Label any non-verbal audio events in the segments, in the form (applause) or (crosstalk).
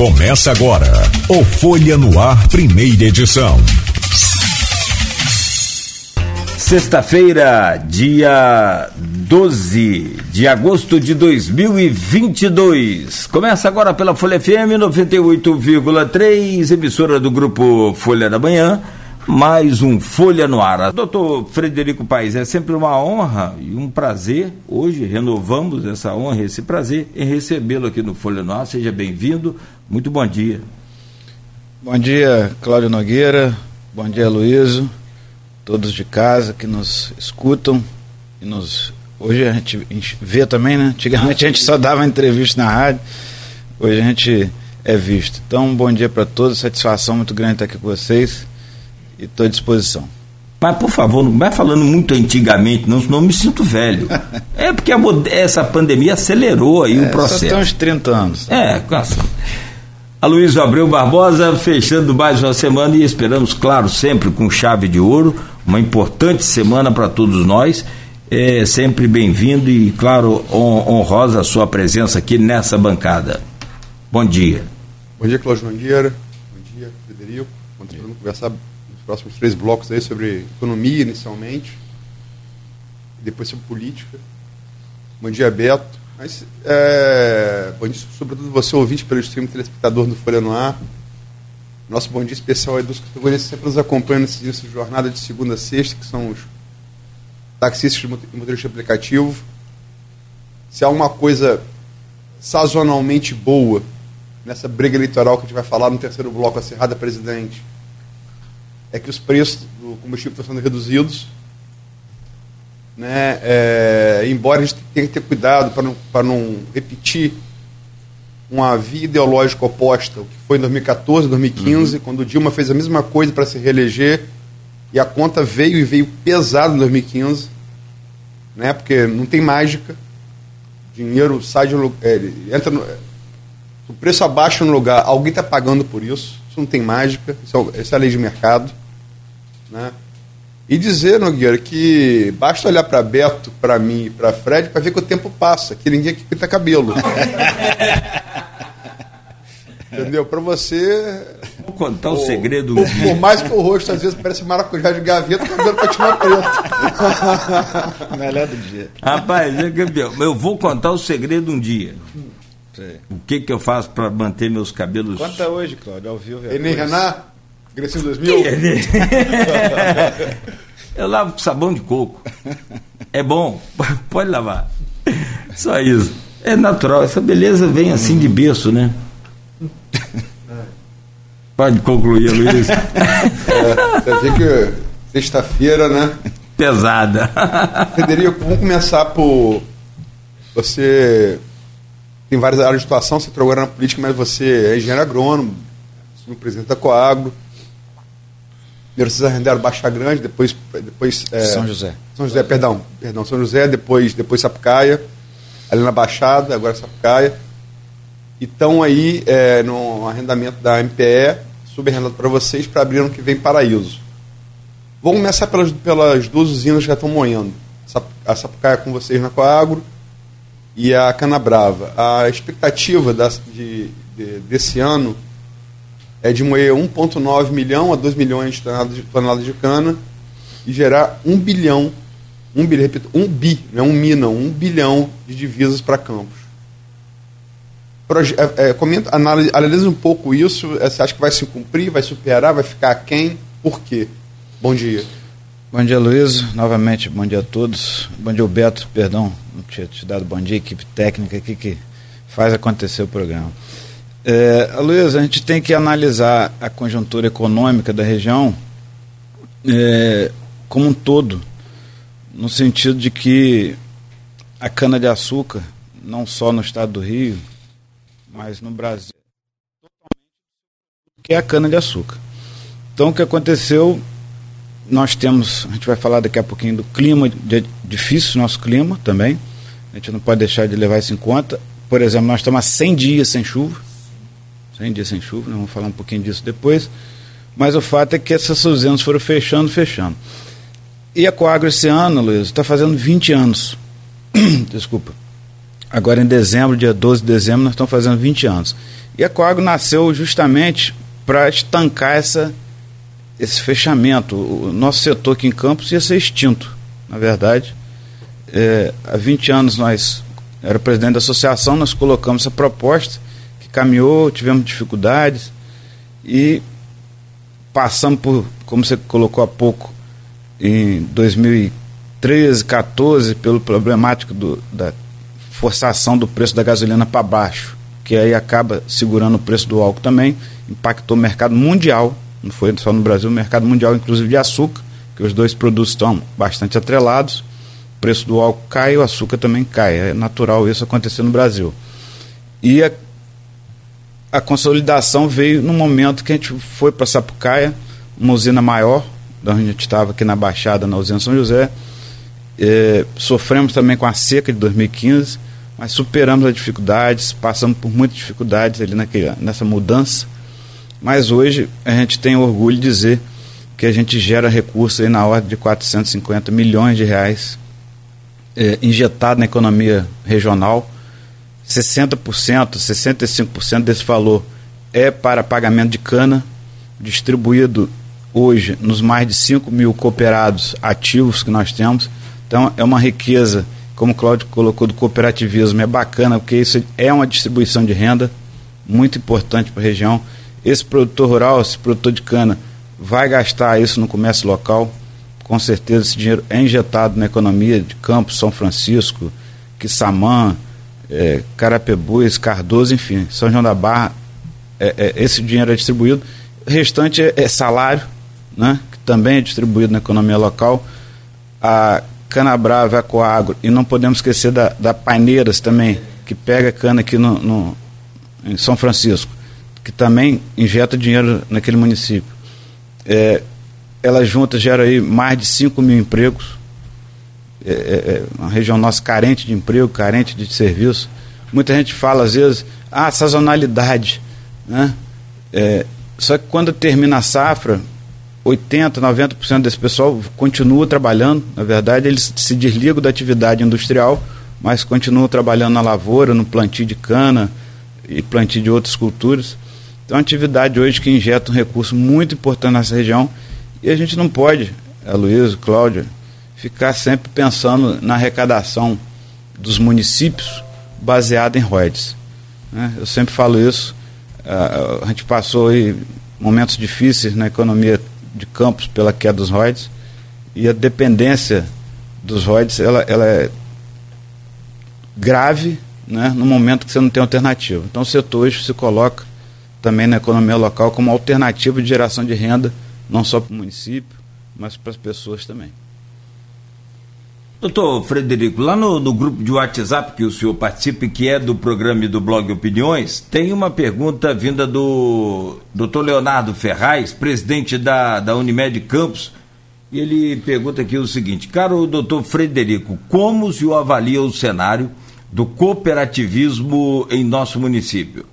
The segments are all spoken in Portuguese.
Começa agora o Folha no Ar, primeira edição. Sexta-feira, dia 12 de agosto de 2022. Começa agora pela Folha FM 98,3, emissora do grupo Folha da Manhã mais um Folha no Ar. Doutor Frederico Paes, é sempre uma honra e um prazer. Hoje renovamos essa honra e esse prazer em recebê-lo aqui no Folha no Ar. Seja bem-vindo. Muito bom dia. Bom dia, Cláudio Nogueira. Bom dia, Luísio. Todos de casa que nos escutam e nos. Hoje a gente vê também, né? Antigamente a gente só dava entrevista na rádio. Hoje a gente é visto. Então, bom dia para todos. Satisfação muito grande estar aqui com vocês e estou à disposição. Mas, por favor, não vai falando muito antigamente, não, senão eu me sinto velho. (laughs) é porque a, essa pandemia acelerou aí é, o processo. Só tem uns 30 anos. É, nossa. A Luiz Abreu Barbosa, fechando mais uma semana e esperamos, claro, sempre com chave de ouro, uma importante semana para todos nós. É sempre bem-vindo e, claro, honrosa a sua presença aqui nessa bancada. Bom dia. Bom dia, Cláudio Mangueira. Bom dia, Frederico. Vamos conversar próximos três blocos aí sobre economia inicialmente, depois sobre política. Bom dia, Beto. Mas, é, bom dia, sobretudo você, ouvinte pelo stream, telespectador do Folha no Ar. Nosso bom dia especial é dos categoristas que sempre nos acompanham nesse início de jornada de segunda a sexta, que são os taxistas e motorista aplicativo. Se há uma coisa sazonalmente boa nessa briga eleitoral que a gente vai falar no terceiro bloco, acirrada presidente, é que os preços do combustível estão sendo reduzidos. Né? É, embora a gente tenha que ter cuidado para não, não repetir uma via ideológica oposta, o que foi em 2014, 2015, uhum. quando o Dilma fez a mesma coisa para se reeleger e a conta veio e veio pesado em 2015, né? porque não tem mágica. Dinheiro sai de um lugar, é, entra no, o preço abaixa no lugar, alguém está pagando por isso. Isso não tem mágica, isso é, isso é a lei de mercado. Né? E dizer, Nogueira, que basta olhar para Beto, para mim e para Fred para ver que o tempo passa, que ninguém aqui pinta cabelo. (laughs) Entendeu? Para você. Vou contar o, o segredo. Por, por, mais que o rosto às vezes parece maracujá de gaveta, o cabelo continua preto. (laughs) Melhor do dia. Rapaz, é eu vou contar o segredo um dia. O que, que eu faço para manter meus cabelos. Conta hoje, Cláudio, ao vivo. Enem Renan? Grecinho 2000? (laughs) Eu lavo com sabão de coco. É bom, (laughs) pode lavar. Só isso. É natural, essa beleza vem assim de berço, né? (laughs) Pode concluir, Luiz. É, vê que sexta-feira, né? Pesada. Federico, vamos começar por. Você tem várias áreas de atuação, você trabalha na política, mas você é engenheiro agrônomo, presidente da Coagro Primeiro vocês arrendaram Baixa Grande, depois. depois é, São José. São José, perdão. Perdão, São José, depois, depois Sapucaia, ali na Baixada, agora Sapucaia. E estão aí é, no arrendamento da MPE, subarrendado para vocês, para abrir ano que vem Paraíso. Vamos começar pelas, pelas duas usinas que já estão moendo. A Sapucaia com vocês na Coagro e a Canabrava. A expectativa das, de, de, desse ano é de moer 1,9 milhão a 2 milhões de toneladas de, toneladas de cana e gerar 1 bilhão, 1 bilhão, repito, 1 bi, não é um mi não, 1 bilhão de divisas para campos. Proje é, é, comenta, analisa um pouco isso, é, você acha que vai se cumprir, vai superar, vai ficar quem? Por quê? Bom dia. Bom dia, Luiz. Novamente, bom dia a todos. Bom dia, Beto. Perdão, não tinha te dado bom dia, equipe técnica aqui que faz acontecer o programa. É, Luiz, a gente tem que analisar a conjuntura econômica da região é, como um todo, no sentido de que a cana-de-açúcar, não só no estado do Rio, mas no Brasil, que é a cana-de-açúcar. Então, o que aconteceu, nós temos, a gente vai falar daqui a pouquinho do clima, de, difícil nosso clima também, a gente não pode deixar de levar isso em conta. Por exemplo, nós estamos há 100 dias sem chuva, 100 dias sem chuva, né? vamos falar um pouquinho disso depois. Mas o fato é que essas usinas foram fechando, fechando. E a Coagro esse ano, Luiz, está fazendo 20 anos. (clears throat) Desculpa. Agora em dezembro, dia 12 de dezembro, nós estamos fazendo 20 anos. E a Coagro nasceu justamente para estancar essa, esse fechamento. O nosso setor aqui em Campos ia ser extinto, na verdade. É, há 20 anos nós, era presidente da associação, nós colocamos essa proposta, caminhou, tivemos dificuldades e passamos por, como você colocou há pouco, em 2013, 14, pelo problemático do, da forçação do preço da gasolina para baixo, que aí acaba segurando o preço do álcool também, impactou o mercado mundial, não foi só no Brasil, o mercado mundial, inclusive de açúcar, que os dois produtos estão bastante atrelados, o preço do álcool cai, o açúcar também cai, é natural isso acontecer no Brasil. E a, a consolidação veio no momento que a gente foi para Sapucaia, uma usina maior, da onde a gente estava aqui na Baixada, na usina São José, é, sofremos também com a seca de 2015, mas superamos as dificuldades, passamos por muitas dificuldades ali naquele, nessa mudança. Mas hoje a gente tem orgulho de dizer que a gente gera recursos aí na ordem de 450 milhões de reais é, injetado na economia regional. 60%, 65% desse valor é para pagamento de cana, distribuído hoje nos mais de 5 mil cooperados ativos que nós temos. Então é uma riqueza como o Cláudio colocou, do cooperativismo, é bacana, porque isso é uma distribuição de renda muito importante para a região. Esse produtor rural, esse produtor de cana, vai gastar isso no comércio local. Com certeza esse dinheiro é injetado na economia de Campos, São Francisco, Quissamã, é, Carapebus, Cardoso, enfim, São João da Barra. É, é, esse dinheiro é distribuído. O restante é, é salário, né, que também é distribuído na economia local. A Canabrava, Ecoagro, e não podemos esquecer da, da Paineiras também, que pega cana aqui no, no, em São Francisco, que também injeta dinheiro naquele município. É, ela junta gera aí mais de 5 mil empregos, é, é, é, uma região nossa carente de emprego, carente de serviço. Muita gente fala às vezes, ah, sazonalidade, né? É, só que quando termina a safra, 80, 90% desse pessoal continua trabalhando. Na verdade, eles se desligam da atividade industrial, mas continuam trabalhando na lavoura, no plantio de cana e plantio de outras culturas. Então, é uma atividade hoje que injeta um recurso muito importante nessa região e a gente não pode, Luiz, Cláudia, ficar sempre pensando na arrecadação dos municípios baseada em royalties. Né? Eu sempre falo isso. a gente passou aí momentos difíceis na economia de campos pela queda dos royalties e a dependência dos royalties ela, ela é grave né, no momento que você não tem alternativa. Então o setor hoje se coloca também na economia local como alternativa de geração de renda, não só para o município, mas para as pessoas também. Doutor Frederico, lá no, no, grupo de WhatsApp que o senhor participa, que é do programa e do blog Opiniões, tem uma pergunta vinda do doutor Leonardo Ferraz, presidente da, da Unimed Campos, e ele pergunta aqui o seguinte: Caro doutor Frederico, como o senhor avalia o cenário do cooperativismo em nosso município?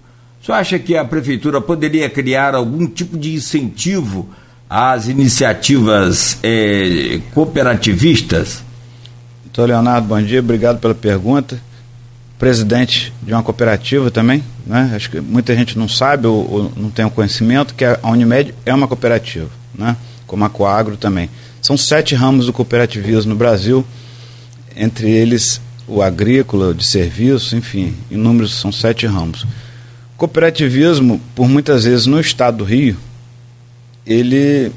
O senhor acha que a prefeitura poderia criar algum tipo de incentivo às iniciativas eh, cooperativistas? Doutor Leonardo, bom dia, obrigado pela pergunta. Presidente de uma cooperativa também, né? Acho que muita gente não sabe ou, ou não tem o conhecimento que a Unimed é uma cooperativa, né? Como a Coagro também. São sete ramos do cooperativismo no Brasil, entre eles o agrícola, o de serviço, enfim, inúmeros são sete ramos. Cooperativismo, por muitas vezes no estado do Rio, ele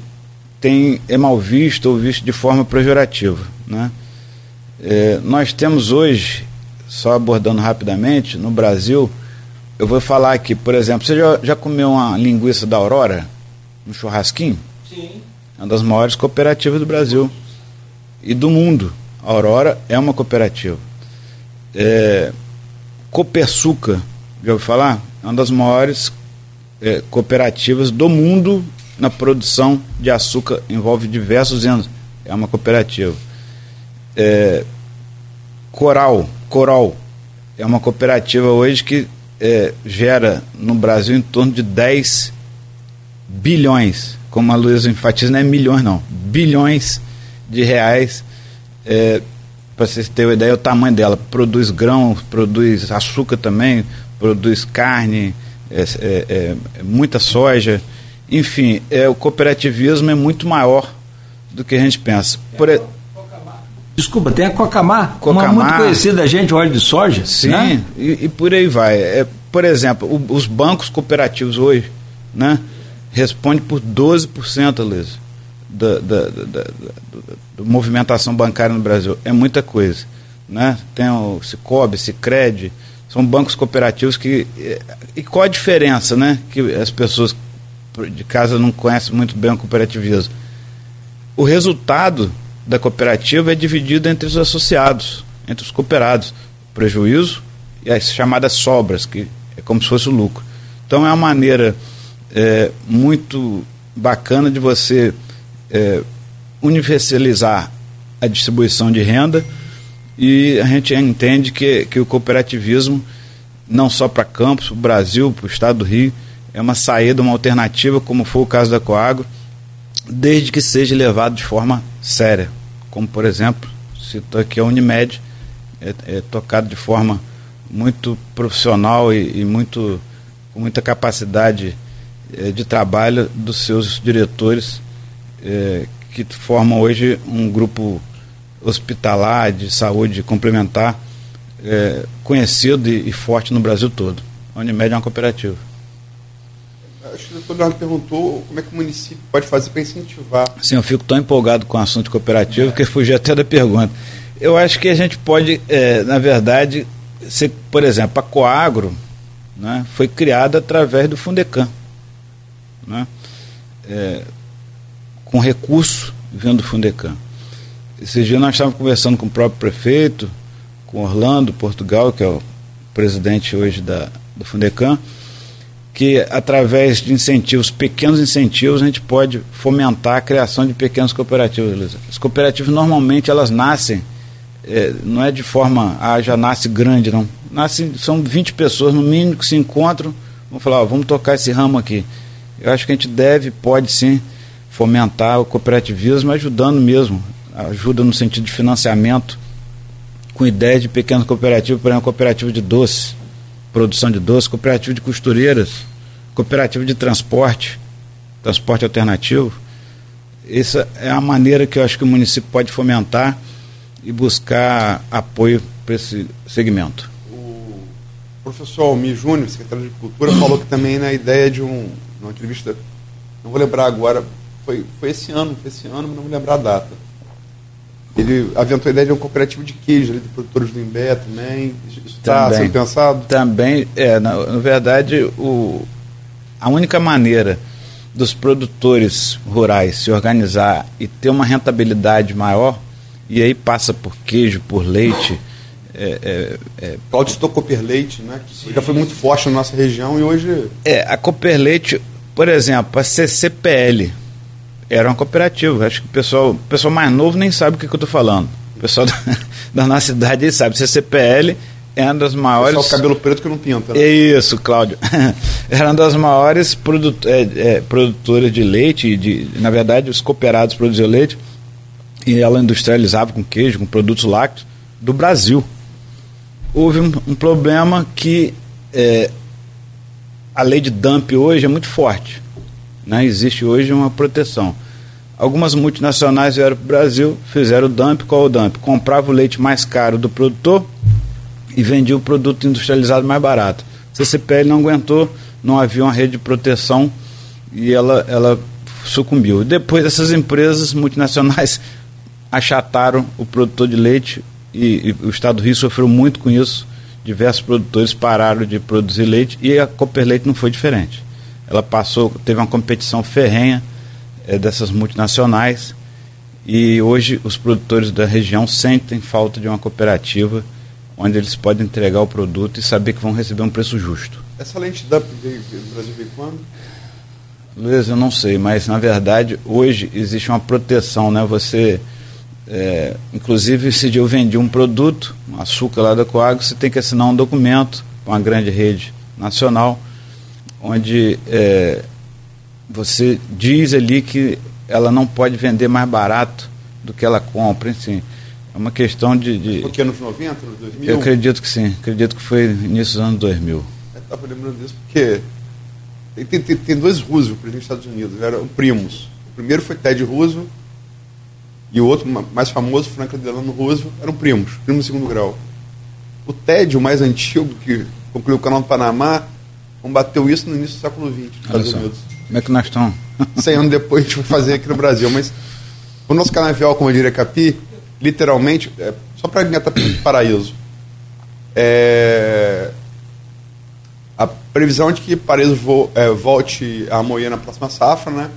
tem é mal visto ou visto de forma pejorativa, né? É, nós temos hoje, só abordando rapidamente, no Brasil, eu vou falar aqui, por exemplo, você já, já comeu uma linguiça da Aurora? Um churrasquinho? Sim. É uma das maiores cooperativas do Brasil e do mundo. A Aurora é uma cooperativa. É, Copersuca, já ouviu falar? É uma das maiores é, cooperativas do mundo na produção de açúcar, envolve diversos anos. É uma cooperativa é, Coral, Coral é uma cooperativa hoje que é, gera no Brasil em torno de 10 bilhões, como a Luísa enfatiza, não é milhões não, bilhões de reais. É, Para vocês terem uma ideia, o tamanho dela. Produz grão, produz açúcar também, produz carne, é, é, é, é muita soja. Enfim, é, o cooperativismo é muito maior do que a gente pensa. Por, Desculpa, tem a Cocamar, Cocamar uma muito conhecida gente, óleo de soja. Sim, né? e, e, por aí vai. É, por exemplo, o, os bancos cooperativos hoje né, respondem por 12%, Luiz, da, da, da, da, movimentação bancária no Brasil. É muita coisa. Né? Tem o Cicobi, Cicred, são bancos cooperativos que. E qual a diferença, né? Que as pessoas de casa não conhecem muito bem o cooperativismo. O resultado da cooperativa é dividido entre os associados, entre os cooperados. Prejuízo e as chamadas sobras, que é como se fosse o lucro. Então é uma maneira é, muito bacana de você é, universalizar a distribuição de renda e a gente entende que, que o cooperativismo, não só para Campos, para o Brasil, para o estado do Rio, é uma saída, uma alternativa, como foi o caso da Coagro, desde que seja levado de forma séria como por exemplo, cito aqui a Unimed, é, é tocado de forma muito profissional e, e muito com muita capacidade é, de trabalho dos seus diretores é, que formam hoje um grupo hospitalar de saúde complementar é, conhecido e, e forte no Brasil todo. A Unimed é uma cooperativa. Acho que o doutor Leonardo perguntou como é que o município pode fazer para incentivar. Sim, eu fico tão empolgado com o assunto cooperativo é. que fugi até da pergunta. Eu acho que a gente pode, é, na verdade, ser, por exemplo, a Coagro né, foi criada através do Fundecam. Né, é, com recurso vindo do Fundecam. Esses dias nós estávamos conversando com o próprio prefeito, com Orlando, Portugal, que é o presidente hoje da, do Fundecam, que através de incentivos, pequenos incentivos, a gente pode fomentar a criação de pequenas cooperativas. As cooperativas normalmente elas nascem, é, não é de forma, ah, já nasce grande, não. Nasce, são 20 pessoas no mínimo que se encontram, vão falar, ó, vamos tocar esse ramo aqui. Eu acho que a gente deve, pode sim, fomentar o cooperativismo, ajudando mesmo, ajuda no sentido de financiamento, com ideias de pequenas cooperativas, por exemplo, cooperativa de doce produção de doce, cooperativa de costureiras, cooperativa de transporte, transporte alternativo. Essa é a maneira que eu acho que o município pode fomentar e buscar apoio para esse segmento. O professor Almir Júnior, secretário de Cultura, falou que também na ideia de um, uma entrevista, não vou lembrar agora, foi, foi esse ano, foi esse ano, mas não vou lembrar a data ele aventou a ideia de um cooperativo de queijo, de produtores do Imbé também. Isso está sendo pensado? Também, é, na, na, verdade, o, a única maneira dos produtores rurais se organizar e ter uma rentabilidade maior, e aí passa por queijo, por leite. É, é, é, Cláudio citou Cooper Leite, né, que já foi muito forte na nossa região e hoje. É, a Cooper Leite, por exemplo, a CCPL, era uma cooperativa. Acho que o pessoal, o pessoal mais novo nem sabe o que, que eu estou falando. O pessoal da, (laughs) da nossa cidade sabe. CCPL é uma das maiores. Só o cabelo preto que não pinta. Né? Isso, Cláudio. (laughs) Era uma das maiores produt... é, é, produtoras de leite, de, na verdade, os cooperados produziam leite, e ela industrializava com queijo, com produtos lácteos, do Brasil. Houve um, um problema que é, a lei de dump hoje é muito forte. Né? Existe hoje uma proteção. Algumas multinacionais vieram para o Brasil, fizeram o dump. Qual o dump? Comprava o leite mais caro do produtor e vendia o produto industrializado mais barato. A CCPL não aguentou, não havia uma rede de proteção e ela, ela sucumbiu. Depois essas empresas multinacionais (laughs) achataram o produtor de leite e, e, o Estado do Rio sofreu muito com isso. Diversos produtores pararam de produzir leite e a Cooper Leite não foi diferente ela passou, teve uma competição ferrenha é, dessas multinacionais e hoje os produtores da região sentem falta de uma cooperativa onde eles podem entregar o produto e saber que vão receber um preço justo. Essa lente DUP veio no Brasil veio quando? Luiz, eu não sei, mas na verdade hoje existe uma proteção, né? Você, é, inclusive, esse dia eu vendi um produto, um açúcar lá da Coag, você tem que assinar um documento com uma grande rede nacional onde é, você diz ali que ela não pode vender mais barato do que ela compra, enfim. É uma questão de. de... Porque anos 90, anos 2000? Eu acredito que sim, acredito que foi início dos anos 2000. Eu estava lembrando disso porque Tem, tem, tem dois Roosevelt, presidente dos Estados Unidos, eram primos. O primeiro foi Ted Roosevelt e o outro, mais famoso, Franklin Delano Roosevelt, eram primos, primos de segundo grau. O Ted, o mais antigo, que concluiu o canal do Panamá, combateu isso no início do século XX, nos Estados Unidos. Como é que nós estamos? (laughs) 100 anos depois a gente vai fazer aqui no Brasil. Mas o nosso canavial, como eu diria Capi, literalmente, é, só para engatar paraíso, é, a previsão é de que Paraíso vo, é, volte a moer na próxima safra, né?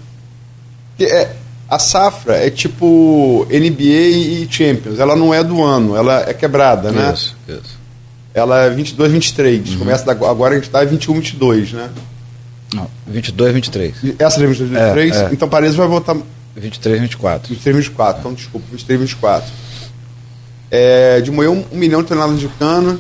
Que é, a safra é tipo NBA e Champions. Ela não é do ano, ela é quebrada, né? Isso, isso. Ela é 22, 23. Uhum. Começa da, agora a gente está em 21, 22, né? Não, 22, 23. Essa é 22, 23? É, é. Então Paris vai voltar. 23, 24. 23, 24. Então, desculpa, 23, 24. É, de moer um, um milhão de toneladas de cana,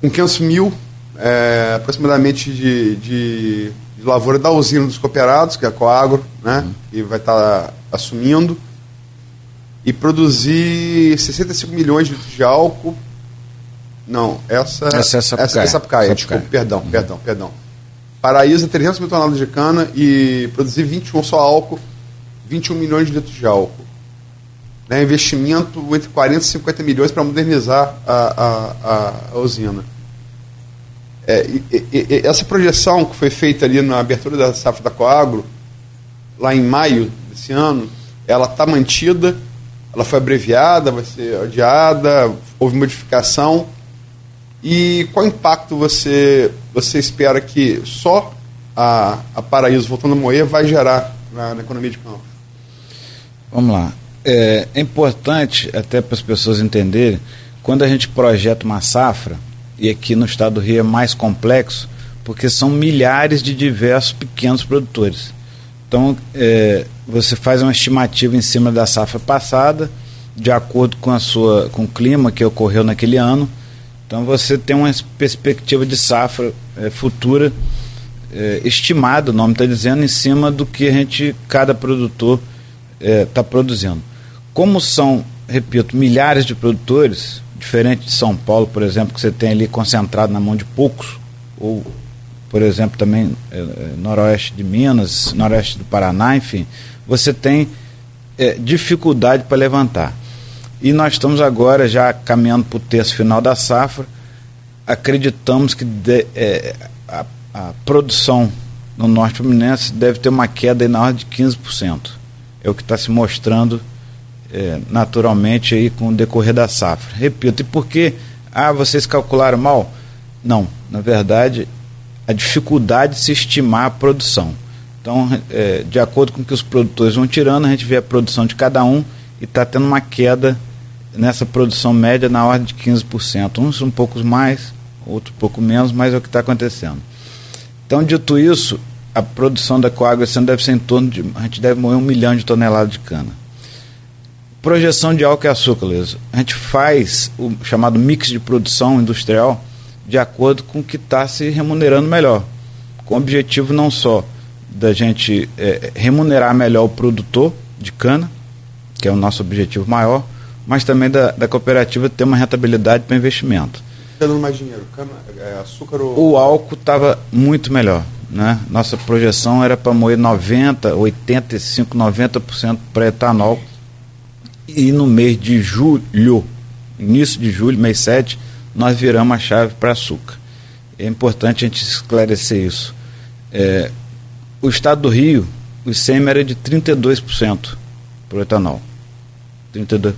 com 500 mil é, aproximadamente de, de de lavoura da usina dos cooperados, que é a Coagro, né, uhum. que vai estar tá assumindo, e produzir 65 milhões de litros de álcool. Não, essa, essa é Sapucaia. Essa, é Sapucaia, desculpa, perdão, uhum. perdão, perdão. Paraíso 300 mil toneladas de cana e produzir 21 só álcool, 21 milhões de litros de álcool. Né, investimento entre 40 e 50 milhões para modernizar a, a, a, a usina. É, e, e, essa projeção que foi feita ali na abertura da safra da Coagro, lá em maio desse ano, ela está mantida, ela foi abreviada, vai ser adiada, houve modificação. E qual impacto você, você espera que só a, a Paraíso voltando a moer vai gerar na, na economia de campo? Vamos lá. É, é importante, até para as pessoas entenderem, quando a gente projeta uma safra, e aqui no estado do Rio é mais complexo, porque são milhares de diversos pequenos produtores. Então, é, você faz uma estimativa em cima da safra passada, de acordo com, a sua, com o clima que ocorreu naquele ano. Então, você tem uma perspectiva de safra é, futura é, estimada, o nome está dizendo, em cima do que a gente, cada produtor está é, produzindo. Como são, repito, milhares de produtores, Diferente de São Paulo, por exemplo, que você tem ali concentrado na mão de poucos, ou, por exemplo, também é, noroeste de Minas, noroeste do Paraná, enfim, você tem é, dificuldade para levantar. E nós estamos agora já caminhando para o terço final da safra, acreditamos que de, a, a, produção no norte fluminense deve ter uma queda na ordem de 15%. É o que está se mostrando naturalmente aí com o decorrer da safra. Repito, e por que ah, vocês calcularam mal? Não, na verdade, a dificuldade de se estimar a produção. Então, é, de acordo com o que os produtores vão tirando, a gente vê a produção de cada um e está tendo uma queda nessa produção média na ordem de 15%. Uns um pouco mais, outros um pouco menos, mas é o que está acontecendo. Então, dito isso, a produção da Coagro esse ano deve ser em torno de. A gente deve moer um milhão de toneladas de cana. Projeção de álcool e açúcar, Luiz. A gente faz o chamado mix de produção industrial de acordo com o que está se remunerando melhor. Com o objetivo não só da gente é, remunerar melhor o produtor de cana, que é o nosso objetivo maior, mas também da, da cooperativa ter uma rentabilidade para investimento. Está dando mais dinheiro? Cana, é, açúcar ou... O álcool estava muito melhor. Né? Nossa projeção era para moer 90, 85, 90% para etanol e no mês de julho, início de julho, mês 7, nós viramos a chave para açúcar. É importante a gente esclarecer isso. É, o estado do Rio, o ICM era de 32% para o etanol. 32%.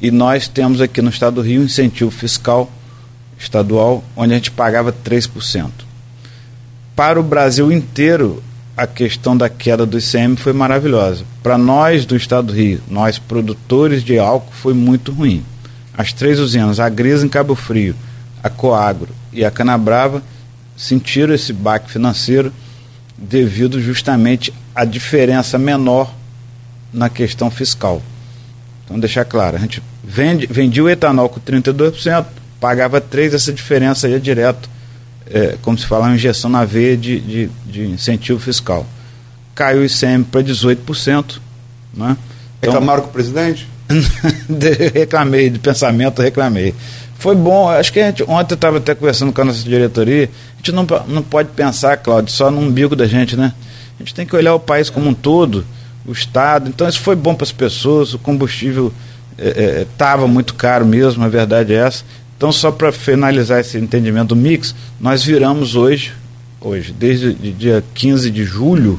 E nós temos aqui no estado do Rio um incentivo fiscal estadual, onde a gente pagava 3%. Para o Brasil inteiro, a questão da queda do ICM foi maravilhosa. Para nós do estado do Rio, nós produtores de álcool, foi muito ruim. As três usinas, a Grisa em Cabo Frio, a Coagro e a Canabrava, sentiram esse baque financeiro devido justamente à diferença menor na questão fiscal. Então, deixar claro, a gente vende, vendia o etanol com 32%, pagava 3%, essa diferença ia direto é, como se fala, uma injeção na veia de, de, de incentivo fiscal. Caiu o ICM para 18%. Né? Então, Reclamaram com o presidente? (laughs) reclamei, de pensamento reclamei. Foi bom, acho que a gente, ontem eu estava até conversando com a nossa diretoria, a gente não, não pode pensar, Cláudio, só no umbigo da gente, né? A gente tem que olhar o país como um todo, o Estado. Então isso foi bom para as pessoas, o combustível estava é, é, muito caro mesmo, a verdade é essa. Então, só para finalizar esse entendimento do mix, nós viramos hoje, hoje, desde dia 15 de julho,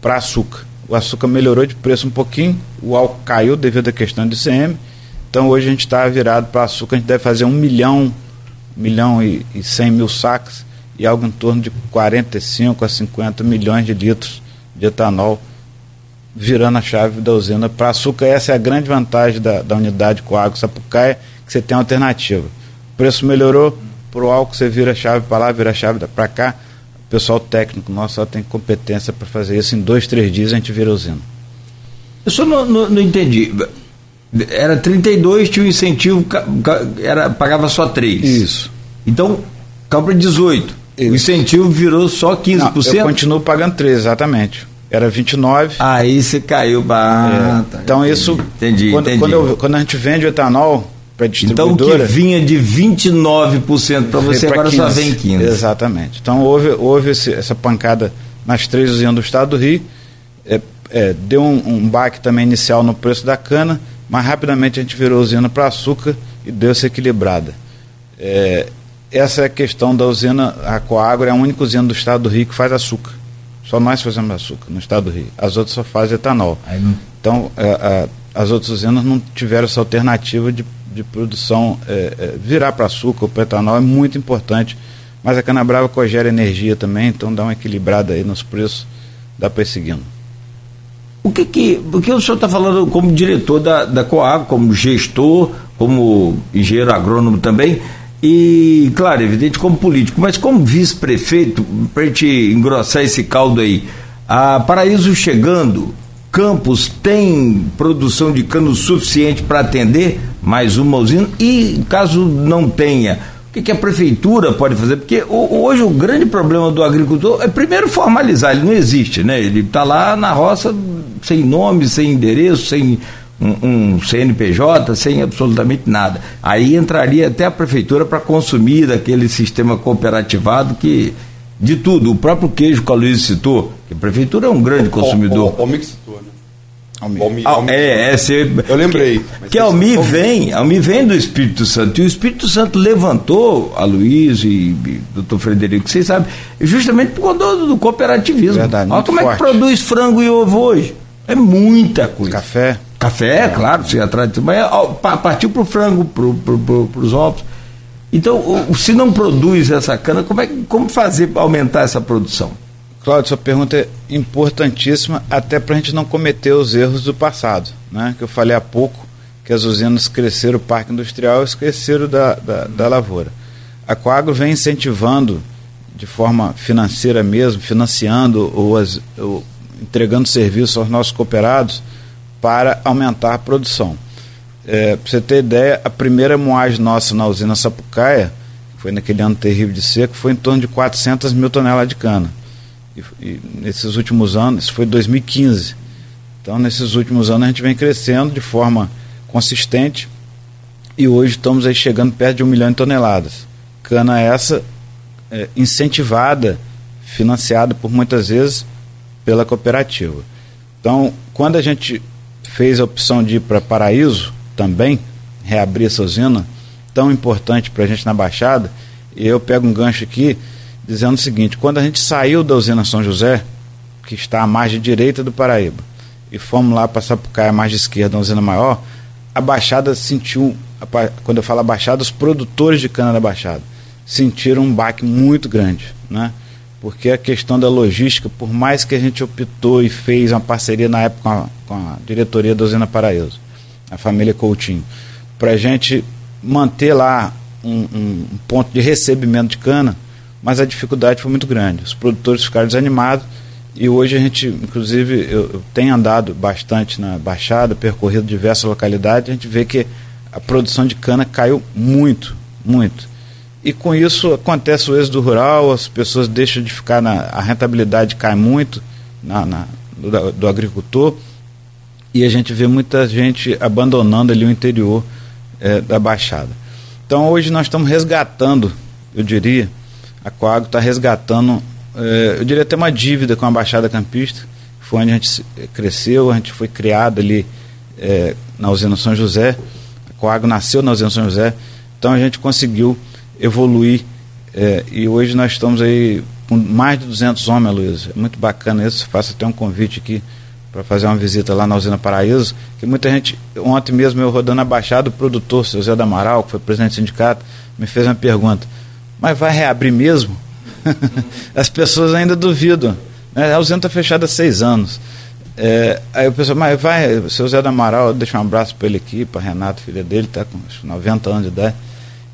para açúcar. O açúcar melhorou de preço um pouquinho, o álcool caiu devido à questão de ICM. Então hoje a gente está virado para açúcar, a gente deve fazer um milhão, milhão e, e 100 mil sacos e algo em torno de 45 a 50 milhões de litros de etanol virando a chave da usina para açúcar. Essa é a grande vantagem da, da unidade com água Sapucaia, que você tem alternativa. O preço melhorou, para o álcool você vira a chave para lá, vira a chave para cá. O pessoal técnico nosso só tem competência para fazer isso. Em dois, três dias a gente vira usina. Eu só não, não, não entendi. Era 32, tinha o um incentivo, era, pagava só 3. Isso. Então, cobra 18. Isso. O incentivo virou só 15%. Não, eu continuo pagando 3, exatamente. Era 29. Aí você caiu. Ah, é. tá, então entendi, isso. Entendi, quando, entendi. Quando, eu, quando, a gente vende o etanol para distribuidora. Então o que vinha de 29% para você agora 15. só vem 15%. Exatamente. Então houve, houve esse, essa pancada nas três usinas do estado do Rio. É, é, deu um, um baque também inicial no preço da cana mas rapidamente a gente virou usina para açúcar e deu essa equilibrada. É, essa é a questão da usina, a Coagro é a única usina do estado do Rio que faz açúcar. Só nós fazemos açúcar no estado do Rio. As outras só fazem etanol. Então, a, é, a, as outras usinas não tiveram essa alternativa de, de produção é, é, virar para açúcar ou para etanol é muito importante. Mas a cana-brava cogera energia também, então dá uma equilibrada aí nos preços, dá para ir seguindo. O que que, o que o senhor está falando como diretor da, da Coag, como gestor, como engenheiro agrônomo também, e, claro, evidente, como político, mas como vice-prefeito, para a gente engrossar esse caldo aí, a Paraíso chegando, Campos tem produção de cano suficiente para atender mais uma usina? E caso não tenha, o que, que, a prefeitura pode fazer? Porque hoje o grande problema do agricultor é primeiro formalizar, ele não existe, né? Ele está lá na roça sem nome, sem endereço, sem um, um, CNPJ, sem absolutamente nada. Aí entraria até a prefeitura para consumir daquele sistema cooperativado que. De tudo, o próprio queijo que a Luiz citou, que a prefeitura é um grande consumidor. O, o, o, né? Almi. Almi, ah, Almi. É, é você, Eu lembrei. Que, que Almi vem, Almi vem do Espírito Santo. E o Espírito Santo levantou a Luiz e, e doutor Frederico, vocês sabem, justamente por conta do, do cooperativismo. Verdade, Olha como forte. é que produz frango e ovo hoje. É muita coisa. Café. Café, é. claro, você atrás. Mas partiu para o frango, para pro, pro, os ovos. Então, se não produz essa cana, como, é, como fazer para aumentar essa produção? Cláudio, sua pergunta é importantíssima, até para a gente não cometer os erros do passado. Né? Que eu falei há pouco que as usinas cresceram o parque industrial e esqueceram da, da, da lavoura. A Coagro vem incentivando de forma financeira mesmo, financiando ou, as, ou entregando serviço aos nossos cooperados para aumentar a produção. É, para você ter ideia, a primeira moagem nossa na usina Sapucaia, que foi naquele ano terrível de seco, foi em torno de 400 mil toneladas de cana. E, e nesses últimos anos, isso foi 2015. Então, nesses últimos anos, a gente vem crescendo de forma consistente e hoje estamos aí chegando perto de um milhão de toneladas. Cana essa é, incentivada, financiada por muitas vezes pela cooperativa. Então, quando a gente fez a opção de ir para Paraíso também, reabrir essa usina, tão importante para a gente na Baixada, e eu pego um gancho aqui dizendo o seguinte: quando a gente saiu da usina São José, que está à margem direita do Paraíba, e fomos lá para Sapucaia, à margem esquerda, uma usina maior, a Baixada sentiu, quando eu falo a Baixada, os produtores de cana da Baixada sentiram um baque muito grande, né? Porque a questão da logística, por mais que a gente optou e fez uma parceria na época com a, com a diretoria da usina Paraíso, a família Coutinho, para a gente manter lá um, um ponto de recebimento de cana, mas a dificuldade foi muito grande. Os produtores ficaram desanimados e hoje a gente, inclusive, eu, eu tenho andado bastante na Baixada, percorrido diversas localidades, a gente vê que a produção de cana caiu muito, muito. E com isso acontece o êxodo rural, as pessoas deixam de ficar na. a rentabilidade cai muito na, na do, do, agricultor e a gente vê muita gente abandonando ali o interior é, da Baixada. Então hoje nós estamos resgatando, eu diria, a Coago está resgatando, eh, eu diria até uma dívida com a Baixada Campista, foi onde a gente cresceu, a gente foi criado ali eh, na usina São José, a Coago nasceu na usina São José, então a gente conseguiu evoluir eh, e hoje nós estamos aí com mais de 200 homens, Luiz, é muito bacana isso, faço até um convite aqui para fazer uma visita lá na usina Paraíso, que muita gente, ontem mesmo eu rodando a Baixada, o produtor, seu Zé da Amaral, que foi presidente do sindicato, me fez uma pergunta, mas vai reabrir mesmo? (laughs) As pessoas ainda duvidam. Né? A usina está fechada há seis anos. É, aí o pessoal, mas vai, seu Zé da Amaral, deixa um abraço para ele aqui, para Renato, filha dele, está com 90 anos de idade.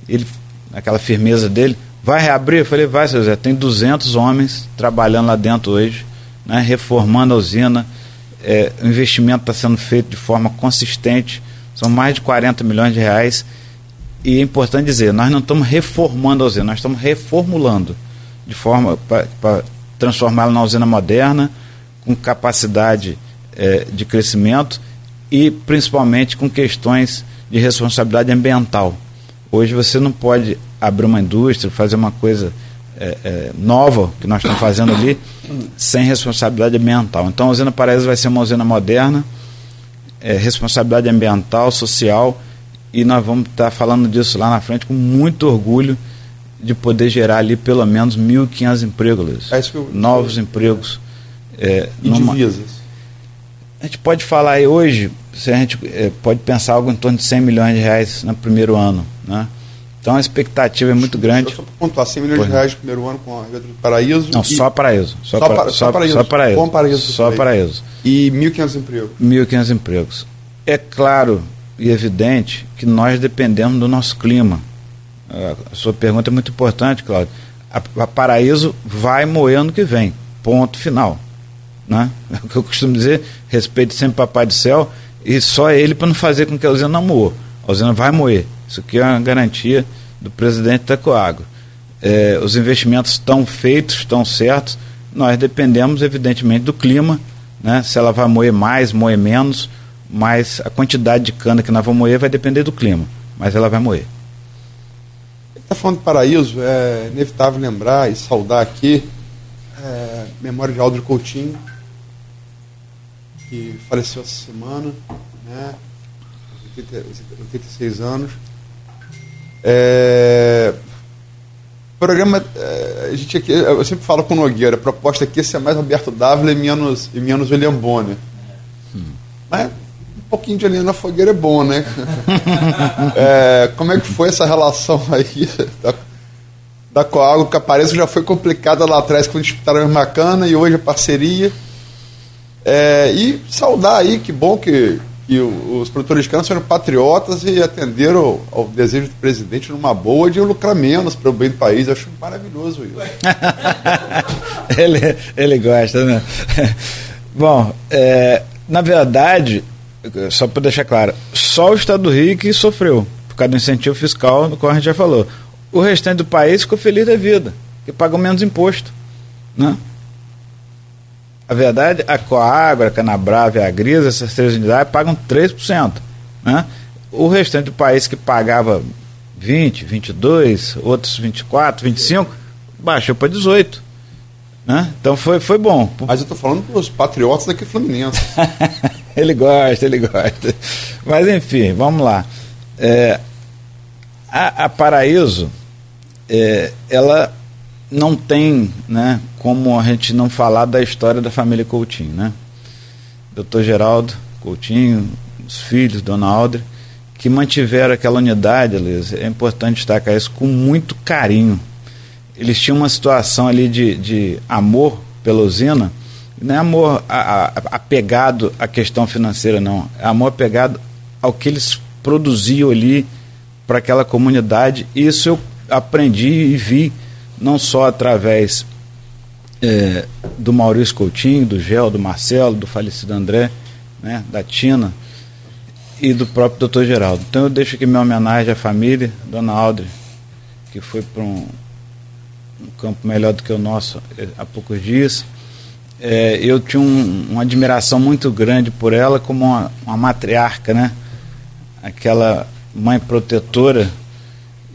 Ele, aquela firmeza dele, vai reabrir? Eu falei, vai, seu Zé, tem 200 homens trabalhando lá dentro hoje, né, reformando a usina, é, o investimento está sendo feito de forma consistente, são mais de 40 milhões de reais. E é importante dizer, nós não estamos reformando a usina, nós estamos reformulando de forma para transformá-la na usina moderna, com capacidade é, de crescimento e principalmente com questões de responsabilidade ambiental. Hoje você não pode abrir uma indústria, fazer uma coisa é, é, nova que nós estamos fazendo ali, sem responsabilidade ambiental. Então a usina Paraíso vai ser uma usina moderna, responsabilidade ambiental, social, e nós vamos estar falando disso lá na frente com muito orgulho de poder gerar ali pelo menos 1.500 empregos, é eu... novos empregos. É, e numa... divisas? A gente pode falar aí hoje, se a gente é, pode pensar algo em torno de 100 milhões de reais no primeiro ano, né? Então a expectativa é muito grande. Só para pontuar, 100 milhões pois de reais no primeiro ano com a Rede do Paraíso. Não, e... só Paraíso. Só, só, para, só, Paraíso. Só Paraíso. Paraíso. Só Paraíso. E 1.500 empregos. 1.500 empregos. É claro e evidente que nós dependemos do nosso clima. A sua pergunta é muito importante, Cláudio. A, a Paraíso vai moer ano que vem. Ponto final. Né? (laughs) É o que eu costumo dizer, respeito sempre Papai do Céu e só ele para não fazer com que a usina não moa. A usina vai moer. Isso aqui é uma garantia do presidente da. É, os investimentos estão feitos, estão certos. Nós dependemos, evidentemente, do clima, né? se ela vai moer mais, moer menos, mas a quantidade de cana que nós vamos moer vai depender do clima, mas ela vai moer. Está falando de paraíso, é inevitável lembrar e saudar aqui é, memória de Aldo Coutinho, que faleceu essa semana, né? 86 anos. É, programa, é, a gente aqui, eu sempre falo com o Nogueira, a proposta aqui é ser mais Roberto Dávila e menos, e menos William Bonner. Hum. Mas pouquinho de linha na fogueira é bom, né? (laughs) é, como é que foi essa relação aí (laughs) da, da Coago, que aparece já foi complicada lá atrás quando disputaram a Macana e hoje a parceria. É, e saudar aí, que bom que que os produtores de cana foram patriotas e atenderam ao, ao, desejo do presidente numa boa de lucrar menos para o bem do país. Eu acho maravilhoso isso. (laughs) ele, ele gosta, né? Bom, é, na verdade, só para deixar claro, só o Estado do Rio que sofreu por causa do incentivo fiscal, no qual a gente já falou. O restante do país ficou feliz da vida, que pagou menos imposto. Né? A verdade, a Coagra, a Canabrava e a Grisa, essas três unidades, pagam 3%. Né? O restante do país que pagava 20, 22, outros 24, 25, baixou para 18. Né? Então foi, foi bom. Mas eu estou falando dos patriotas daqui Fluminense. (laughs) (laughs) ele gosta, ele gosta. Mas enfim, vamos lá. É, a, a Paraíso, é, ela não tem né, como a gente não falar da história da família Coutinho. Né? Doutor Geraldo Coutinho, os filhos, Dona Aldre, que mantiveram aquela unidade, Liz, é importante destacar isso, com muito carinho. Eles tinham uma situação ali de, de amor pela usina, não é amor a, a, apegado à questão financeira, não. É amor apegado ao que eles produziam ali para aquela comunidade. Isso eu aprendi e vi não só através é, do Maurício Coutinho, do Gel, do Marcelo, do falecido André, né, da Tina e do próprio doutor Geraldo. Então eu deixo aqui minha homenagem à família, dona Aldre, que foi para um, um, campo melhor do que o nosso é, há poucos dias. É, eu tinha um, uma admiração muito grande por ela como uma, uma matriarca, né? aquela mãe protetora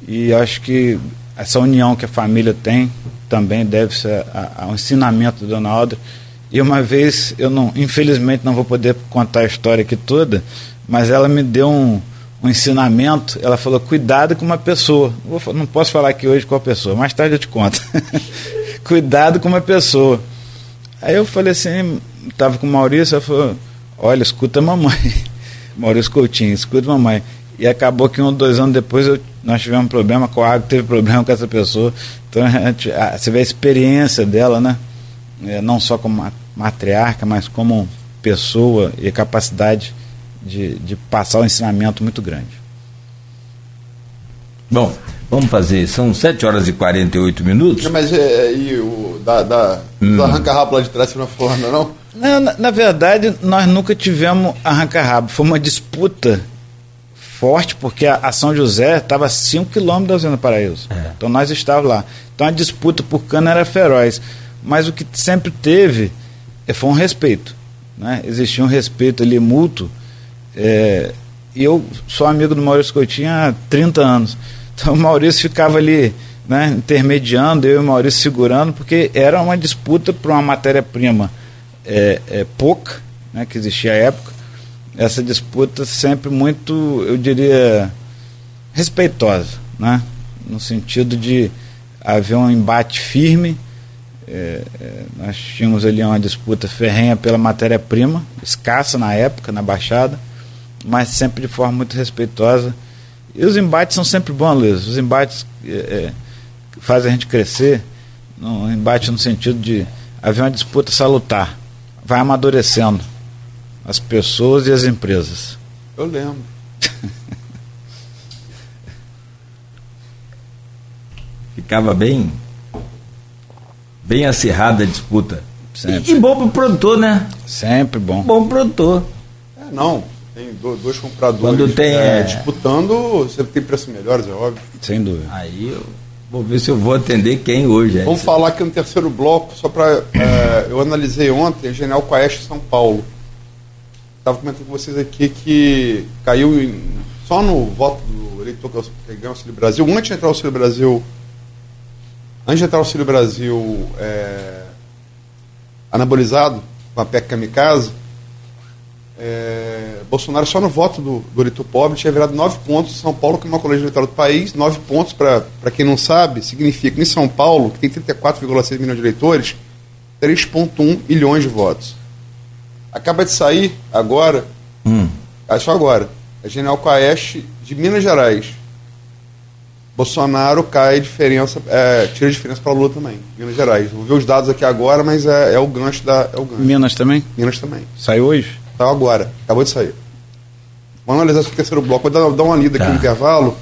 E acho que essa união que a família tem também deve ser ao ensinamento da Dona Alda. E uma vez, eu não, infelizmente não vou poder contar a história aqui toda, mas ela me deu um, um ensinamento. Ela falou: cuidado com uma pessoa. Vou, não posso falar aqui hoje qual pessoa, mais tarde eu te conto. (laughs) cuidado com uma pessoa. Aí eu falei assim: estava com o Maurício, ela falou: olha, escuta a mamãe. (laughs) Maurício Coutinho, escuta a mamãe. E acabou que um, dois anos depois eu, nós tivemos um problema com a água, teve problema com essa pessoa. Então gente, a, você vê a experiência dela, né? É, não só como matriarca, mas como pessoa e capacidade de, de passar um ensinamento muito grande. Bom, vamos fazer, são 7 horas e 48 minutos. Mas é, e o da, da hum. do arranca-rabo lá de trás você não falou, não? não na, na, verdade, nós nunca tivemos arranca-rabo. Foi uma disputa forte, porque a, a São José estava a 5 quilômetros da Usina Paraíso. É. Então nós estávamos lá. Então a disputa por cana era feroz. Mas o que sempre teve é, foi um respeito. Né? Existia um respeito ali mútuo. É, e eu sou amigo do Maurício Coutinho há 30 anos. Então o Maurício ficava ali né, intermediando, eu e o Maurício segurando, porque era uma disputa por uma matéria-prima é, é, pouca, né, que existia à época. Essa disputa sempre muito, eu diria, respeitosa, né, no sentido de haver um embate firme é, é, nós tínhamos ali uma disputa ferrenha pela matéria-prima, escassa na época, na Baixada, mas sempre de forma muito respeitosa. E os embates são sempre bons, Luiz. Os embates é, é fazem a gente crescer, um embate no sentido de haver uma disputa salutar. Vai amadurecendo as pessoas e as empresas. Eu lembro. (laughs) Ficava bem bem acirrada a disputa. Sempre. E, e bom pro produtor, né? Sempre bom. Bom pro produtor. É, não. Tem dois compradores Quando tem, é, é... disputando, você tem preços melhores, é óbvio. Sem dúvida. Aí eu vou ver se eu vou atender quem hoje. É Vamos falar aqui no terceiro bloco, só para. É, eu analisei ontem a General Coeste São Paulo. Estava comentando com vocês aqui que caiu em, só no voto do eleitor que ganhou o Auxílio Brasil, antes de entrar o Auxílio Brasil Antes de entrar o Auxílio Brasil é, anabolizado, com a PEC Kamikaze, é, Bolsonaro só no voto do, do eleitor pobre tinha virado nove pontos. São Paulo, que é o maior colégio eleitoral do país, nove pontos, para quem não sabe, significa que em São Paulo, que tem 34,6 milhões de eleitores, 3,1 milhões de votos. Acaba de sair agora, hum. é só agora, a General Coeste de Minas Gerais, Bolsonaro cai diferença, é, tira diferença para Lula também, Minas Gerais. Vou ver os dados aqui agora, mas é, é o gancho da. É o gancho. Minas também? Minas também. Saiu hoje? Saiu agora, acabou de sair. Vamos analisar esse terceiro bloco, vou dar, dar uma lida tá. aqui no intervalo.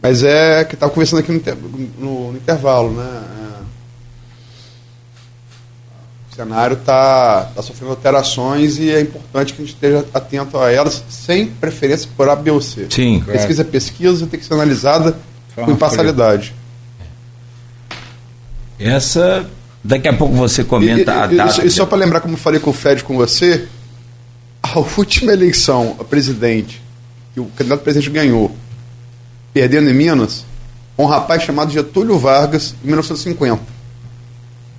Mas é que estava conversando aqui no, no, no intervalo, né? O cenário está tá sofrendo alterações e é importante que a gente esteja atento a elas, sem preferência por A, B ou C. Sim. Pesquisa é pesquisa, tem que ser analisada com imparcialidade. Essa, daqui a pouco você comenta e, a data. E, e só para lembrar, como eu falei com o Fed com você, a (laughs) última eleição a presidente, que o candidato presidente ganhou, perdendo em Minas, um rapaz chamado Getúlio Vargas, em 1950.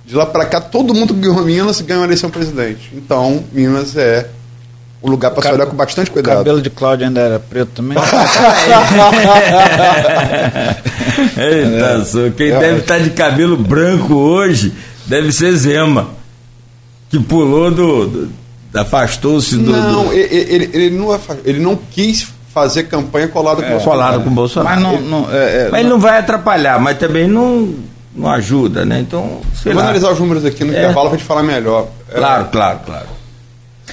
De lá para cá, todo mundo que ganhou Minas ganhou a eleição presidente. Então, Minas é um lugar para se olhar com bastante cuidado. O cabelo de Cláudio ainda era preto também? (laughs) Eita, é. quem é. deve estar tá de cabelo branco hoje deve ser Zema, que pulou do. do afastou-se do. Não, do... Ele, ele, ele, não, ele não quis fazer campanha colado com, é, colado com o Bolsonaro. Mas, não, não, é, é, mas ele não vai atrapalhar, mas também não não ajuda, né? Então, sei Vou lá. analisar os números aqui no é. intervalo para te falar melhor. É. Claro, claro, claro.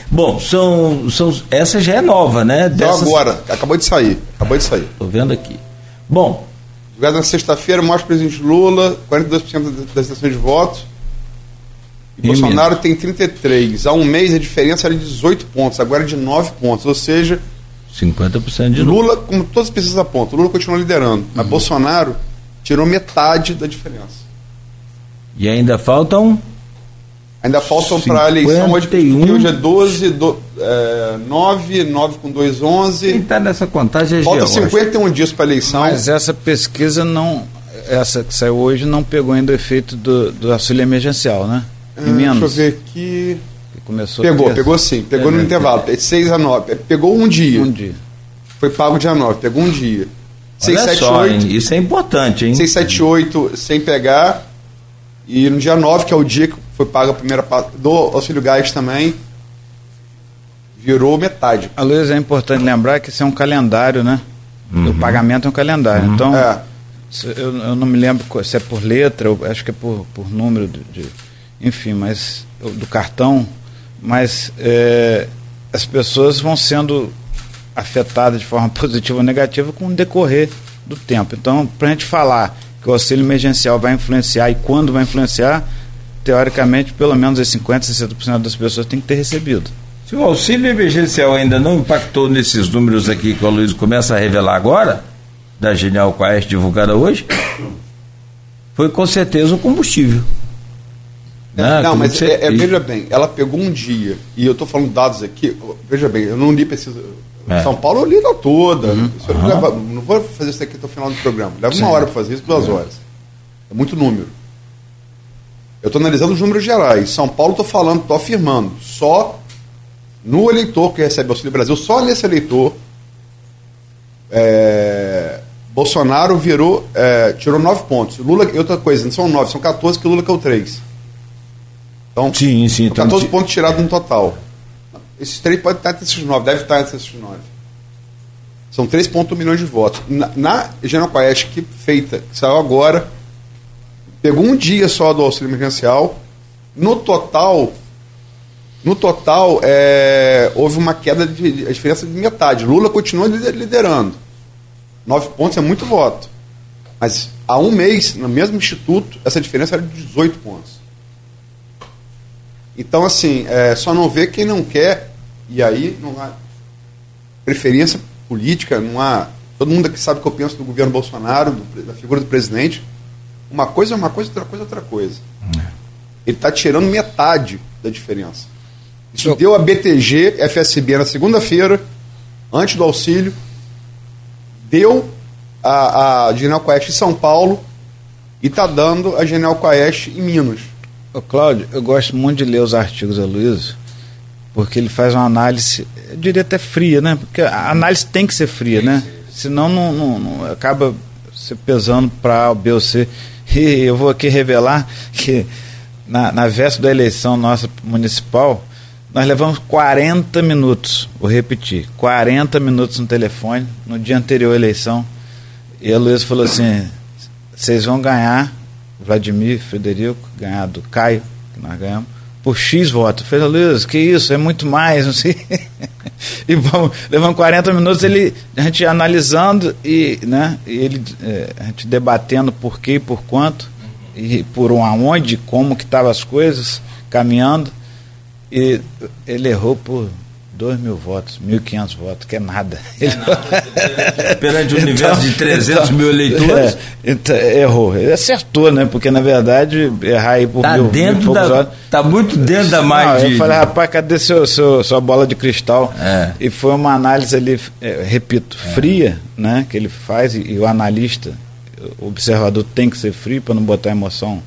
Bom, são, são, essa já é nova, né? Então Dessas... agora, acabou de sair. Acabou de sair. Estou vendo aqui. Bom. Na sexta-feira, mostra o presidente Lula, 42% das intenções de votos. E, e Bolsonaro tem 33. Há um mês a diferença era de 18 pontos, agora é de 9 pontos. Ou seja, 50% de Lula, como todas as pesquisas apontam, Lula continua liderando. Mas uhum. Bolsonaro tirou metade da diferença. E ainda faltam? Ainda faltam para a eleição hoje, hoje é 12, do, é, 9, 9 com 2, 11. Quem está nessa contagem é Falta 51 dias para a eleição. Mas essa pesquisa não. Essa que saiu hoje não pegou ainda o efeito do, do auxílio emergencial, né? Em ah, menos. Deixa eu ver aqui. começou pegou, pegou sim. Pegou é, no intervalo. 6 a 9. Pegou um dia. Um dia. Foi pago dia 9, pegou um dia. 678. Isso é importante, hein? 678 sem pegar. E no dia 9, que é o dia que foi paga a primeira parte do auxílio gás também, virou metade. A Luiz, é importante lembrar que isso é um calendário, né? Uhum. O pagamento é um calendário. Uhum. Então, é. eu, eu, não me lembro se é por letra, eu acho que é por, por número de, de enfim, mas do cartão, mas é, as pessoas vão sendo afetadas de forma (laughs) positiva ou negativa com o decorrer do tempo. Então, para a gente falar que o auxílio emergencial vai influenciar e quando vai influenciar, teoricamente, pelo menos 50%, 60% das pessoas têm que ter recebido. Se o auxílio emergencial ainda não impactou nesses números aqui que o Luiz começa a revelar agora, da Genial Quest divulgada hoje, foi com certeza o combustível. É, né? Não, mas é, é, veja bem, ela pegou um dia, e eu estou falando dados aqui, veja bem, eu não li pesquisa. É. São Paulo eu li ela toda. Uhum. Uhum. Leva, não vou fazer isso aqui até o final do programa. Leva Sim. uma hora para fazer isso, duas horas. É muito número. Eu estou analisando os números gerais. São Paulo, estou falando, estou afirmando. Só no eleitor que recebe Auxílio Brasil, só nesse eleitor, é, Bolsonaro virou, é, tirou nove pontos. Lula, outra coisa, não são nove, são 14 que Lula caiu três. Então, sim, sim, então, 14 pontos tirados no total. Esses três podem estar entre esses nove, deve estar entre esses nove. São 3,1 milhões de votos. Na, na General Quest, que feita, que saiu agora, Pegou um dia só do auxílio emergencial. No total, no total, é, houve uma queda de a diferença de metade. Lula continua liderando. Nove pontos é muito voto. Mas há um mês, no mesmo instituto, essa diferença era de 18 pontos. Então, assim, é, só não vê quem não quer, e aí não há preferência política, não há. Todo mundo aqui sabe o que eu penso do governo Bolsonaro, do, da figura do presidente. Uma coisa é uma coisa, outra coisa é outra coisa. É. Ele está tirando metade da diferença. Isso Eu... deu a BTG, FSB na segunda-feira, antes do auxílio, deu a, a General Quest em São Paulo e está dando a General Quest em Minas. Ô, Cláudio, eu gosto muito de ler os artigos da Luiz, porque ele faz uma análise, eu diria até fria, né? Porque a análise tem que ser fria, né? Senão não, não, não acaba se pesando para o B ou C. E eu vou aqui revelar que na, na véspera da eleição nossa municipal, nós levamos 40 minutos, vou repetir, 40 minutos no telefone, no dia anterior à eleição. E a Luísa falou assim: vocês vão ganhar, Vladimir, Frederico, ganhar do Caio, que nós ganhamos, por X votos. Falei, Luiz, que isso, é muito mais, não sei. (laughs) e vamos, levando 40 minutos, ele, a gente analisando e, né, e ele, é, a gente debatendo por quê e por quanto, e por aonde, como que estavam as coisas, caminhando. E ele errou por 2 mil votos, 1.500 votos, que é nada. É nada. (laughs) Perante o então, universo de 300 então, mil eleitores? É, então, errou. Ele acertou, né? Porque, na verdade, errar aí por tá mil, dentro mil da, Está muito dentro da margem. Eu falei, rapaz, cadê seu, seu, sua bola de cristal? É. E foi uma análise ali, é, repito, é. fria, né? Que ele faz, e, e, o analista, o observador tem que ser frio para não botar emoção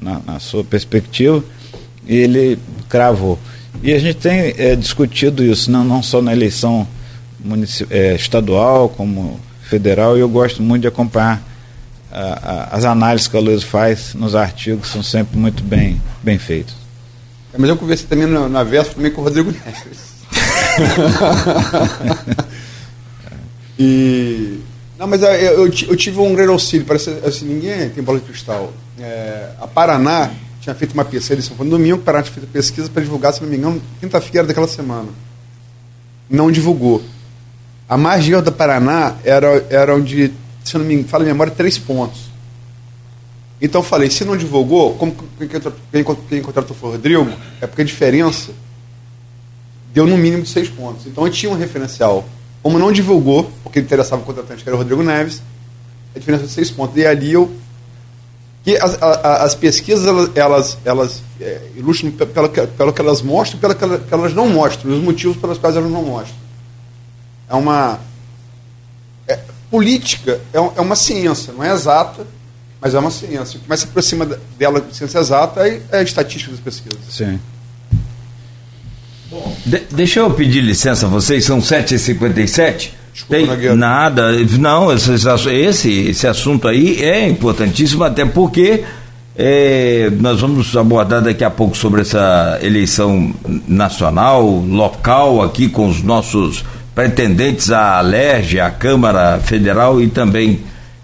na, na sua perspectiva. E ele cravou. E a gente tem é, discutido isso, não, não só na eleição é, estadual, como federal, e eu gosto muito de acompanhar a, a, as análises que a Luiz faz nos artigos, são sempre muito bem, bem feitos. É, mas eu conversei também na, na véspera também com o Rodrigo Neves. (laughs) e. Não, mas eu, eu, eu, tive um grande auxílio, parece assim, ninguém tem bola de cristal. É, a Paraná tinha feito uma pesquisa, foi no domingo, para tinha feito pesquisa para divulgar, se não me engano, quinta-feira daquela semana. Não divulgou. A margem do Paraná era, era onde, se não me engano, fala memória, três pontos. Então eu falei, se não divulgou, como quem, quem, contratou foi o Rodrigo, é porque a diferença deu no mínimo seis pontos. Então eu tinha um referencial. Como não divulgou, porque interessava o contratante, que era o Rodrigo Neves, a diferença de seis pontos. E ali eu Porque as, a, as pesquisas, elas, elas, elas é, ilustram pelo, pelo que elas mostram e pelo que elas não mostram, os motivos pelos quais elas não mostram. É uma. É, política é, é, uma ciência, não é exata, mas é uma ciência. O que mais se aproxima dela de ciência exata é, é a estatística das pesquisas. Sim. De, deixa eu pedir licença a vocês, são 7h57. Tem nada, não, esse, esse, assunto aí é importantíssimo, até porque é, nós vamos abordar daqui a pouco sobre essa eleição nacional, local, aqui com os nossos pretendentes à LERJ, à Câmara Federal e também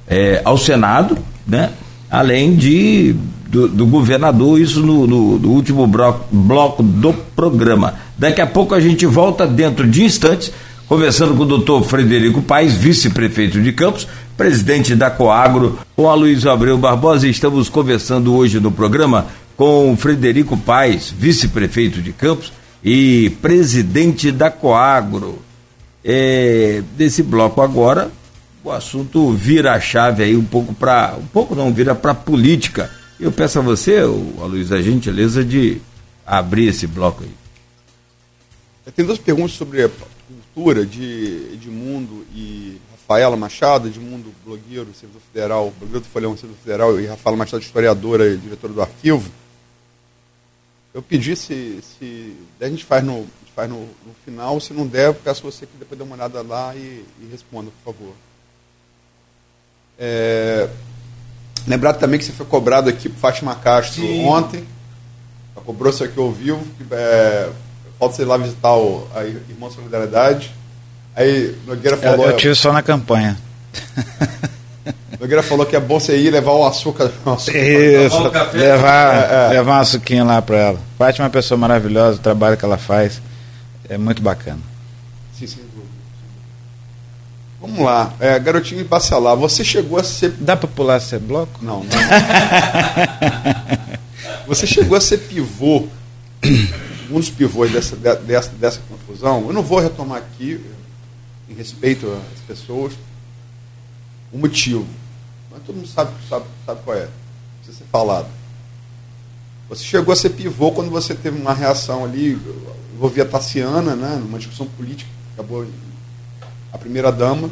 é, ao Senado, né? além de do, do governador, isso no, no, no último bloco, bloco do programa. Daqui a pouco a gente volta dentro de instantes conversando com o doutor Frederico Paes, vice-prefeito de Campos, presidente da Coagro, com a Luiz Abreu Barbosa. Estamos conversando hoje no programa com o Frederico Paes, vice-prefeito de Campos e presidente da Coagro. É, desse bloco agora, o assunto vira a chave aí um pouco para. Um pouco não, vira para política. Eu peço a você, Luiz, a gentileza de abrir esse bloco aí. Tem duas perguntas sobre de Edmundo e Rafaela Machado, Edmundo, blogueiro, servidor federal, blogueiro do Folhão, servidor federal, e Rafaela Machado, historiadora e diretora do arquivo. Eu pedi se, se a gente faz, no, gente faz no, no, final, se não der, eu peço você que depois dê uma olhada lá e, e responda, por favor. É, lembrar também que você foi cobrado aqui por Fátima Castro Sim. ontem. Cobrou isso aqui ao vivo. Que, é, você ir lá visitar o, a Irmã Solidariedade. Aí Nogueira falou. Eu, eu tive só na campanha. (laughs) Nogueira falou que é bom você ir levar um açúcar. Um açúcar Isso, levar, é, é. levar um açuquinho lá para ela. Fátima é uma pessoa maravilhosa, o trabalho que ela faz é muito bacana. Sim, sem dúvida. Vamos lá, é, garotinho de Bacelar, você chegou a ser. Dá para pular esse bloco? Não, não. (laughs) você chegou a ser pivô (coughs) dos pivôs dessa, dessa, dessa confusão, eu não vou retomar aqui, em respeito às pessoas, o motivo. Mas todo mundo sabe, sabe, sabe qual é. Precisa ser falado. Você chegou a ser pivô quando você teve uma reação ali, envolvia a Tassiana, né, numa discussão política, acabou a primeira dama,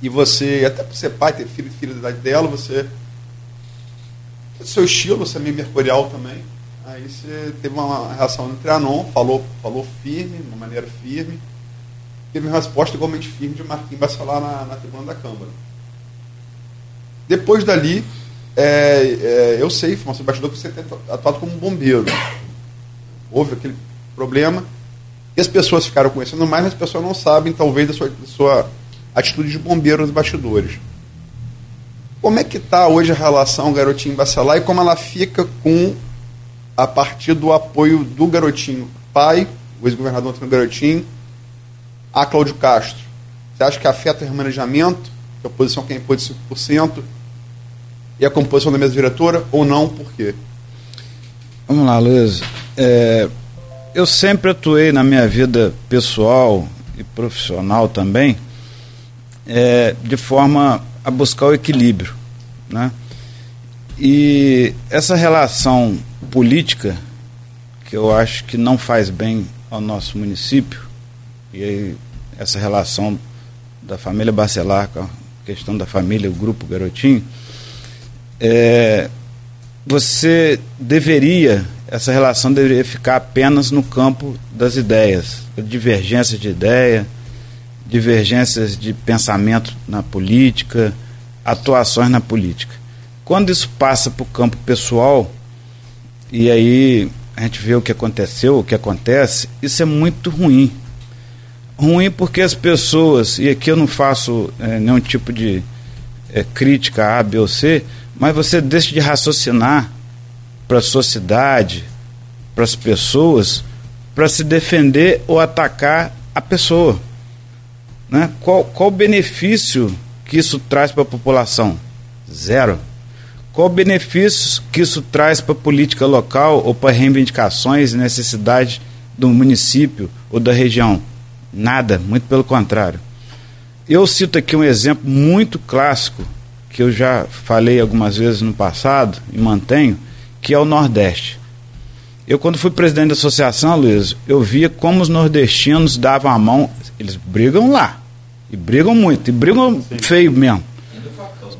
e você, até por ser pai, ter filho e filha da idade dela, você. Seu estilo, você é meio mercurial também Aí você teve uma reação entre Anon, falou, falou firme, de uma maneira firme, teve uma resposta igualmente firme de Marquinhos Bacelar na, na tribuna da Câmara. Depois dali, é, é, eu sei, informação bastidor, que você tem atuado como bombeiro. Houve aquele problema, e as pessoas ficaram conhecendo mais, as pessoas não sabem, talvez, da sua, da sua atitude de bombeiro nos bastidores. Como é que está hoje a relação Garotinho Bacelar e como ela fica com a partir do apoio do garotinho pai, o ex-governador Antônio Garotinho, a Cláudio Castro. Você acha que afeta o remanejamento, que a oposição quem impôs 5%, e a composição da mesa diretora, ou não, por quê? Vamos lá, Luiz. É, eu sempre atuei na minha vida pessoal e profissional também, é, de forma a buscar o equilíbrio. Né? E essa relação política que eu acho que não faz bem ao nosso município, e aí essa relação da família Bacelar com a questão da família, o grupo Garotinho, é, você deveria, essa relação deveria ficar apenas no campo das ideias, divergências de ideia, divergências de pensamento na política, atuações na política. Quando isso passa para o campo pessoal, e aí a gente vê o que aconteceu, o que acontece, isso é muito ruim. Ruim porque as pessoas, e aqui eu não faço é, nenhum tipo de é, crítica A, B ou C, mas você deixa de raciocinar para a sociedade, para as pessoas, para se defender ou atacar a pessoa. Né? Qual, qual o benefício que isso traz para a população? Zero. Qual o benefício que isso traz para a política local ou para reivindicações e necessidades do município ou da região? Nada, muito pelo contrário. Eu cito aqui um exemplo muito clássico que eu já falei algumas vezes no passado e mantenho, que é o Nordeste. Eu, quando fui presidente da associação, Luiz, eu via como os nordestinos davam a mão. Eles brigam lá. E brigam muito. E brigam Sim. feio mesmo.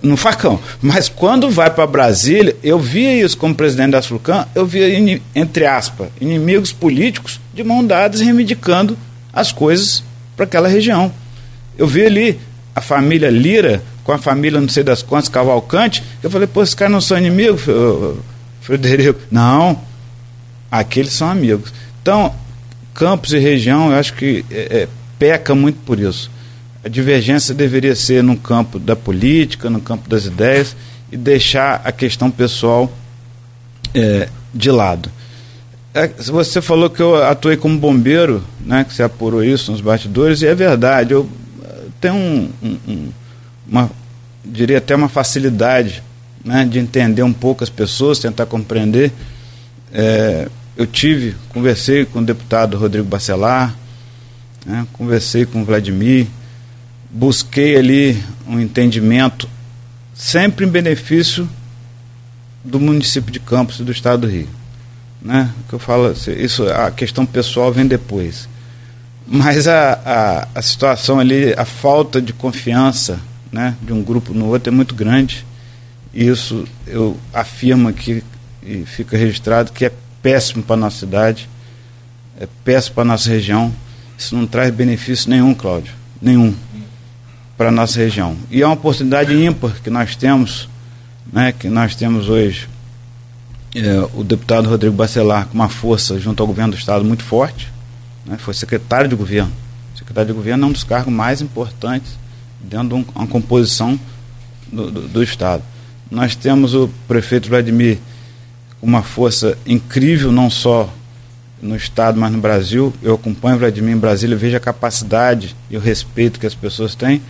No facão. Mas quando vai para Brasília, eu via isso como presidente da Sulcan, eu via, entre aspas, inimigos políticos de mão dadas reivindicando as coisas para aquela região. Eu vi ali a família Lira com a família não sei das quantas, Cavalcante. Eu falei, pô, esses caras não são inimigos, Frederico? Não, aqueles são amigos. Então, campos e região, eu acho que é, é, peca muito por isso. A divergência deveria ser no campo da política, no campo das ideias, e deixar a questão pessoal é, de lado. É, você falou que eu atuei como bombeiro, né, que você apurou isso nos bastidores, e é verdade. Eu tenho um, um, uma, diria até uma facilidade né, de entender um pouco as pessoas, tentar compreender. É, eu tive, conversei com o deputado Rodrigo Bacelar, né, conversei com o Vladimir, busquei ali um entendimento, sempre em benefício do município de Campos e do estado do Rio. Né? Que eu falo, isso, a questão pessoal vem depois. Mas a, a, a situação ali, a falta de confiança né, de um grupo no outro é muito grande. E isso eu afirmo aqui e fica registrado que é péssimo para a nossa cidade, é péssimo para a nossa região. Isso não traz benefício nenhum, Cláudio, nenhum para a nossa região. E é uma oportunidade ímpar que nós temos, né, que nós temos hoje é, o deputado Rodrigo Bacelar com uma força junto ao governo do Estado muito forte, né, foi secretário de governo. Secretário de governo é um dos cargos mais importantes dentro de um, uma composição do, do, do, Estado. Nós temos o prefeito Vladimir com uma força incrível, não só no Estado, mas no Brasil. Eu acompanho o Vladimir em Brasília, vejo a capacidade e o respeito que as pessoas têm.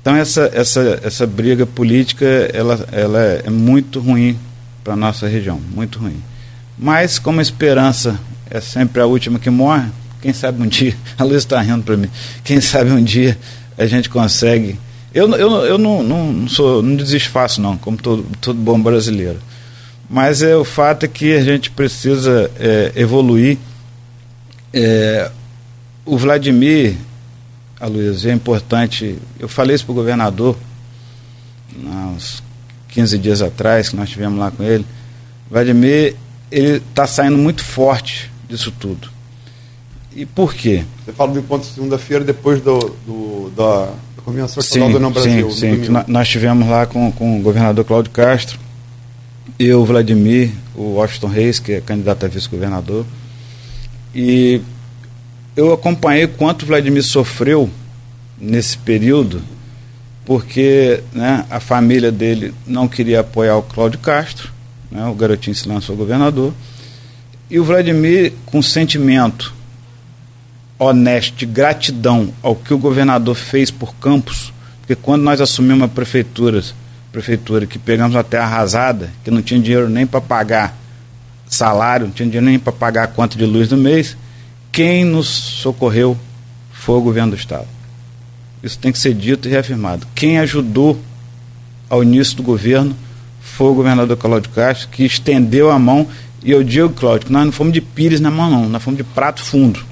Então essa, essa, essa briga política ela, ela é muito ruim para a nossa região, muito ruim. Mas como a esperança é sempre a última que morre, quem sabe um dia, (laughs) a Luiz está rindo para mim, quem sabe um dia a gente consegue. Eu, eu, eu não, não, sou, não desfaço não, como todo, todo bom brasileiro. Mas é, o fato é que a gente precisa é, evoluir. É, o Vladimir, a Luiz, é importante. Eu falei isso para o governador há uns 15 dias atrás, que nós estivemos lá com ele. Vladimir, ele está saindo muito forte disso tudo. E por quê? Você fala do encontro segunda-feira depois do, do, da, da Convenção Estadual do Não Brasil. Sim, sim. nós estivemos lá com, com o governador Cláudio Castro, eu, Vladimir, o Washington Reis, que é candidato a vice-governador. E eu acompanhei quanto Vladimir sofreu nesse período, porque né, a família dele não queria apoiar o Cláudio Castro, né, o garotinho se lançou governador, e o Vladimir, com sentimento honesto, de gratidão ao que o governador fez por Campos, porque quando nós assumimos a prefeitura, prefeitura que pegamos terra arrasada, que não tinha dinheiro nem para pagar salário, não tinha dinheiro nem para pagar a conta de luz do mês, quem nos socorreu foi o governo do Estado. Isso tem que ser dito e reafirmado. Quem ajudou ao início do governo foi o governador Cláudio Castro, que estendeu a mão. E eu digo, Cláudio, que nós não fomos de pires na mão, não, nós fomos de prato fundo.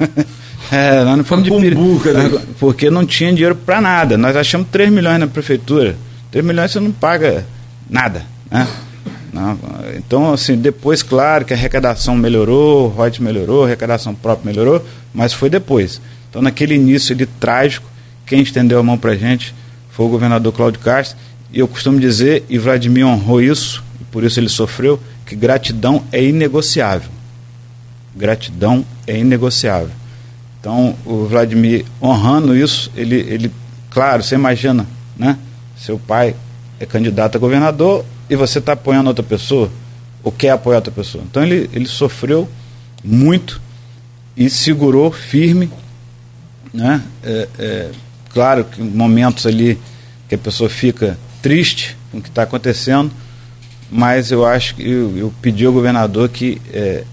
(laughs) é, nós não fomos de pires. Né? Porque não tinha dinheiro para nada. Nós achamos 3 milhões na prefeitura. 3 milhões você não paga nada. Né? Não, então, assim, depois, claro que a arrecadação melhorou, o royalties melhorou, a arrecadação própria melhorou, mas foi depois. Então, naquele início ali trágico, quem estendeu a mão para a gente foi o governador Cláudio Castro. E eu costumo dizer, e Vladimir honrou isso, e por isso ele sofreu, que gratidão é inegociável. Gratidão é inegociável. Então, o Vladimir honrando isso, ele, ele claro, você imagina, né? Seu pai é candidato a governador e você está apoiando outra pessoa, ou quer apoiar outra pessoa. Então, ele, ele sofreu muito e segurou firme né? É, é, claro que momentos ali que a pessoa fica triste com o que está acontecendo, mas eu acho que eu, eu pedi ao governador que é,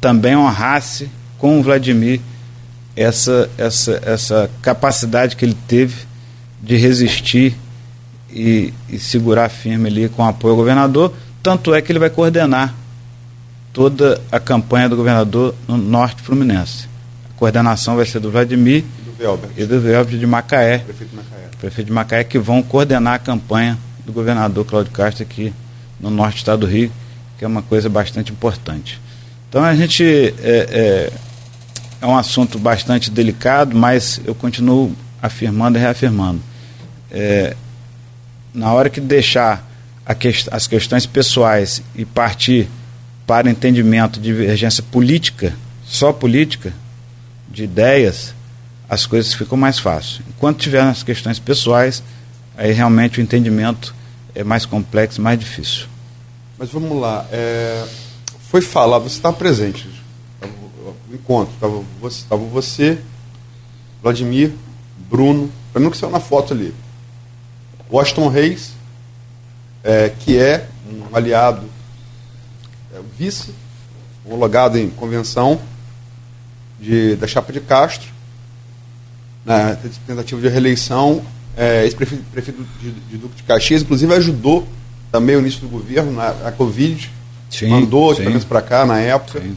também honrasse com o Vladimir essa, essa, essa capacidade que ele teve de resistir e, e segurar firme ali com apoio ao governador. Tanto é que ele vai coordenar toda a campanha do governador no norte fluminense. A coordenação vai ser do Vladimir E do Velber. e do Velvet de Macaé, Prefeito de Macaé. prefeito de Macaé, que vão coordenar a campanha do governador Cláudio Castro aqui no norte do estado do Rio, que é uma coisa bastante importante. Então a gente é, é, é um assunto bastante delicado, mas eu continuo afirmando e reafirmando. É, na hora que deixar quest as questões pessoais e partir para entendimento de divergência política, só política, de ideias, as coisas ficam mais fáceis. Enquanto tiver nas questões pessoais, aí realmente o entendimento é mais complexo, mais difícil. Mas vamos lá. é, foi falado, você estava presente encontro, estava você, você, Vladimir, Bruno, para mim que saiu na foto ali. Washington Reis, é, que é um aliado, é, vice, homologado em convenção de, da chapa de Castro, na tentativa de reeleição, é, ex-prefeito prefeito de, de Duque de Caxias, inclusive ajudou também o início do governo, na, na Covid, Sim, mandou os para cá na época. Sim.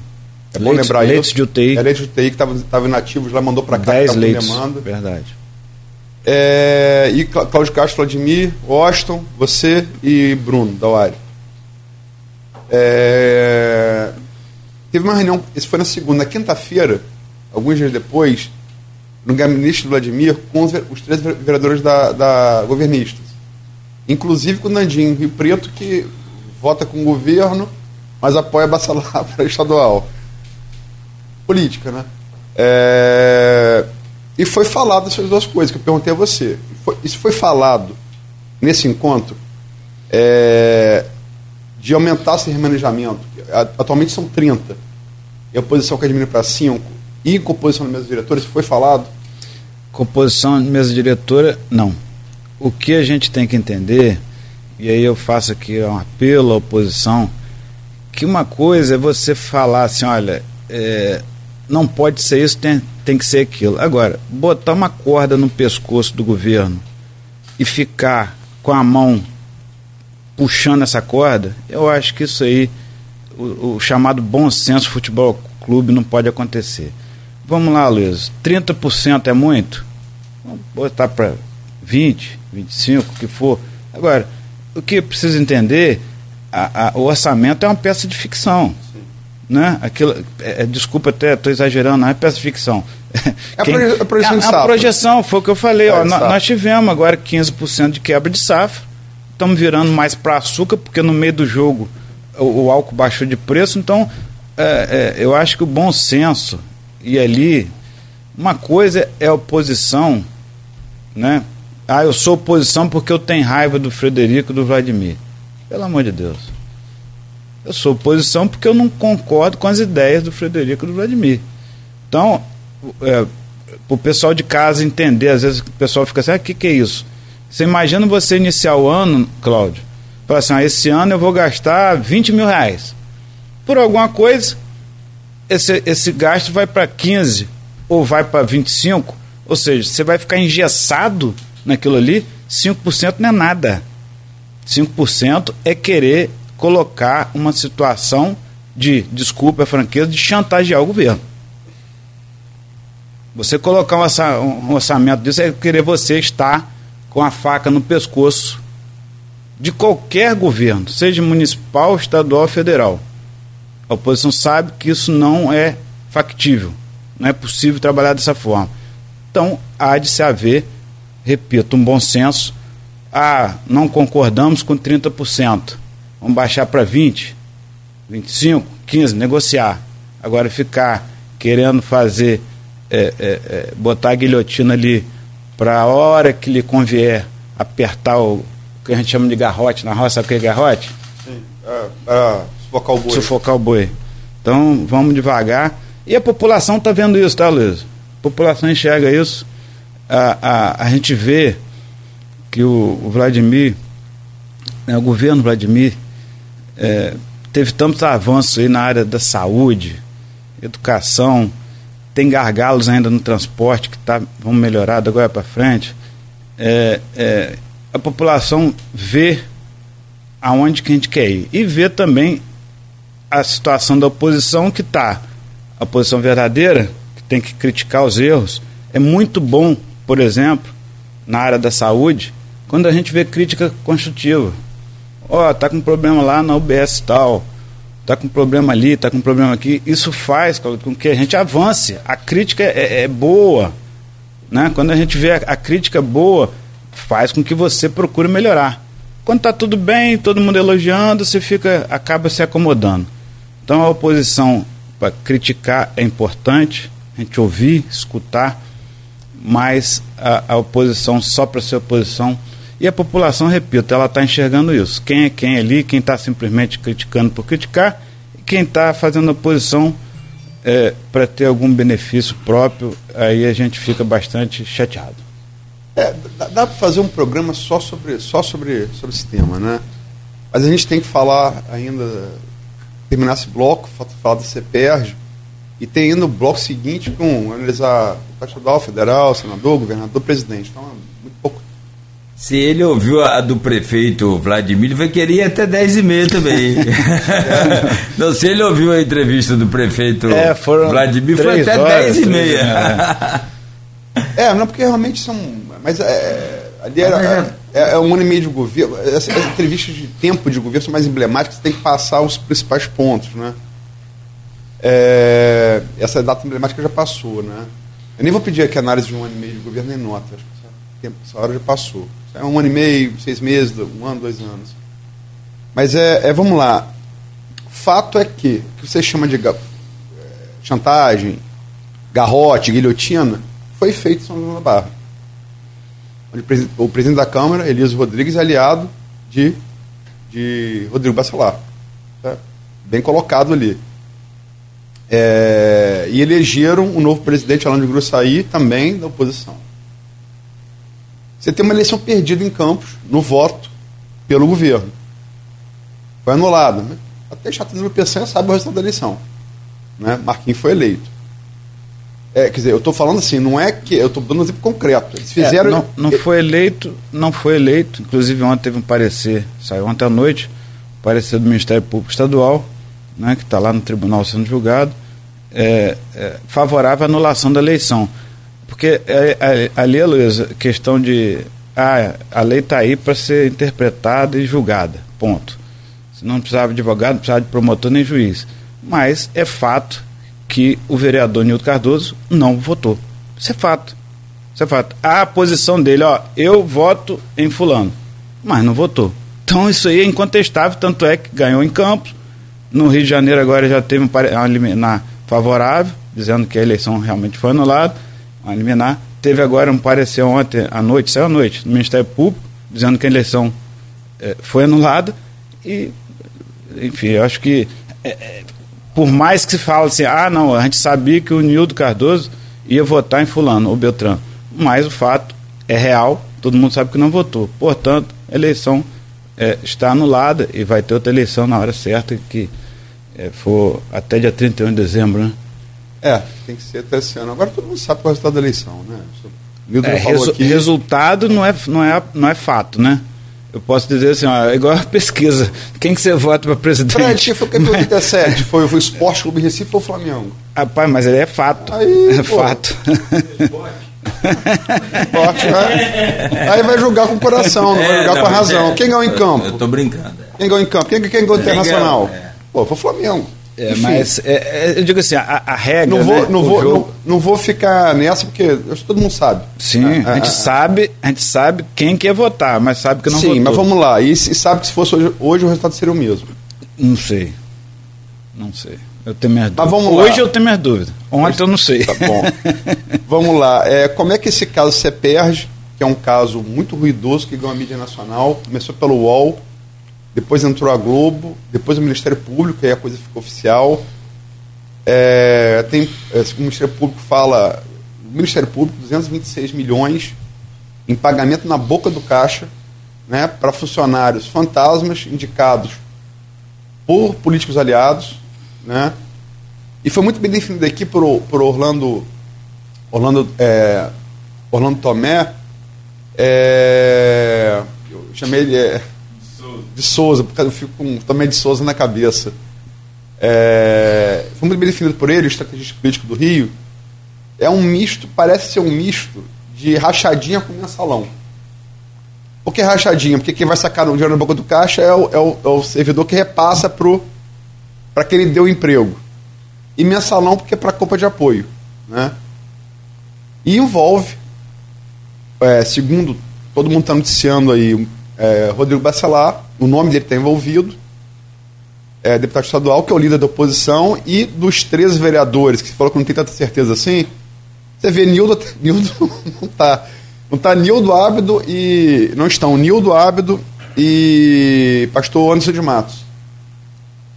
É bom Leites- lembrar leites isso. de UTI. É leites de UTI que estavam inativos lá, mandou para cá, que 10 estavam com leitos. demanda. Verdade. É, e Clá- Cláudio Castro, Vladimir, Washington, você e Bruno, da UARI. É, teve uma reunião, isso foi na segunda, na quinta-feira, alguns dias depois, no gabinete do Vladimir, com os, três vereadores da, da governistas. Inclusive com o Nandinho Rio Preto, que vota com o governo, mas apoia Bacelar (laughs) para estadual. Política, né? É, E foi falado essas duas coisas que eu perguntei a você. Isso foi falado nesse encontro é, de aumentar esse remanejamento. Atualmente são 30. E a oposição quer diminuir para 5. E composição da mesa diretora, isso foi falado. Composição de mesa diretora, não. O que a gente tem que entender, e aí eu faço aqui um apelo à oposição, que uma coisa é você falar assim, olha, é, não pode ser isso, tem, tem que ser aquilo. Agora, botar uma corda no pescoço do governo e ficar com a mão puxando essa corda, eu acho que isso aí, o, o chamado bom senso futebol clube não pode acontecer. Vamos lá, Luiz, 30% é muito? Vamos botar para 20, 25, o que for. Agora, o que precisa entender, a- a- o orçamento é uma peça de ficção. Né? Aquilo, é, é, desculpa até, estou exagerando, não é peça ficção. (laughs) É a proje- a projeção é, a safra. projeção, foi o que eu falei. É, ó, de nó- safra. nós tivemos agora 15% de quebra de safra, estamos virando mais para açúcar, porque no meio do jogo o, o álcool baixou de preço, então é, é, eu acho que o bom senso, e ali, uma coisa é oposição, né? Ah, eu sou oposição porque eu tenho raiva do Frederico e do Vladimir. Pelo amor de Deus. Eu sou oposição porque eu não concordo com as ideias do Frederico e do Vladimir. Então, é, o pessoal de casa entender, às vezes o pessoal fica assim, ah, o que, que é isso? Você imagina você iniciar o ano, Cláudio, falar assim, ah, esse ano eu vou gastar 20 mil reais. Por alguma coisa, esse, esse gasto vai para 15 ou vai para 25, ou seja, você vai ficar engessado naquilo ali, 5% não é nada. 5% é querer colocar uma situação de, desculpa a franqueza, de chantagear o governo. Você colocar um, orça- orçamento disso é querer você estar com a faca no pescoço de qualquer governo, seja municipal, estadual ou federal. A oposição sabe que isso não é factível, não é possível trabalhar dessa forma. Então, há de se haver, repito, um bom senso. Ah, não concordamos com 30%. Vamos baixar para 20%, 25%, 15%, negociar. Agora, ficar querendo fazer, é, é, é, botar a guilhotina ali para a hora que lhe convier apertar o que a gente chama de garrote na roça, sabe o que é garrote? Sim. É, é, sufocar o boi. sufocar o boi. Então vamos devagar. E a população está vendo isso, tá, Luiz? A população enxerga isso. A, a, a gente vê que o, o Vladimir, né, o governo Vladimir, é, teve tantos avanços aí na área da saúde, educação, tem gargalos ainda no transporte que tá, vão melhorar da agora para frente. É, é, a população vê aonde que a gente quer ir. E vê também a situação da oposição que está. A oposição verdadeira, que tem que criticar os erros. É muito bom, por exemplo, na área da saúde, quando a gente vê crítica construtiva. Ó, oh, tá com problema lá na UBS tal, tá com problema ali, tá com problema aqui. Isso faz com que a gente avance. A crítica é, é boa. Né? Quando a gente vê a, a crítica boa, faz com que você procure melhorar. Quando está tudo bem, todo mundo elogiando, você fica, acaba se acomodando. Então a oposição para criticar é importante, a gente ouvir, escutar, mas a, a oposição só para ser oposição. E a população, repito, ela está enxergando isso. Quem é quem ali, quem está simplesmente criticando por criticar, e quem está fazendo oposição é, para ter algum benefício próprio, aí a gente fica bastante chateado. É, dá, dá para fazer um programa só sobre, só sobre, sobre esse tema, né? Mas a gente tem que falar ainda, terminar esse bloco, falar da CPERJ, e tem ainda o bloco seguinte com analisar o estadual, federal, senador, governador, presidente. Então, é muito pouco. Se ele ouviu a do prefeito Vladimir, ele vai querer ir até 10 e meia também. (laughs) Não, se ele ouviu a entrevista do prefeito é, Vladimir, foi até horas, 10 e meia. (laughs) É, não, porque realmente são mas é, ali era, é, é, um ano e meio de governo. As, as, entrevistas de tempo de governo são mais emblemáticas, você tem que passar os principais pontos, né? É, essa data emblemática já passou, né? Eu nem vou pedir aqui análise de um ano e meio de governo nem nota, acho que essa hora já passou. É um ano e meio, seis meses, um ano, dois anos. Mas é, é vamos lá. Fato é que o que você chama de é, chantagem, garrote, guilhotina, foi feito em São João da Barra onde o presidente da Câmara, Elias Rodrigues, é aliado de, de Rodrigo Bacelar. Tá? Bem colocado ali. É, e elegeram um novo presidente, Alan de Grossaí, também da oposição. Você tem uma eleição perdida em Campos, no voto, pelo governo. Foi anulada. Né? Até chato no PC sabe o resultado da eleição. Né? Marquinhos foi eleito. É, quer dizer, eu estou falando assim, não é que. Eu estou dando um exemplo concreto. Eles é, fizeram. É, não, não foi eleito, não foi eleito. Inclusive ontem teve um parecer, saiu ontem à noite, parecer do Ministério Público Estadual, né, que está lá no tribunal sendo julgado, é, é, favorável à anulação da eleição. Porque é, é, ali, Luísa, questão de. Ah, a lei está aí para ser interpretada e julgada. Ponto. Se não precisava de advogado, não precisava de promotor nem juiz. Mas é fato que o vereador Nilton Cardoso não votou. Isso é fato. Isso é fato. A posição dele, ó, eu voto em fulano, mas não votou. Então isso aí é incontestável, tanto é que ganhou em Campos. No Rio de Janeiro agora já teve uma liminar favorável, dizendo que a eleição realmente foi anulada, uma liminar. Teve agora um parecer ontem à noite, saiu à noite, no Ministério Público, dizendo que a eleição eh, foi anulada. E, enfim, eu acho que eh, por mais que se fale assim, ah, não, a gente sabia que o Nildo Cardoso ia votar em fulano ou Beltrano. Mas o fato é real, todo mundo sabe que não votou. Portanto, a eleição está anulada e vai ter outra eleição na hora certa, que for até dia 31 de dezembro, né? É, tem que ser até esse ano. Agora todo mundo sabe qual é o resultado da eleição, né? O é, resu aqui... Resultado não é, não, é, não é fato, né? eu posso dizer assim, ó, é igual a pesquisa. Quem que você vota para presidente? Fred, foi campeão de 87, foi, foi o (laughs) Esporte Clube Recife ou o Flamengo? Rapaz, mas ele é fato. Aí, é pô. fato. Esporte, né? Aí vai jogar com o coração, não é, vai jogar não, com a razão. É, Quem ganhou em campo? Eu tô brincando. Quem ganhou em campo? Quem, quem ganhou internacional? É. Pô, foi o Flamengo. É, mas é, é, eu digo assim, a, a regra. Não vou, né, não, vou, não, não, vou ficar nessa, porque todo mundo sabe. Sim, a, a, a, gente sabe, a gente sabe quem quer votar, mas sabe que não Sim, votou. mas vamos lá. E, e sabe que se fosse hoje, hoje, o resultado seria o mesmo. Não sei. Não sei. Eu tenho minhas dúvidas. Mas vamos hoje eu tenho minhas dúvidas. Ontem hoje, eu não sei. Tá bom. (laughs) vamos lá. É, como é que esse caso se perde, que é um caso muito ruidoso, que ganhou a mídia nacional, começou pelo UOL, depois entrou a Globo, depois o Ministério Público, aí a coisa ficou oficial é, tem, é, o Ministério Público fala, o Ministério Público, 226 milhões em pagamento na boca do caixa né, para funcionários fantasmas indicados por políticos aliados. Né, e foi muito bem definido aqui por, por Orlando, Orlando, é, Orlando Tomé. É, eu chamei ele é, de Souza, porque eu fico com também de Souza na cabeça. É, foi muito bem definido por ele, o estrategista político do Rio. É um misto, parece ser um misto de rachadinha com mensalão. Por que rachadinha? Porque quem vai sacar o dinheiro na boca do caixa é o, é o, é o servidor que repassa para quem ele deu emprego. E mensalão porque é para a de apoio. Né? E envolve, é, segundo todo mundo está noticiando aí, é, Rodrigo Bacelar, o nome dele está envolvido, é, deputado estadual, que é o líder da oposição, e dos 13 vereadores, que você falou que não tem tanta certeza assim, você vê Nildo, (laughs) Nildo não está. Não está Nildo Ábido e. Não estão Nildo Ábido e pastor Anderson de Matos.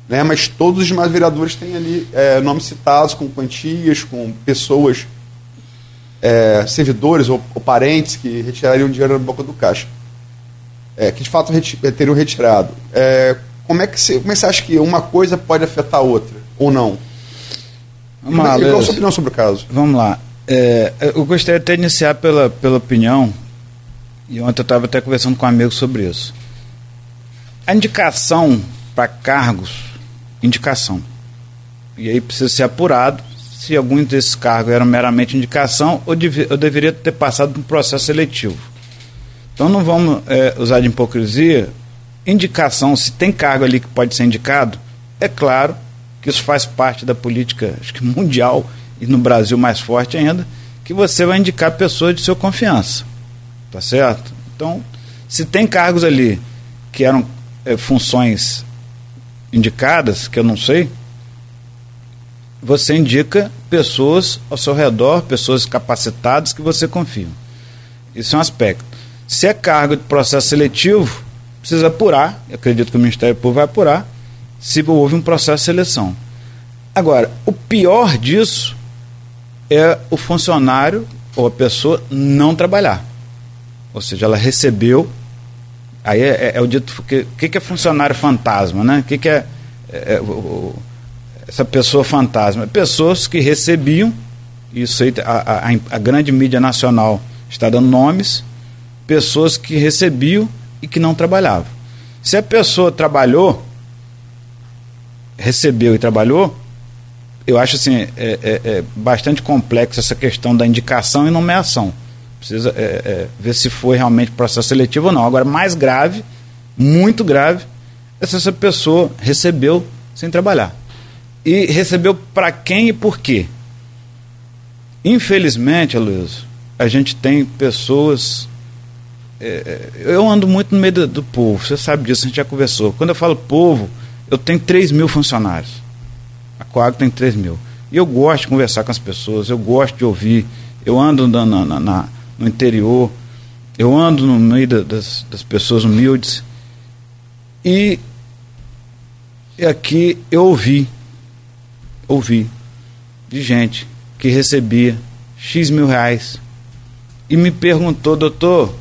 Né? Mas todos os demais vereadores têm ali é, nomes citados, com quantias, com pessoas, é, servidores ou, ou, parentes que retirariam dinheiro da boca do caixa. É, que de fato reti teriam retirado. É, como, é que você, como é que você acha que uma coisa pode afetar a outra? Ou não? Vamos lá, qual a sua opinião sobre o caso? Vamos lá. É, eu gostaria até de iniciar pela, pela opinião, e ontem eu estava até conversando com um amigo sobre isso. A indicação para cargos, indicação. E aí precisa ser apurado se alguns desses cargos eram meramente indicação ou deve, eu deveria ter passado por um processo seletivo. Então não vamos é, usar de hipocrisia. Indicação, se tem cargo ali que pode ser indicado, é claro que isso faz parte da política acho que mundial e no Brasil mais forte ainda, que você vai indicar pessoas de sua confiança. Tá certo? Então, se tem cargos ali que eram é, funções indicadas, que eu não sei, você indica pessoas ao seu redor, pessoas capacitadas que você confia. Isso é um aspecto. Se é cargo de processo seletivo, precisa apurar, eu acredito que o Ministério Público vai apurar, se houve um processo de seleção. Agora, o pior disso é o funcionário ou a pessoa não trabalhar. Ou seja, ela recebeu. Aí é, é, é o dito. Que, que, que é funcionário fantasma? Né? O que, que é, é, é o, essa pessoa fantasma? Pessoas que recebiam, isso aí, a, a, a grande mídia nacional está dando nomes, pessoas que recebiam e que não trabalhavam. Se a pessoa trabalhou, recebeu e trabalhou, eu acho assim, é, é, é bastante complexo essa questão da indicação e nomeação. Precisa é, é, ver se foi realmente processo seletivo ou não. Agora, mais grave, muito grave, é se essa pessoa recebeu sem trabalhar. E recebeu para quem e por quê? Infelizmente, Luiz, a gente tem pessoas. É, eu ando muito no meio do, do, povo, você sabe disso, a gente já conversou. Quando eu falo povo, eu tenho 3 mil funcionários. A Coag tem 3 mil. E eu gosto de conversar com as pessoas, eu gosto de ouvir. Eu ando na, na, na no interior, eu ando no meio das, das pessoas humildes. E aqui eu ouvi, ouvi de gente que recebia X mil reais e me perguntou, doutor,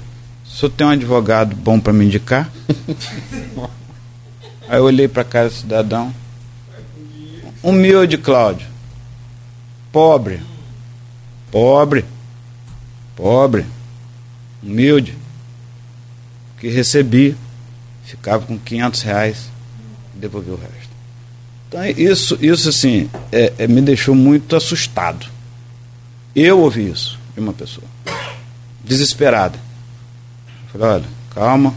o senhor tem um advogado bom para me indicar? (laughs) Aí eu olhei para a cara do cidadão. Humilde, Cláudio. Pobre. Pobre. Pobre. Humilde. Que recebi. Ficava com 500 reais e devolvi o resto. Então, isso, isso assim, é, é, me deixou muito assustado. Eu ouvi isso de uma pessoa. Desesperada. Falei, olha, calma.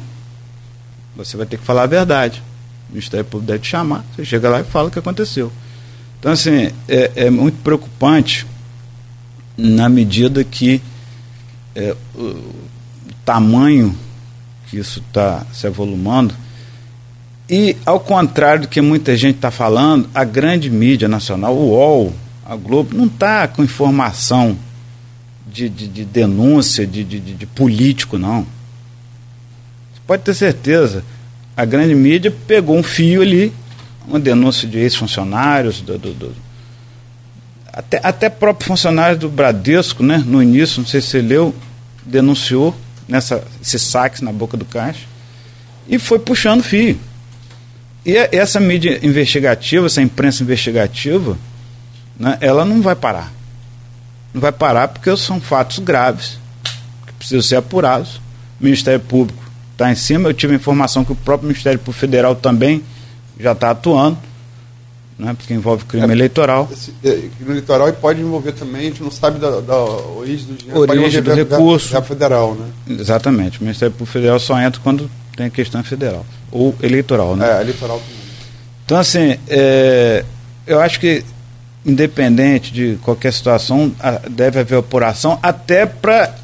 Você vai ter que falar a verdade. O Ministério Público deve te chamar. Você chega lá e fala o que aconteceu. Então, assim, é, é muito preocupante na medida que é, o, tamanho que isso está se evolumando. E, ao contrário do que muita gente está falando, a grande mídia nacional, o UOL, a Globo, não está com informação de, de, de denúncia de, de, de, político, não. Pode ter certeza. A grande mídia pegou um fio ali uma denúncia de ex-funcionários, do, do, do, até, até próprio funcionário do Bradesco, né, no início, não sei se você leu, denunciou nessa, esses na boca do caixa e foi puxando fio. E essa mídia investigativa, essa imprensa investigativa, né, ela não vai parar. Não vai parar porque são fatos graves que precisam ser apurados. O Ministério Público está em cima. Eu tive a informação que o próprio Ministério Público Federal também já está atuando, né, porque envolve crime é, eleitoral. Esse, é, crime eleitoral e pode envolver também, a gente não sabe da, da origem do dinheiro. Origem do recurso. Da federal, né? Exatamente. O Ministério Público Federal só entra quando tem a questão federal. Ou eleitoral, né? É, eleitoral também. Então, assim, é, eu acho que independente de qualquer situação, deve haver apuração até para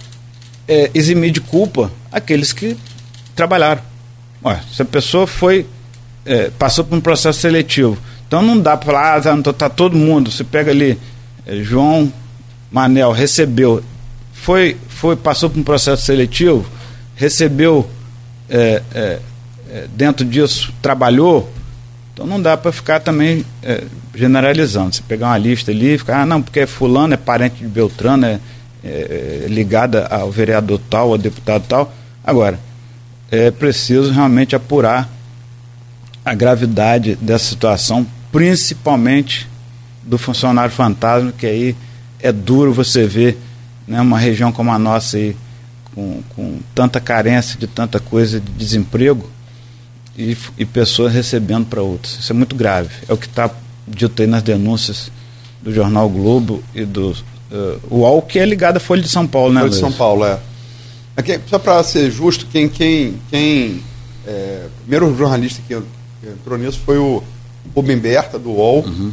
é, eximir de culpa aqueles que trabalharam. Ué, se a pessoa foi é, passou por um processo seletivo, então não dá para falar, ah, tá, todo mundo. Você pega ali é, João Manel recebeu, foi, foi passou por um processo seletivo, recebeu é, é, é, dentro disso trabalhou, então não dá para ficar também é, generalizando. Você pegar uma lista ali e ficar, ah, não, porque fulano é parente de Beltrano, é, é, é ligada ao vereador tal, ao deputado tal. Agora, é preciso realmente apurar a gravidade dessa situação, principalmente do funcionário fantasma, que aí é duro você ver né, uma região como a nossa aí, com, com tanta carência de tanta coisa de desemprego, e, e pessoas recebendo para outros. Isso é muito grave. É o que está dito aí nas denúncias do jornal Globo e do uh, UOL, que é ligado à Folha de São Paulo, né? Folha de São Paulo, é. Aqui, só para ser justo, quem, quem, quem é, primeiro jornalista que entrou nisso foi o Rubem Berta, do UOL. Uhum.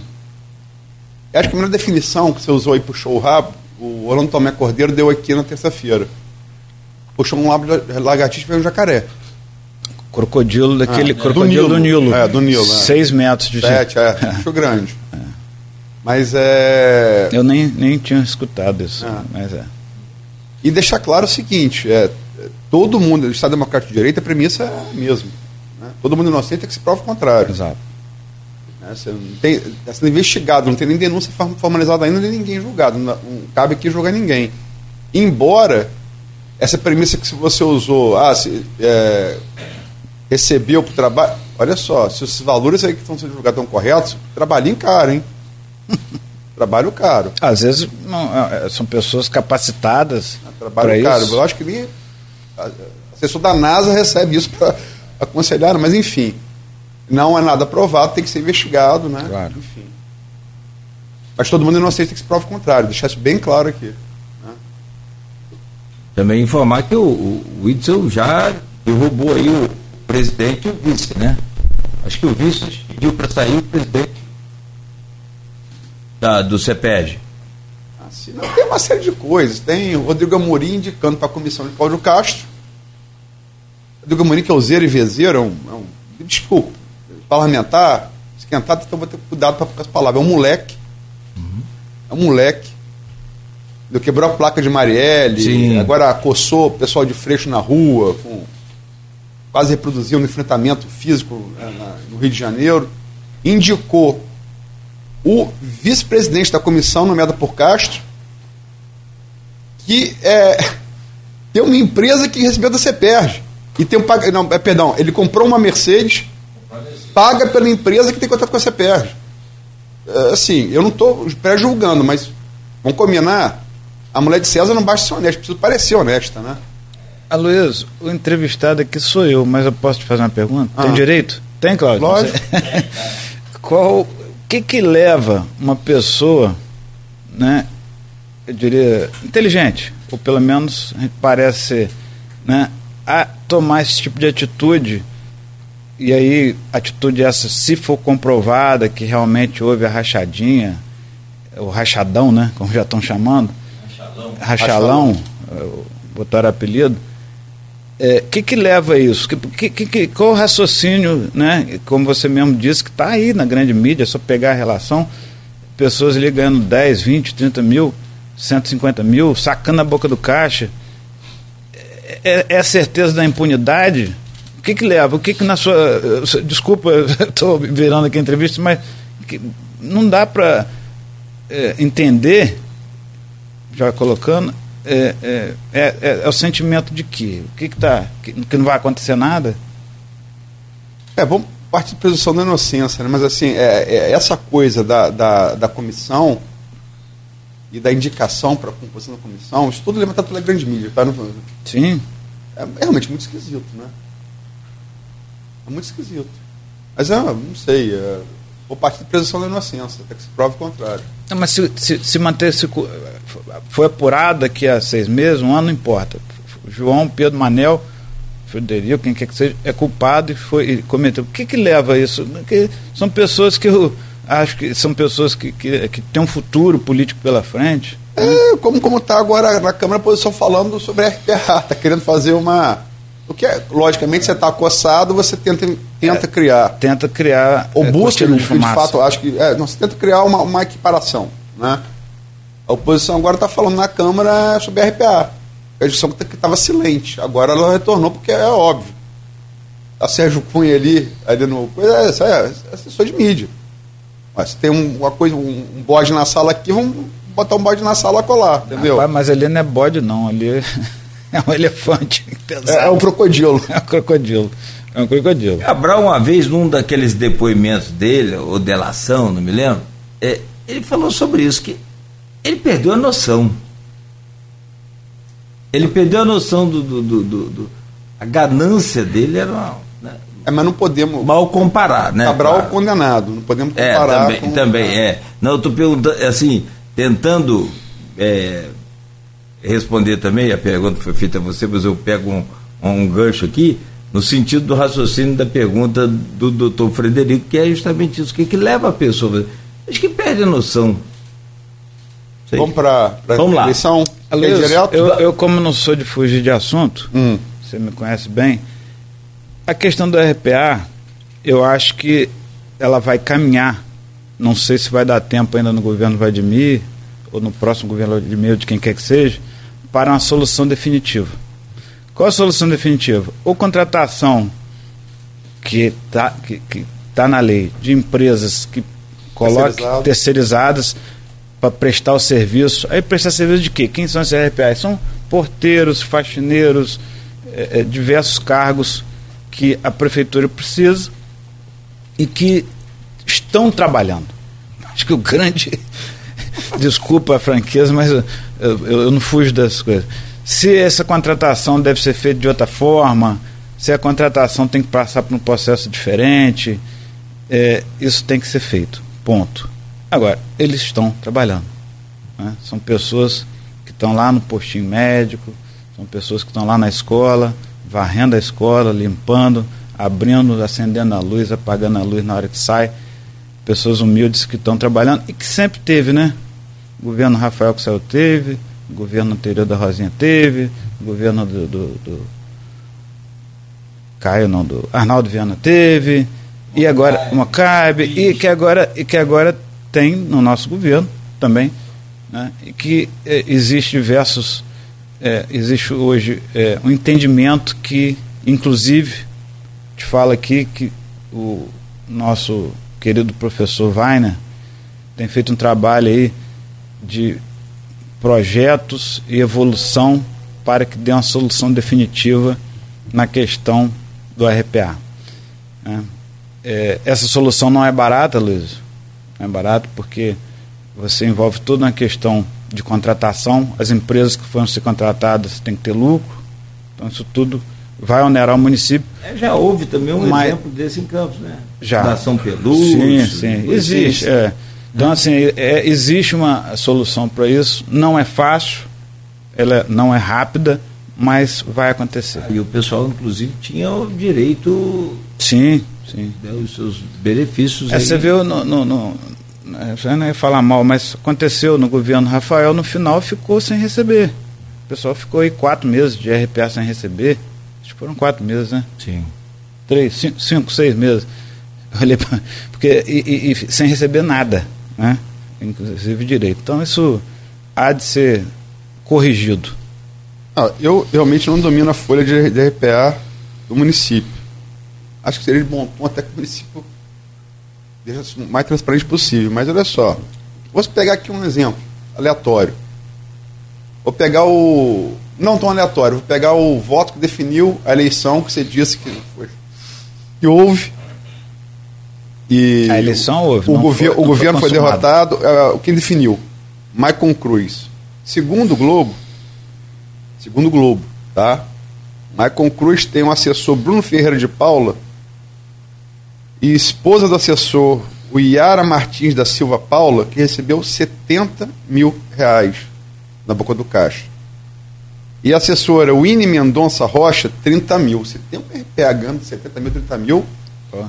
Acho que a primeira definição que você usou aí puxou o rabo, o Orlando Tomé Cordeiro deu aqui na terça-feira. Puxou um lagartixa e veio um jacaré. Crocodilo daquele ah, crocodilo do Nilo. do Nilo. É, do Nilo. É. Seis metros de Sete, é. (laughs) Bicho grande. É. Mas é. Eu nem, nem tinha escutado isso. É. Mas é. E deixar claro o seguinte: é, todo mundo, o Estado Democrático de Direito, a premissa é a mesma. Né? Todo mundo inocente é que se prova o contrário. Exato. Né? Você não tem, está sendo investigado, não tem nem denúncia formalizada ainda, nem ninguém julgado. Não, não cabe aqui julgar ninguém. Embora essa premissa que você usou, ah, se, é, recebeu para o trabalho. Olha só, se os valores aí que estão sendo divulgados estão corretos, trabalhinho caro, hein? (laughs) Trabalho caro. Às vezes não, é, são pessoas capacitadas. Ah, trabalho caro. Isso. Eu acho que nem. Assessor da NASA recebe isso para aconselhar, mas enfim. Não é nada provado, tem que ser investigado, né? Claro. Enfim. Mas todo mundo inocente tem que se provar o contrário, deixar isso bem claro aqui. Né? Também informar que o, o Whitson já derrubou aí o presidente e o vice, né? Acho que o vice pediu para sair o presidente da, do CEPED. Assim, não, tem uma série de coisas. Tem o Rodrigo Amorim indicando para a comissão de Cláudio Castro. Rodrigo Amorim, que é o zero e vezeiro, é um, é um desculpa, parlamentar, esquentado, então vou ter cuidado para as palavras. É um moleque. Uhum. É um moleque. Ele quebrou a placa de Marielle, Sim. agora coçou o pessoal de Freixo na rua, com quase reproduziu um enfrentamento físico né, no Rio de Janeiro, indicou o vice-presidente da comissão, nomeado por Castro, que é, (laughs) tem uma empresa que recebeu da CEPERG. E tem um, não, é, perdão, ele comprou uma Mercedes, paga pela empresa que tem contrato com a CEPERG. É, assim, eu não estou pré-julgando, mas vamos combinar, a mulher de César não basta ser honesta, precisa parecer honesta, né? Aloysio, o entrevistado aqui sou eu, mas eu posso te fazer uma pergunta? Ah. Tem direito? Tem, Cláudio? Lógico. (laughs) Qual, que que leva uma pessoa, né, eu diria, inteligente, ou pelo menos parece né, a tomar esse tipo de atitude? E aí atitude essa, se for comprovada que realmente houve a rachadinha, o rachadão, né, como já estão chamando, rachalão, rachalão, rachalão. botaram apelido, o é, que, que leva a isso? Que, que, que, qual o raciocínio, né? Como você mesmo disse, que está aí na grande mídia, é só pegar a relação, pessoas ali ganhando 10, 20, 30 mil, 150 mil, sacando a boca do caixa. É, é, é a certeza da impunidade? O que, que leva? O que, que na sua. (laughs) Desculpa, (laughs) estou virando aqui a entrevista, mas não dá para é, entender, já colocando, é, é, é, é, o sentimento de que? O que, que, tá, que, que não vai acontecer nada? É, vamos partir da presunção da inocência, né? mas assim, é, é, essa coisa da, da, da, comissão e da indicação para a composição da comissão, isso tudo levantado pela grande mídia, tá? Sim. É, é, realmente muito esquisito, né? É muito esquisito. Mas é, não sei, é, vou partir de presunção da inocência, até que se prove o contrário. Não, mas se, se, se manter se foi apurado daqui a seis meses, um ano não importa. João Pedro Manel, Frederico, quem quer que seja, é culpado e foi e cometeu. O que, que leva a isso? Porque são pessoas que eu acho que são pessoas que, que, que têm um futuro político pela frente. É, como como está agora na Câmara a posição falando sobre a RPA, está querendo fazer uma o que é, logicamente, você está acossado, você tenta, tenta é, criar. Tenta criar. Ou é, busca, de, de, fato, acho que. É, não, você tenta criar uma, uma equiparação. Né? A oposição agora está falando na Câmara sobre a RPA. A discussão que estava silente. Agora ela retornou porque é óbvio. A Sérgio Cunha ali, ali no. É, isso é, é assessor de mídia. Mas se tem um, uma coisa, um, um bode na sala aqui, vamos botar um bode na sala colar, entendeu? Rapaz, mas ali não é bode, não. Ali. É (laughs) um elefante. É, é um crocodilo. (laughs) É um crocodilo. É um crocodilo. Cabral, uma vez, num daqueles depoimentos dele, ou delação, não me lembro, é, ele falou sobre isso, que ele perdeu a noção. Ele perdeu a noção do. do, do, do, do a ganância dele era uma, né, é, mas não podemos. Mal comparar, né? Cabral claro. condenado, não podemos é, comparar. É, também, com... também é. Não, eu estou perguntando, assim, tentando é, responder também, a pergunta foi feita a você, mas eu pego um, um gancho aqui, no sentido do raciocínio da pergunta do doutor Frederico, que é justamente isso, o que, que leva a pessoa. Acho que perde a noção. Sei. Vamos para a eleição? Aliás, eu, eu, como não sou de fugir de assunto, hum. você me conhece bem, a questão do RPA, eu acho que ela vai caminhar. Não sei se vai dar tempo ainda no governo Vladimir, ou no próximo governo Vladimir, de quem quer que seja, para uma solução definitiva. Qual a solução definitiva? Ou contratação que está que, que tá na lei de empresas que coloquem terceirizadas para prestar o serviço. Aí prestar serviço de quê? Quem são esses RPAs? São porteiros, faxineiros, é, é, diversos cargos que a prefeitura precisa e que estão trabalhando. Acho que o grande (laughs) desculpa a franqueza, mas eu, eu, eu, não fujo das coisas. Se essa contratação deve ser feita de outra forma, se a contratação tem que passar por um processo diferente, é, isso tem que ser feito. Ponto. Agora, eles estão trabalhando. Né? São pessoas que estão lá no postinho médico, são pessoas que estão lá na escola, varrendo a escola, limpando, abrindo, acendendo a luz, apagando a luz na hora que sai. Pessoas humildes que estão trabalhando e que sempre teve, né? O governo Rafael que saiu teve, o governo anterior da Rosinha teve, o governo do, do, do Caio não, do Arnaldo Viana teve, e agora uma Cabe, e que agora e que agora tem no nosso governo também, né? Que é, existe diversos é, existe hoje é, um entendimento que inclusive te fala aqui que o nosso querido professor Weiner tem feito um trabalho aí de projetos e evolução para que dê uma solução definitiva na questão do RPA. Né? É, essa solução não é barata, Luiz. Não é barata porque você envolve toda uma questão de contratação. As empresas que foram ser contratadas têm que ter lucro. Então, isso tudo vai onerar o município. É, já houve também um Mas, exemplo desse em Campos, né? Já. Da São Pedro. Sim, sim. Existe. É. Então, assim, é, existe uma solução para isso. Não é fácil, ela não é rápida, mas vai acontecer. E o pessoal, inclusive, tinha o direito. Sim, sim. Né, os seus benefícios. É, você viu no, no, no já não ia falar mal, mas aconteceu no governo Rafael, no final ficou sem receber. O pessoal ficou aí quatro meses de RPA sem receber. Acho que foram quatro meses, né? Sim. Três, cinco, cinco seis meses. Olhei pra, porque, e, e, e sem receber nada né? inclusive direito. Então isso há de ser corrigido. Ah, eu realmente não domino a folha de, de RPA do município. Acho que seria de bom tom até que o município deixe o mais transparente possível. Mas olha só, vou pegar aqui um exemplo aleatório. Vou pegar o. Não tão aleatório, vou pegar o voto que definiu a eleição que você disse que, foi, que houve e a eleição houve. O, gover foi, o governo foi, foi derrotado. Uh, quem definiu? Maicon Cruz. Segundo o Globo, segundo o Globo, tá? Maicon Cruz tem um assessor Bruno Ferreira de Paula, e esposa do assessor, o Iara Martins da Silva Paula, que recebeu 70 mil reais na boca do caixa. E a assessora Winnie Mendonça Rocha, 30 mil. Você tem um RPH de 70 mil, 30 mil? Pô.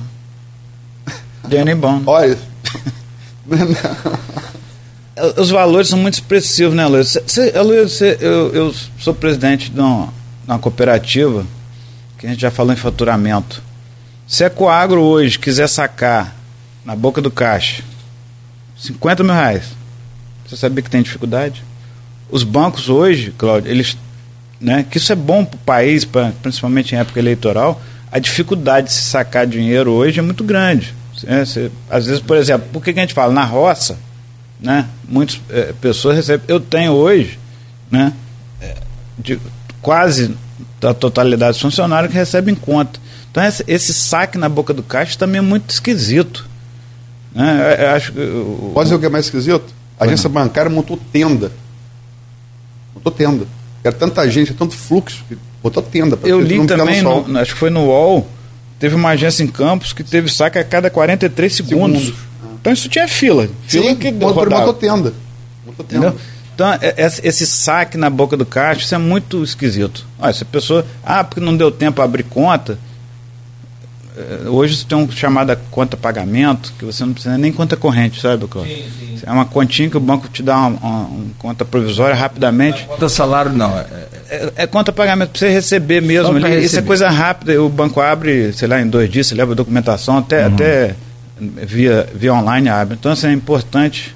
Bom. Olha. (laughs) Os valores são muito expressivos, né, Luiz? Cê, Luiz cê, eu, eu sou presidente de uma, de uma cooperativa que a gente já falou em faturamento. Se a Coagro hoje quiser sacar na boca do caixa 50 mil reais, você sabia que tem dificuldade? Os bancos hoje, Cláudio, eles. Né, que isso é bom para o país, pra, principalmente em época eleitoral, a dificuldade de se sacar dinheiro hoje é muito grande. É, cê, às vezes, por exemplo, por que, que a gente fala? Na roça, né? Muitas é, pessoas recebem. Eu tenho hoje, né? É, de, quase a totalidade dos funcionários que recebem conta. Então esse, saque na boca do caixa também é muito esquisito. Né? Eu, eu acho que, eu, Pode ser o que é mais esquisito? A agência não. bancária montou tenda. Montou tenda. Era tanta gente, tanto fluxo, que botou tenda. Eu li também, no, acho que foi no UOL, teve uma agência em Campos que teve saque a cada 43 segundos. segundos. Então isso tinha fila. Fila Sim, que montou tenda. Montou tenda. Entendeu? Então, esse saque na boca do caixa, isso é muito esquisito. Olha, se a pessoa. Ah, porque não deu tempo a abrir conta. Hoje você tem um chamada conta pagamento, que você não precisa nem conta corrente, sabe, Cláudio? Sim, sim. É uma continha que o banco te dá uma, uma, uma conta provisória rapidamente. Conta salário não. É, é, é conta pagamento para você receber mesmo. Ali. Receber. Isso é coisa rápida. O banco abre, sei lá, em dois dias, você leva a documentação, até, uhum. até via, via online abre. Então, assim, é importante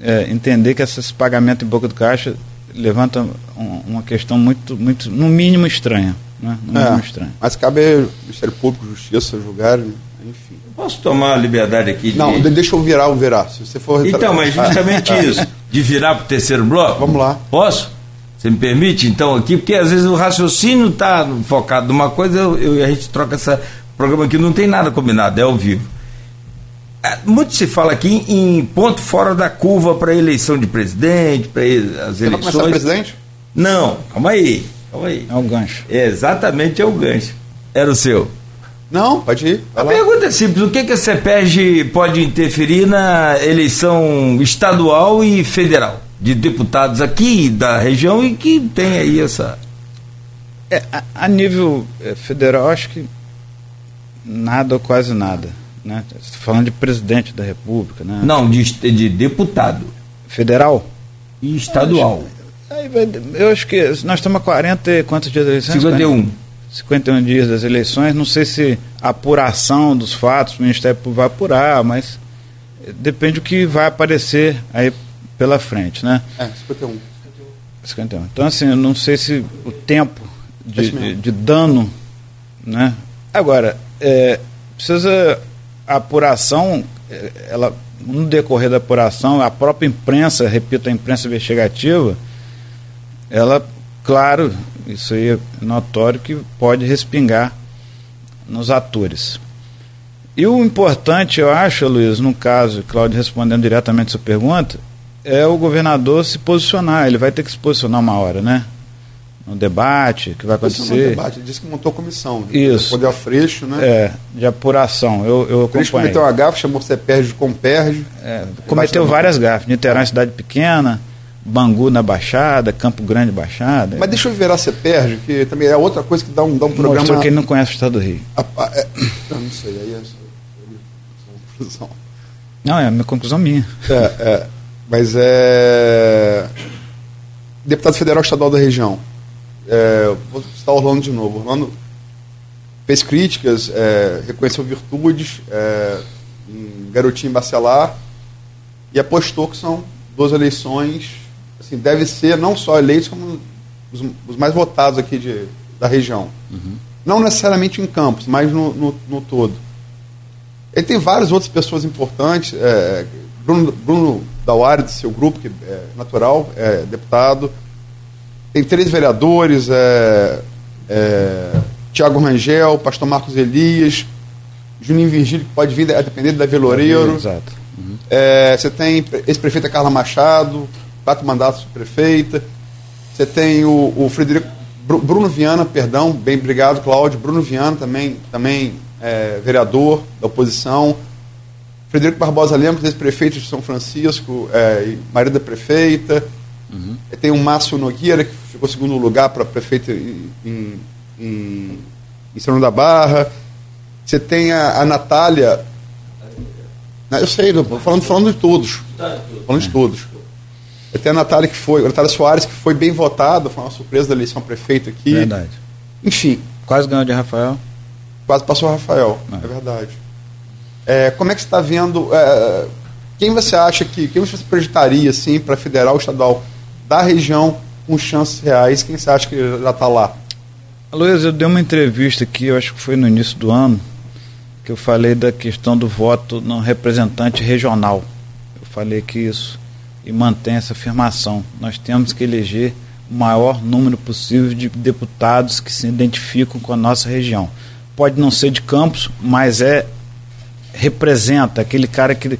é, entender que esse pagamento em boca do caixa levanta um, uma questão muito, muito, no mínimo estranha. Né? No é, mínimo estranha. Mas cabe ao Ministério Público, Justiça, julgar, enfim. Posso tomar a liberdade aqui? De... Não, deixa eu virar o virar. Se você for Então, mas justamente (laughs) isso, de virar para o terceiro bloco. Vamos lá. Posso? Você me permite, então, aqui, porque às vezes o raciocínio está focado numa coisa eu, eu, a gente troca essa. programa aqui não tem nada combinado, é ao vivo. É, muito se fala aqui em ponto fora da curva para eleição de presidente, para as Você eleições. Vai presidente? Não, calma aí, aí. É o gancho. Exatamente é o gancho. Era o seu. Não, pode ir. A lá. pergunta é simples: o que, que a CEPERG pode interferir na eleição estadual e federal de deputados aqui da região e que tem aí essa. É, a, a nível é, federal, acho que nada ou quase nada né? Você falando de presidente da República, né? Não, de, de deputado. Federal? E estadual. Eu acho que nós estamos a 40 quantos dias das eleições? 51. 51 dias das eleições. Não sei se a apuração dos fatos, o Ministério Público vai apurar, mas depende do que vai aparecer aí pela frente, né? É, 51. 51. Então, assim, eu não sei se o tempo de, de, de dano, né? Agora, é, precisa a apuração, eh, ela, no decorrer da apuração, a própria imprensa, repito, a imprensa investigativa, ela, claro, isso aí é notório que pode respingar nos atores. E o importante, eu acho, Luiz, no caso, Cláudio respondendo diretamente a sua pergunta, é o governador se posicionar. Ele vai ter que se posicionar uma hora, né? no debate que vai acontecer. No debate, ele disse que montou comissão. Né? Isso. Poder Freixo, né? É, de apuração. Eu, eu Freixo cometeu uma gafe, chamou você perde com perde. É, cometeu várias gafes. Niterói, cidade pequena, Bangu na Baixada, Campo Grande Baixada. Mas deixa eu virar você perde, que também é outra coisa que dá um, dá um programa. Mostrou quem não conhece o Estado do Rio. A, a, é, (coughs) eu não sei, aí é conclusão. Não, é a minha conclusão minha. É, é. Mas é. Deputado Federal Estadual da região é, vou citar Orlando de novo. Orlando fez críticas, é, reconheceu virtudes é, em Garotinho e Bacelar e apostou que são duas eleições, assim, deve ser não só eleitos, como os, os mais votados aqui de, da região. Uhum. Não necessariamente em Campos, mas no, no, no, todo. Ele tem várias outras pessoas importantes, é, Bruno, Bruno Dauari, do seu grupo, que é natural, é deputado, tem três vereadores, é, é, Tiago Rangel, Pastor Marcos Elias, Juninho Virgílio, que pode vir a depender da Veloreiro. Exato. Uhum. É, você tem ex-prefeita Carla Machado, quatro mandatos de prefeita. Você tem o, o Frederico Bruno Viana, perdão, bem obrigado, Cláudio. Bruno Viana também, também é, vereador da oposição. Frederico Barbosa Lemos, ex-prefeito de São Francisco, é, e marido da prefeita. Uhum. Tem o Márcio Nogueira, que ficou segundo lugar para prefeito em, em, em, em São da Barra. Você tem a, a Natália. Eu sei, falando, falando de todos. Falando de todos. Tem a Natália que foi, a Natália Soares, que foi bem votada, foi uma surpresa da eleição prefeito aqui. Verdade. Enfim. Quase ganhou de Rafael. Quase passou o Rafael, é, é verdade. É, como é que você está vendo? É, quem você acha que. Quem você projetaria assim, para federal estadual da região com chances reais? Quem você acha que já está lá? Luiz, eu dei uma entrevista aqui, eu acho que foi no início do ano, que eu falei da questão do voto no representante regional. Eu falei que isso e mantém essa afirmação. Nós temos que eleger o maior número possível de deputados que se identificam com a nossa região. Pode não ser de Campos, mas é representa aquele cara que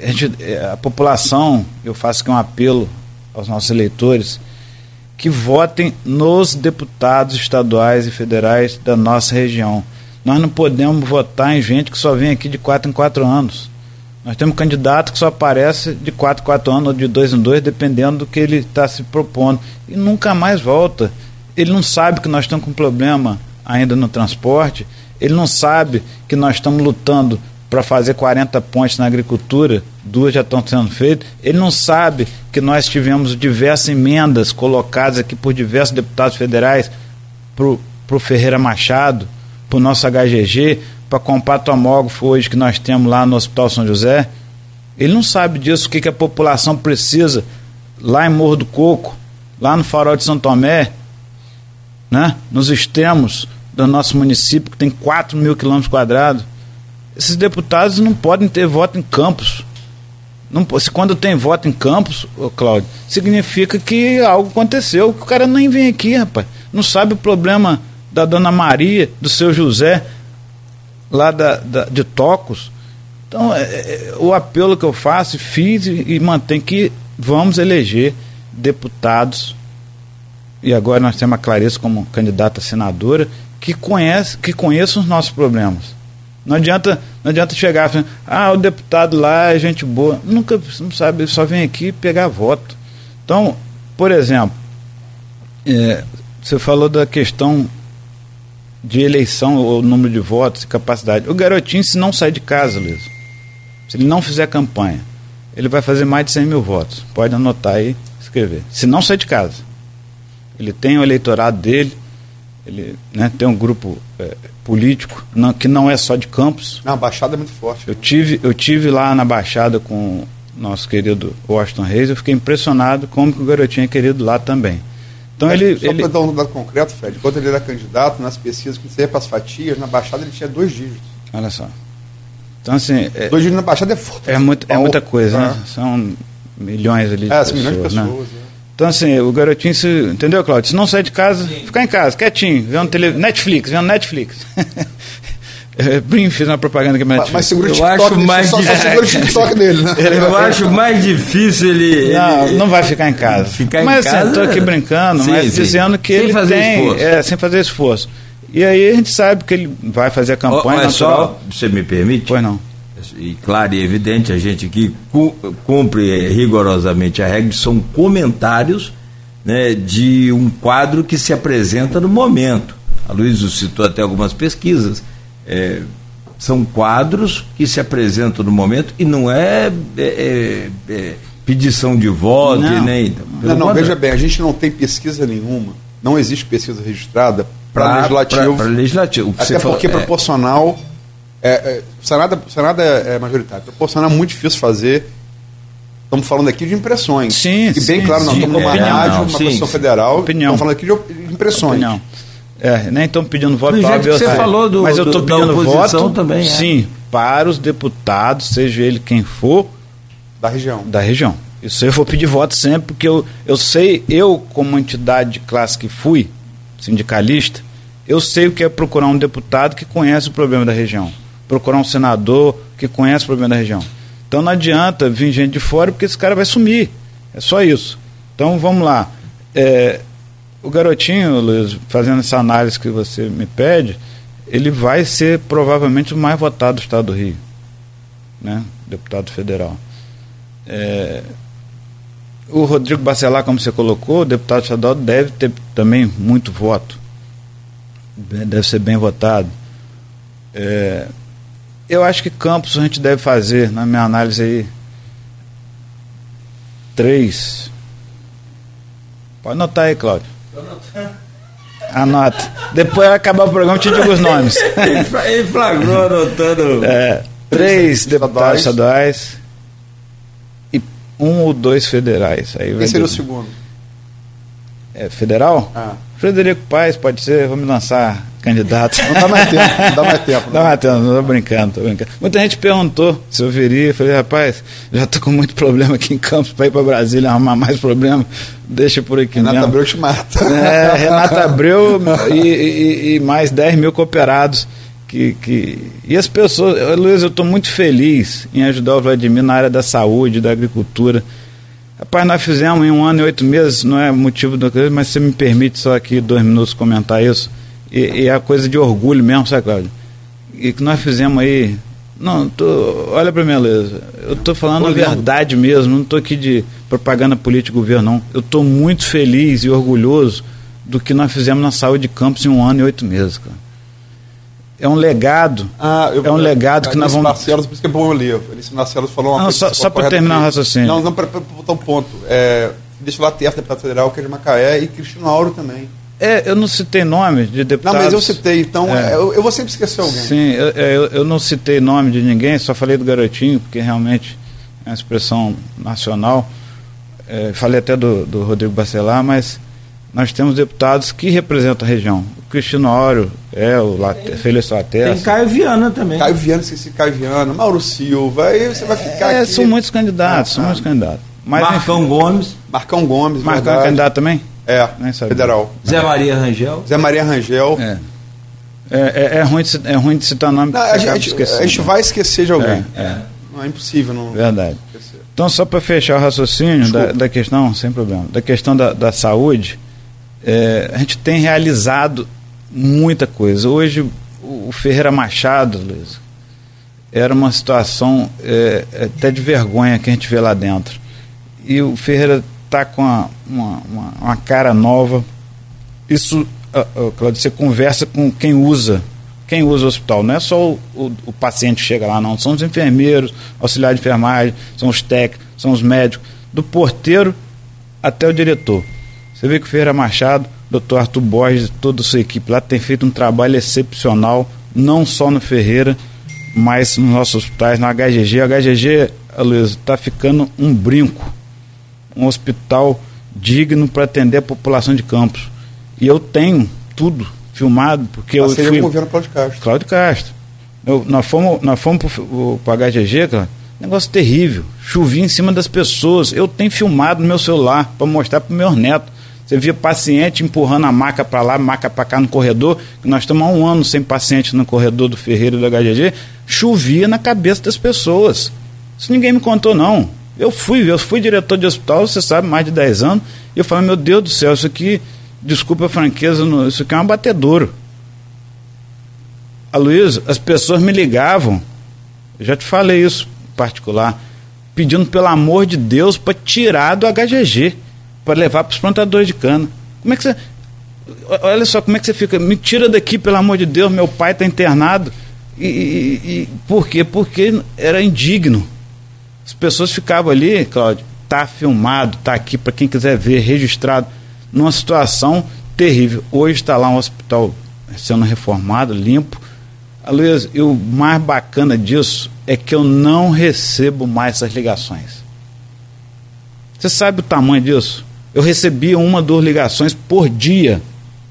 a, gente, é, a população, eu faço aqui um apelo aos nossos eleitores, que votem nos deputados estaduais e federais da nossa região. Nós não podemos votar em gente que só vem aqui de quatro em quatro anos. Nós temos candidato que só aparece de 4 em 4 anos ou de 2 em 2, dependendo do que ele está se propondo. E nunca mais volta. Ele não sabe que nós estamos com problema ainda no transporte, ele não sabe que nós estamos lutando para fazer 40 pontes na agricultura, duas já estão sendo feitas. Ele não sabe que nós tivemos diversas emendas colocadas aqui por diversos deputados federais para o Ferreira Machado, para o nosso HGG, para comprar tomógrafo hoje que nós temos lá no Hospital São José. Ele não sabe disso, o que, que a população precisa lá em Morro do Coco, lá no Farol de São Tomé, né? nos extremos do nosso município, que tem 4 mil quilômetros quadrados. Esses deputados não podem ter voto em campos. Não, se quando tem voto em campos, Cláudio, significa que algo aconteceu, que o cara nem vem aqui, rapaz. Não sabe o problema da dona Maria, do seu José, lá da, da de Tocos. Então, é, é, o apelo que eu faço, fiz e, e mantenho que vamos eleger deputados, e agora nós temos a Clarice como candidata a senadora, que conhece, que conheça os nossos problemas. Não adianta, não adianta chegar ah, o deputado lá é gente boa. Nunca, não sabe, só vem aqui pegar voto. Então, por exemplo, é, você falou da questão de eleição, ou número de votos e capacidade. O garotinho, se não sair de casa, Luiz, se ele não fizer campanha, ele vai fazer mais de 100 mil votos. Pode anotar aí, escrever. Se não sair de casa. Ele tem o eleitorado dele, ele né, tem um grupo é, político não, que não é só de Campos. Não, a Baixada é muito forte. Eu tive, eu tive lá na Baixada com o nosso querido Washington Reis, eu fiquei impressionado como que o garotinho é querido lá também. Então ele, só ele... para dar um dado concreto, Fred, quando ele era candidato, nas pesquisas, quando você ia para as fatias, na Baixada ele tinha dois dígitos. Olha só. Então, assim. É, dois dígitos na Baixada é forte. É, muito, é muita coisa, né? É. São milhões ali de é, pessoas. milhões de pessoas. Né? É. Então, assim, o garotinho, se, entendeu, Claudio? Se não sair de casa, Sim. ficar em casa, quietinho, vendo tele... Netflix, vendo Netflix. (laughs) Brim fez uma propaganda que é Mas, mas segura o TikTok, eu acho mais só, só segura o TikTok dele, né? (laughs) Eu acho mais difícil ele. Não, ele... não vai ficar em casa. Ficar mas em casa. Mas assim, estou aqui brincando, sim, mas sim. dizendo que sem ele fazer tem. Esforço. É, sem fazer esforço. E aí a gente sabe que ele vai fazer a campanha. Mas só, você me permite? Pois não. E claro e evidente, a gente aqui cumpre rigorosamente a regra, são comentários né, de um quadro que se apresenta no momento. A Luísa citou até algumas pesquisas. É, são quadros que se apresentam no momento e não é, é, é, é pedição de voto não. nem. Não, não, veja bem, a gente não tem pesquisa nenhuma, não existe pesquisa registrada para legislativo. Para legislativo. Até porque é. proporcional. É, é, Senado, Senado é, majoritário. Proporcional é muito difícil fazer. Estamos falando aqui de impressões. Sim, que bem sim, claro, não estamos numa rádio, uma Constituição Federal. Opinião. Estamos falando aqui de impressões. Opinião. É, nem estão pedindo voto para que você falou do, Mas eu estou pedindo voto também, é. sim, para os deputados, seja ele quem for. Da região. Da região. Isso eu vou pedir voto sempre, porque eu, eu sei, eu, como entidade de classe que fui, sindicalista, eu sei o que é procurar um deputado que conhece o problema da região. Procurar um senador que conhece o problema da região. Então não adianta vir gente de fora, porque esse cara vai sumir. É só isso. Então vamos lá. É, o garotinho, Luiz, fazendo essa análise que você me pede, ele vai ser provavelmente o mais votado do estado do Rio, né? deputado federal. É, o Rodrigo Bacelar, como você colocou, o deputado estadual, deve ter também muito voto. Deve ser bem votado. É, eu acho que Campos a gente deve fazer, na minha análise aí, três. Pode anotar aí, Cláudio. (laughs) Anota. Depois acabar o programa, eu te digo os nomes. (laughs) Ele flagrou anotando. (laughs) É, três deputados estaduais um ou dois federais. Aí Quem seria o segundo? É, federal? Ah. Frederico Paes, pode ser, vamos lançar candidato. Não dá mais tempo, não dá mais tempo. Não (laughs) dá mais tempo, não tô brincando, tô brincando. Muita gente perguntou se eu viria, eu falei, rapaz, já tô com muito problema aqui em Campos para ir para Brasília arrumar mais problema, deixa por aqui Renata mesmo. Abreu te mata. É, Renata (laughs) Abreu e, e, e mais 10 mil cooperados. Que, que... E as pessoas, Luiz, eu estou muito feliz em ajudar o Vladimir na área da saúde, da agricultura. Rapaz, nós fizemos em um ano e oito meses, não é motivo do mas você me permite só aqui dois minutos comentar isso. E, e é a coisa de orgulho mesmo, sabe, Cláudio? E que nós fizemos aí. Não, tô, olha para mim, Luiz. Eu estou falando a verdade mesmo, não estou aqui de propaganda política governo, não. Eu estou muito feliz e orgulhoso do que nós fizemos na saúde de campos em um ano e oito meses, cara é um legado. Ah, eu, é um legado que nós vamos. Barcelos, por isso que é bom eu ler. Alice Barcelos falou uma não, coisa. Só, só para terminar o raciocínio. Não, não, para botar um ponto. É, deixa lá Terça, deputado federal, que é de Macaé, e Cristino Auro também. É, eu não citei nome de deputados. Não, mas eu citei, então é. eu, eu, vou sempre esquecer alguém. Sim, eu, eu, eu, não citei nome de ninguém, só falei do garotinho, porque realmente é uma expressão nacional. É, falei até do, do Rodrigo Bacelar, mas nós temos deputados que representam a região. Cristino Áureo é o Late, Felício Laterra. Tem Caio Viana também. Caio Viana, esqueci Caio Viana, Mauro Silva, aí você vai ficar é, aqui. São muitos candidatos, ah, são muitos candidatos. Mas, Marcão enfim, Gomes. Marcão Gomes, Marcão verdade. é candidato também? É, federal. Zé Maria Rangel. Zé Maria Rangel. É. É, é, é, ruim, de, é ruim de citar nome. Não, a, gente, a gente vai esquecer de alguém. É, é. Não é impossível não. Verdade. Esquecer. Então, só para fechar o raciocínio da, da, questão, sem problema, da questão da, da saúde, é, a gente tem realizado muita coisa. Hoje, o Ferreira Machado, Luiz, era uma situação é, até de vergonha que a gente vê lá dentro. E o Ferreira está com uma, uma, uma, cara nova. Isso, uh, uh, Claudio, você conversa com quem usa, quem usa o hospital. Não é só o, o, o paciente que chega lá, não. São os enfermeiros, auxiliares de enfermagem, são os técnicos, são os médicos, do porteiro até o diretor. Você vê que o Ferreira Machado Dr. Arthur Borges toda a sua equipe lá tem feito um trabalho excepcional, não só no Ferreira, mas nos nossos hospitais, na HGG. A HGG, Luiz, está ficando um brinco, um hospital digno para atender a população de Campos. E eu tenho tudo filmado, porque eu fui... o governo Cláudio Castro. Cláudio Castro. Eu, nós fomos, nós fomos para HGG, cara, negócio terrível. Chovia em cima das pessoas. Eu tenho filmado no meu celular para mostrar para meus netos. Você via paciente empurrando a maca para lá, maca para cá no corredor. Nós estamos há um ano sem paciente no corredor do Ferreira do HGG. Chovia na cabeça das pessoas. Isso ninguém me contou, não. Eu fui, eu fui diretor de hospital, você sabe, mais de 10 anos. E eu falei, meu Deus do céu, isso aqui, desculpa a franqueza, isso aqui é um abatedouro. A Luísa, as pessoas me ligavam, eu já te falei isso em particular, pedindo pelo amor de Deus para tirar do HGG para levar para os plantadores de cana. Como é que você. Olha só, como é que você fica? Me tira daqui, pelo amor de Deus, meu pai está internado. E, e, e, por quê? Porque era indigno. As pessoas ficavam ali, Cláudio, tá filmado, tá aqui para quem quiser ver, registrado, numa situação terrível. Hoje está lá um hospital sendo reformado, limpo. Luiz, e o mais bacana disso é que eu não recebo mais essas ligações. Você sabe o tamanho disso? eu recebia uma, duas ligações por dia,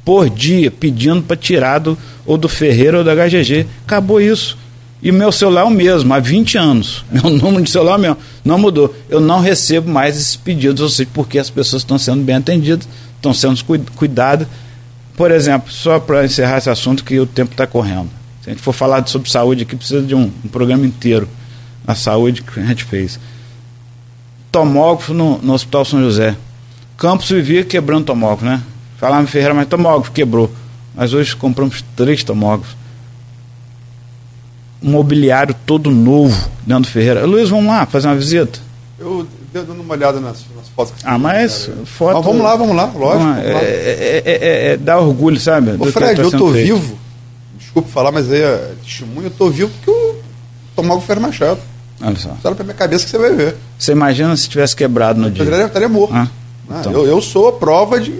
por dia, pedindo para tirar do, ou do Ferreira ou da HGG. Acabou isso. E meu celular é o mesmo, há 20 anos. (laughs) Meu número de celular é o mesmo. Não mudou. Eu não recebo mais esses pedidos, ou seja, porque as pessoas estão sendo bem atendidas, estão sendo cuidadas. Por exemplo, só para encerrar esse assunto, que o tempo está correndo. Se a gente for falar sobre saúde aqui, precisa de um, um programa inteiro na saúde que a gente fez. Tomógrafo no, no Hospital São José. Campos vivia quebrando tomógrafo, né? Falava Ferreira, mas tomógrafo quebrou. Mas hoje compramos três tomógrafos. Um mobiliário todo novo dentro do Ferreira. Luiz, vamos lá fazer uma visita? Eu dando uma olhada nas, nas fotos que Ah, mas cara. foto. Mas vamos lá, vamos lá, lógico. Vamos lá. É, é, é, é, é, dá orgulho, sabe? Ô Fred, tá eu tô feito. vivo. Desculpa falar, mas aí é testemunho, eu tô vivo porque eu tomava o ferro machado. Olha só. Olha pra minha cabeça que você vai ver. Você imagina se tivesse quebrado no Eu dia. estaria, estaria morto. Ah, Ah, então. eu, eu sou a prova de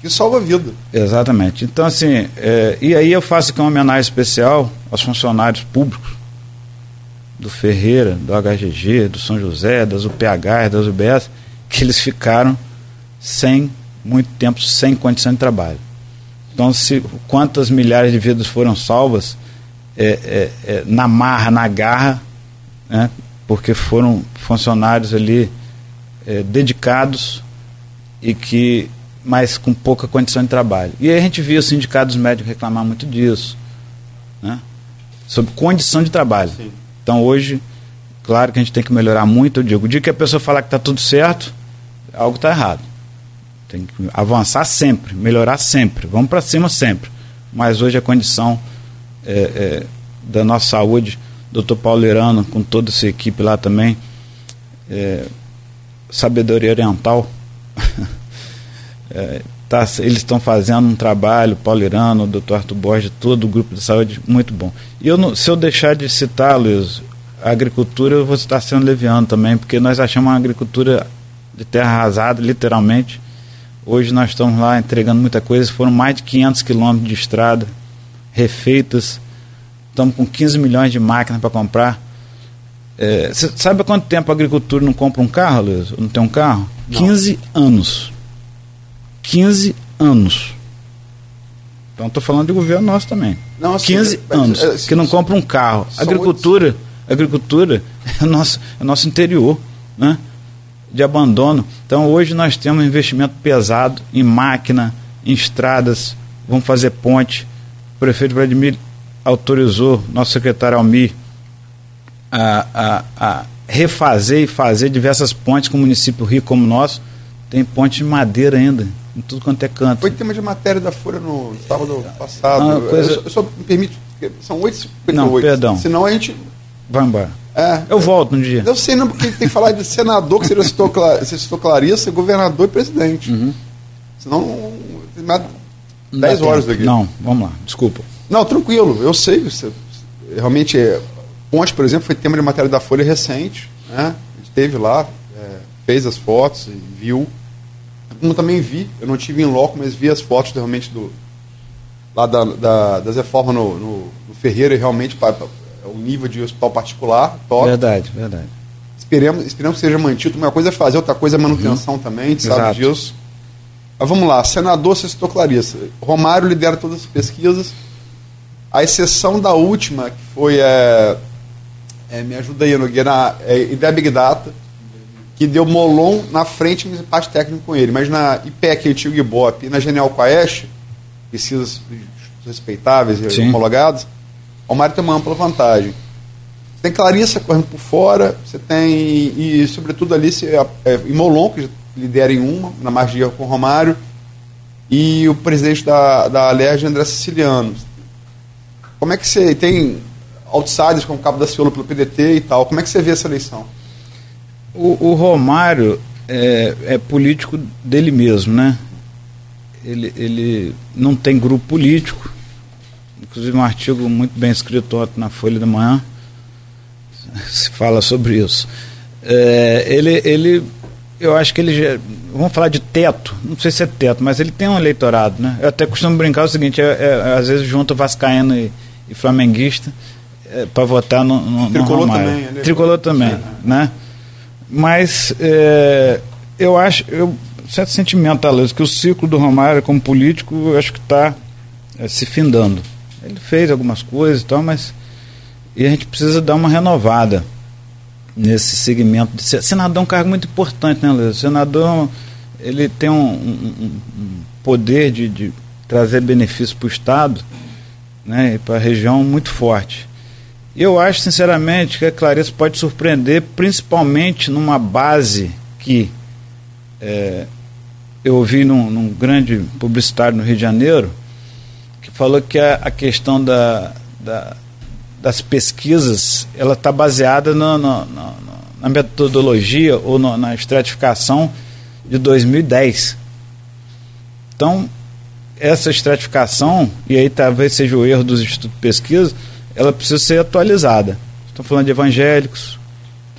que salva a vida. Exatamente. Então, assim, é, e aí eu faço aqui uma homenagem especial aos funcionários públicos do Ferreira, do HGG, do São José, das UPH, das UBS, que eles ficaram sem, muito tempo, sem condição de trabalho. Então, se quantas milhares de vidas foram salvas é, é, é, na marra, na garra, né, porque foram funcionários ali é, dedicados e que mas com pouca condição de trabalho. E aí a gente via os sindicatos médicos reclamar muito disso, né? sobre condição de trabalho. Sim. Então hoje, claro que a gente tem que melhorar muito, eu digo, o dia que a pessoa falar que está tudo certo, algo está errado. Tem que avançar sempre, melhorar sempre, vamos para cima sempre. Mas hoje a condição é, é, da nossa saúde, doutor Paulo Irano, com toda essa equipe lá também, é, sabedoria oriental, (laughs) é, tá, eles estão fazendo um trabalho, Paulo Irano, o doutor Arthur Borges, todo o grupo de saúde, muito bom. E eu não- se eu deixar de citar, Luiz, a agricultura, eu vou estar sendo leviano também, porque nós achamos uma agricultura de terra arrasada, literalmente. Hoje nós estamos lá entregando muita coisa, foram mais de 500 quilômetros de estrada refeitas, estamos com 15 milhões de máquinas para comprar. É, sabe há quanto tempo a agricultura não compra um carro, Luiz? Não tem um carro? Não. 15 anos. 15 anos. Então estou falando de governo nosso também. Não, assim, 15 mas, anos é, que não compra um carro. Agricultura, agricultura (laughs) é nosso, é nosso interior, né? De abandono. Então hoje nós temos um investimento pesado em máquina, em estradas, vamos fazer ponte. O prefeito Vladimir autorizou, nosso secretário Almir, a, a, a refazer e fazer diversas pontes com o município rico como o nosso. Tem ponte de madeira ainda, em tudo quanto é canto. Foi tema de matéria da Folha no sábado passado. Ah, coisa- eu, só, eu só me permito, são 8 Não, perdão. Senão a gente. Vai embora. É, Eu volto um dia. Eu sei, não, porque tem que falar de senador, que você citou, você citou Clarissa, governador e presidente. Uhum. Senão. tem mais Não dá 10 horas tempo. daqui. Não, vamos lá, desculpa. Não, tranquilo, eu sei. Você, realmente, é, Ponte, por exemplo, foi tema de matéria da Folha recente. Né? A gente esteve lá, é, fez as fotos e viu. Como também vi, eu não tive em loco, mas vi as fotos realmente do, lá da, da- das reformas no, no, no Ferreira e realmente pa- pa- é um nível de hospital particular, top. Verdade, verdade. Esperemos, esperemos que seja mantido. Uma coisa é fazer, outra coisa é manutenção também, a gente sabe Uhum. Disso. Mas vamos lá, senador, você citou Clarissa. Romário lidera todas as pesquisas. A exceção da última, que foi. É, é, me ajuda aí, Nogueira, é, ideia Big Data, que deu Molon na frente e empate técnico com ele. Mas na IPEC, antigo Ibope, e na Genial Quaest, pesquisas respeitáveis e Sim. homologadas, o Romário tem uma ampla vantagem. Você tem Clarissa correndo por fora, você tem, e sobretudo ali, você, é, é, Imolon, que lidera em uma, na margem de erro com o Romário, e o presidente da, da Alerj, André Siciliano. Como é que você tem outsiders como Cabo da Ciolo pelo PDT e tal, como é que você vê essa eleição? O, o Romário é, é político dele mesmo, né? Ele, ele não tem grupo político. Inclusive um artigo muito bem escrito ontem na Folha da Manhã (laughs) se fala sobre isso. É, ele, ele, eu acho que ele já, vamos falar de teto, não sei se é teto, mas ele tem um eleitorado, né? Eu até costumo brincar o seguinte, é, é, às vezes junta vascaíno e, e flamenguista para votar no, no, no Tricolor Romário. também, ele- Tricolor também, né? Mas é, eu acho, eu certo sentimento, Aloysio, que o ciclo do Romário como político, eu acho que está se findando. Ele fez algumas coisas e tal, mas e a gente precisa dar uma renovada nesse segmento. De senador é um cargo muito importante, né, Luiz? Senador ele tem um, um- um- poder de, de trazer benefício para o Estado né, e para a região muito forte. Eu acho, sinceramente, que a Clarice pode surpreender, principalmente numa base que é, eu ouvi num, num grande publicitário no Rio de Janeiro, que falou que a, a questão da, da, das pesquisas ela está baseada no, no, no, na metodologia ou na estratificação de 2010. Então, essa estratificação, e aí talvez seja o erro dos institutos de pesquisa, ela precisa ser atualizada. Estou falando de evangélicos,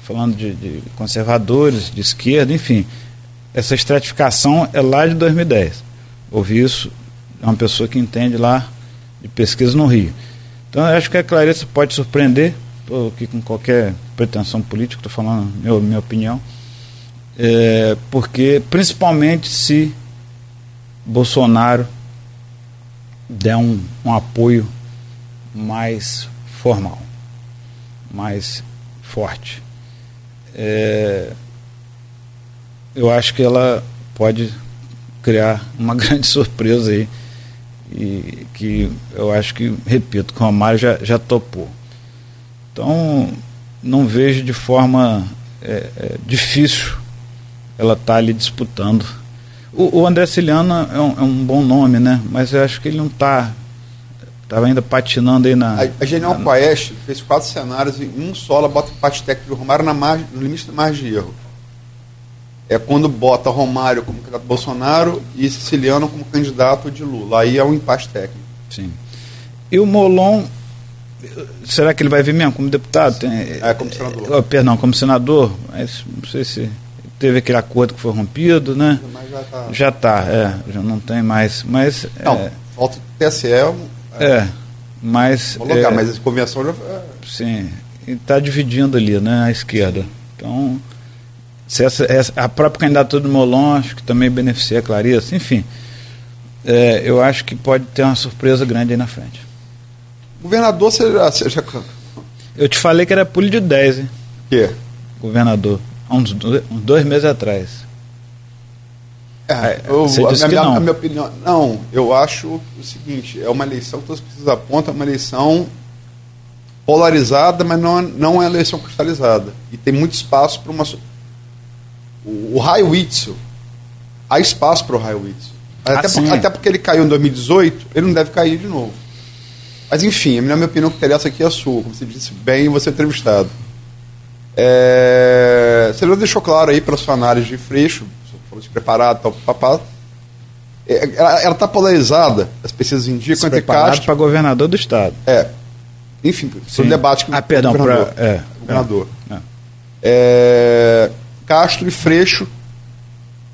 falando de, de conservadores, de esquerda, enfim. Essa estratificação é lá de 2010. Ouvi isso é uma pessoa que entende lá de pesquisa no Rio. Então eu acho que a Clarissa pode surpreender, estou aqui com qualquer pretensão política, estou falando minha, minha opinião, é, porque principalmente se Bolsonaro der um, um apoio mais formal, mais forte. É, eu acho que ela pode criar uma (laughs) grande surpresa aí. E que eu acho que, repito, que o Romário já, já topou. Então, não vejo de forma é, é, difícil ela estar tá ali disputando. O, o André Ciliano é um, é um, bom nome, né? Mas eu acho que ele não está. Estava ainda patinando aí na. A, a Genial na, Paeste fez quatro cenários e um só ela bota empate técnico do Romário na margem, no limite da margem de erro é quando bota Romário como candidato Bolsonaro e Siciliano como candidato de Lula. Aí é um empate técnico. Sim. E o Molon, será que ele vai vir mesmo como deputado? Tem, é, como senador. É, perdão, como senador, mas não sei se teve aquele acordo que foi rompido, né? Mas já está. Já está, é, já não tem mais. Mas, não, é, falta o TSE. É, é mas. Colocar, é, mas a convenção já. Sim, está dividindo ali, né, a esquerda. Então se essa, essa, a própria candidatura do Molon, acho que também beneficia a Clarissa, enfim. É, eu acho que pode ter uma surpresa grande aí na frente. Governador, você já, você já... Eu te falei que era pulho de 10, hein? Que? Governador. Há uns uns dois meses atrás. É, eu, você disse a, minha, que não. a minha opinião. Não, eu acho o seguinte: é uma eleição que todas as pessoas apontam, é uma eleição polarizada, mas não, não é eleição cristalizada. E tem muito espaço para uma o, o Raio Witzel, há espaço para o Raio Witzel. Até, ah, por, até, porque ele caiu em 2018, ele não deve cair de novo. Mas enfim, a minha, minha opinião que interessa aqui é a sua, como você disse bem, você é entrevistado. É, você já deixou claro aí para sua análise de Freixo, falou de preparado, tal, papá. É, ela está polarizada, as pesquisas indicam entre Castro. para governador do estado. É. Enfim, foi um debate que ah, perdão, governador. Pra, é, governador. É. É, Castro e Freixo.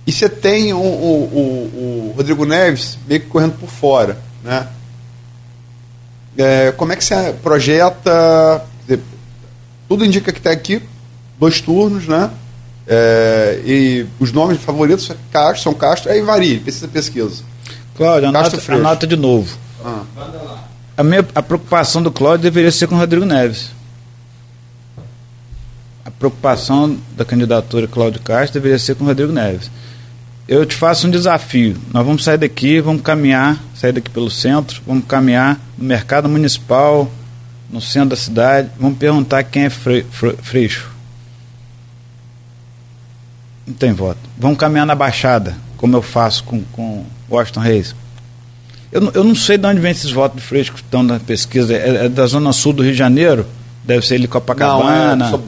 E você tem o, o, o, o, Rodrigo Neves meio que correndo por fora. Né? É, como é que você projeta? Tudo indica que está aqui, dois turnos, né? É, e os nomes favoritos Castro, são Castro, aí varia, precisa pesquisa. Cláudio, anota, anota de novo. Ah. A, minha, a preocupação do Cláudio deveria ser com o Rodrigo Neves a preocupação da candidatura Cláudio Castro deveria ser com o Rodrigo Neves. Eu te faço um desafio. Nós vamos sair daqui, vamos caminhar, sair daqui pelo centro, vamos caminhar no mercado municipal, no centro da cidade, vamos perguntar quem é fre, fre, Freixo. Não tem voto. Vamos caminhar na Baixada, como eu faço com, com Washington Reis. Eu, eu não sei de onde vem esses votos de Freixo que estão na pesquisa. É, é da zona sul do Rio de Janeiro? Deve ser ele Copacabana. Não,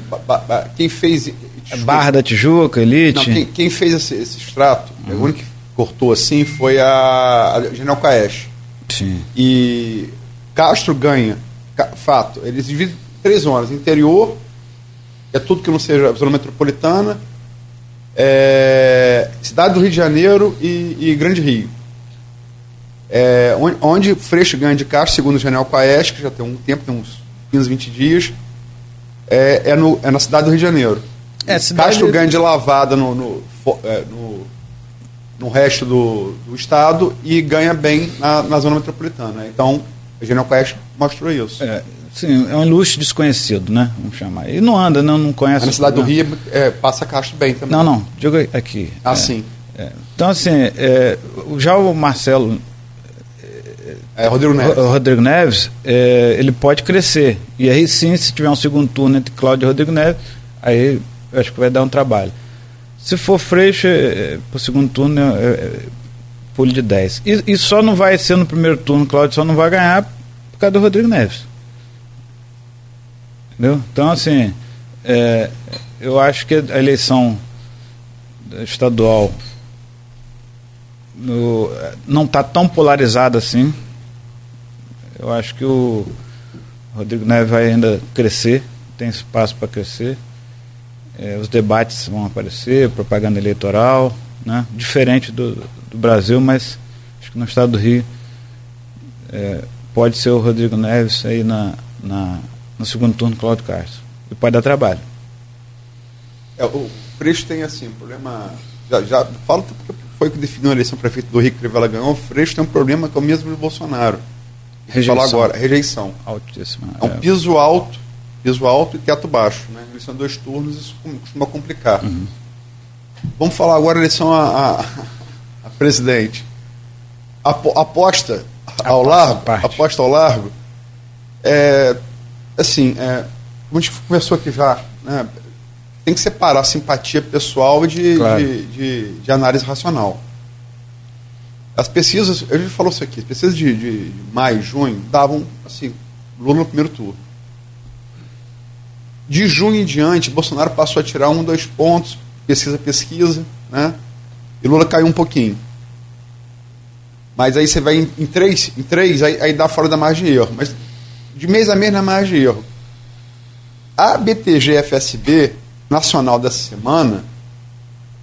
é, quem fez. É Barra da Tijuca, Elite. Não, quem, quem, fez esse, esse extrato, uhum. o único que cortou assim foi a, a General Caes. Sim. E Castro ganha. Fato, eles dividem três zonas: interior, é tudo que não seja zona metropolitana, é, cidade do Rio de Janeiro e, e Grande Rio. É, onde, onde Freixo ganha de Castro, segundo o General Paes, que já tem um tempo, tem uns 15, 20 dias, é, é, no, é na cidade do Rio de Janeiro. É, cidade... Castro ganha de lavada no, no, é, no, no resto do, do, estado e ganha bem na, na zona metropolitana. Então, a General Quest mostrou isso. É, sim, é um luxo desconhecido, né? Vamos chamar. E não anda, não, não conhece. na cidade do Rio é, passa Castro bem também. Não, não, digo aqui. Ah, é, sim. É. Então, assim, é, já o Marcelo é, Rodrigo Neves. Rodrigo Neves, é, ele pode crescer. E aí sim, se tiver um segundo turno entre Cláudio e Rodrigo Neves, aí eu acho que vai dar um trabalho. Se for Freixo, é, é para o segundo turno, é, é, pulo de 10. E, e, só não vai ser no primeiro turno, Cláudio só não vai ganhar por causa do Rodrigo Neves. Entendeu? Então, assim, é, eu acho que a eleição estadual no, não está tão polarizada assim. Eu acho que o Rodrigo Neves vai ainda crescer, tem espaço para crescer. É, os debates vão aparecer, propaganda eleitoral, né? diferente do, do Brasil, mas acho que no estado do Rio é, pode ser o Rodrigo Neves aí na, na, no segundo turno Cláudio Castro. E pode dar trabalho. É, o Freixo tem assim, um problema. Já, já falo porque foi que definiu a eleição prefeito do Rio que Crivella ganhou. O Freixo tem um problema que é o mesmo do Bolsonaro. Rejeição. Falar agora, rejeição. Altíssima. É um é. piso alto, piso alto e teto baixo. Né? Eleição dois turnos, isso costuma complicar. Uhum. Vamos falar agora eleição a, a, a presidente. Aposta ao largo, aposta ao largo. É, assim, é, como a gente conversou aqui já, né, tem que separar simpatia pessoal de, claro. de, de, de, análise racional. As pesquisas, a gente falou isso aqui, as pesquisas de, de, de maio, junho, davam assim, Lula no primeiro turno. De junho em diante, Bolsonaro passou a tirar um, dois pontos, pesquisa, pesquisa, né? E Lula caiu um pouquinho. Mas aí você vai em, em três, em três aí, aí, dá fora da margem de erro. Mas de mês a mês na margem de erro. A BTG-FSB nacional dessa semana,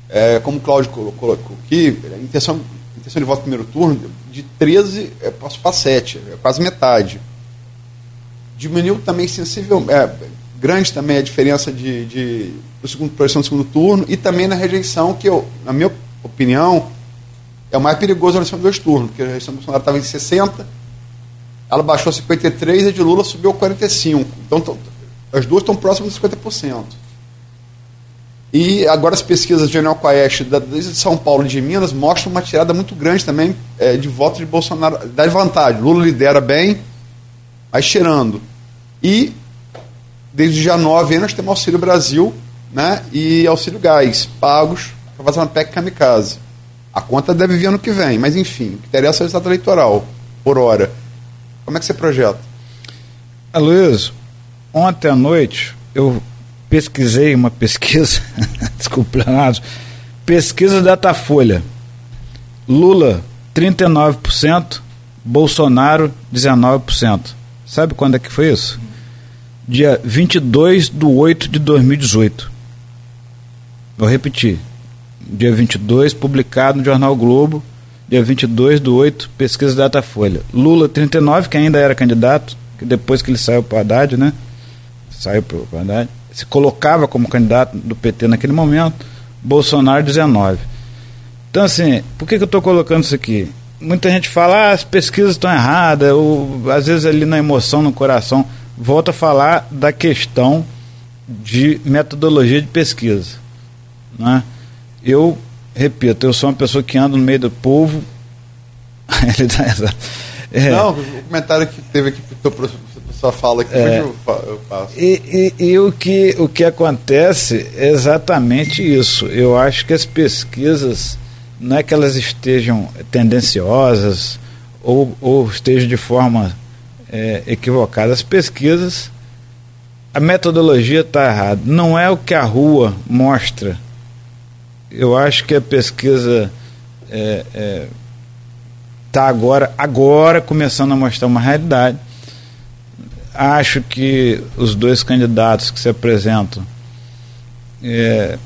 é, como o Cláudio colocou aqui, a intenção, a intenção de voto no primeiro turno, de 13 é, passou para 7, é quase metade. Diminuiu também sensível, é, grande também a diferença de, de do segundo projeção do segundo turno e também na rejeição, que eu, na minha opinião, é o mais perigoso na eleição de dois turnos, porque a eleição do Bolsonaro estava em 60, ela baixou a 53 e a de Lula subiu a 45. Então, as duas estão próximas de 50%. E agora as pesquisas de Jornal Quaest, desde São Paulo e de Minas, mostram uma tirada muito grande também é, de votos de Bolsonaro. Da vantagem. Lula lidera bem, mas tirando. E desde dia 9 nós temos Auxílio Brasil né, e Auxílio Gás, pagos para fazer uma PEC kamikaze. A conta deve vir ano que vem, mas enfim, o que interessa é o resultado eleitoral, por hora. Como é que você projeta? Aloysio, ontem à noite eu pesquisei uma pesquisa, (laughs) desculpa, Leonardo, pesquisa Datafolha. Lula, 39%, Bolsonaro, 19%. Sabe quando é que foi isso? Dia 22 de 8 de 2018. Vou repetir. Dia 22, publicado no Jornal Globo, dia 22 de 8, pesquisa Datafolha. Lula, 39, que ainda era candidato, que depois que ele saiu para Haddad, né? Saiu para Haddad se colocava como candidato do PT naquele momento, Bolsonaro 19. Então, assim, por que, que eu estou colocando isso aqui? Muita gente fala, ah, as pesquisas estão erradas, ou às vezes ali na emoção, no coração. Volto a falar da questão de metodologia de pesquisa. Né? Eu, repito, eu sou uma pessoa que anda no meio do povo. (laughs) é. Não, o comentário que teve aqui do sua fala aqui, é, eu, eu passo. E, e, e, o, que, o que acontece é exatamente isso. Eu acho que as pesquisas, não é que elas estejam tendenciosas ou, ou estejam de forma é, equivocada. As pesquisas, a metodologia está errada. Não é o que a rua mostra. Eu acho que a pesquisa está é, é, tá agora, agora começando a mostrar uma realidade acho que os dois candidatos que se apresentam, é,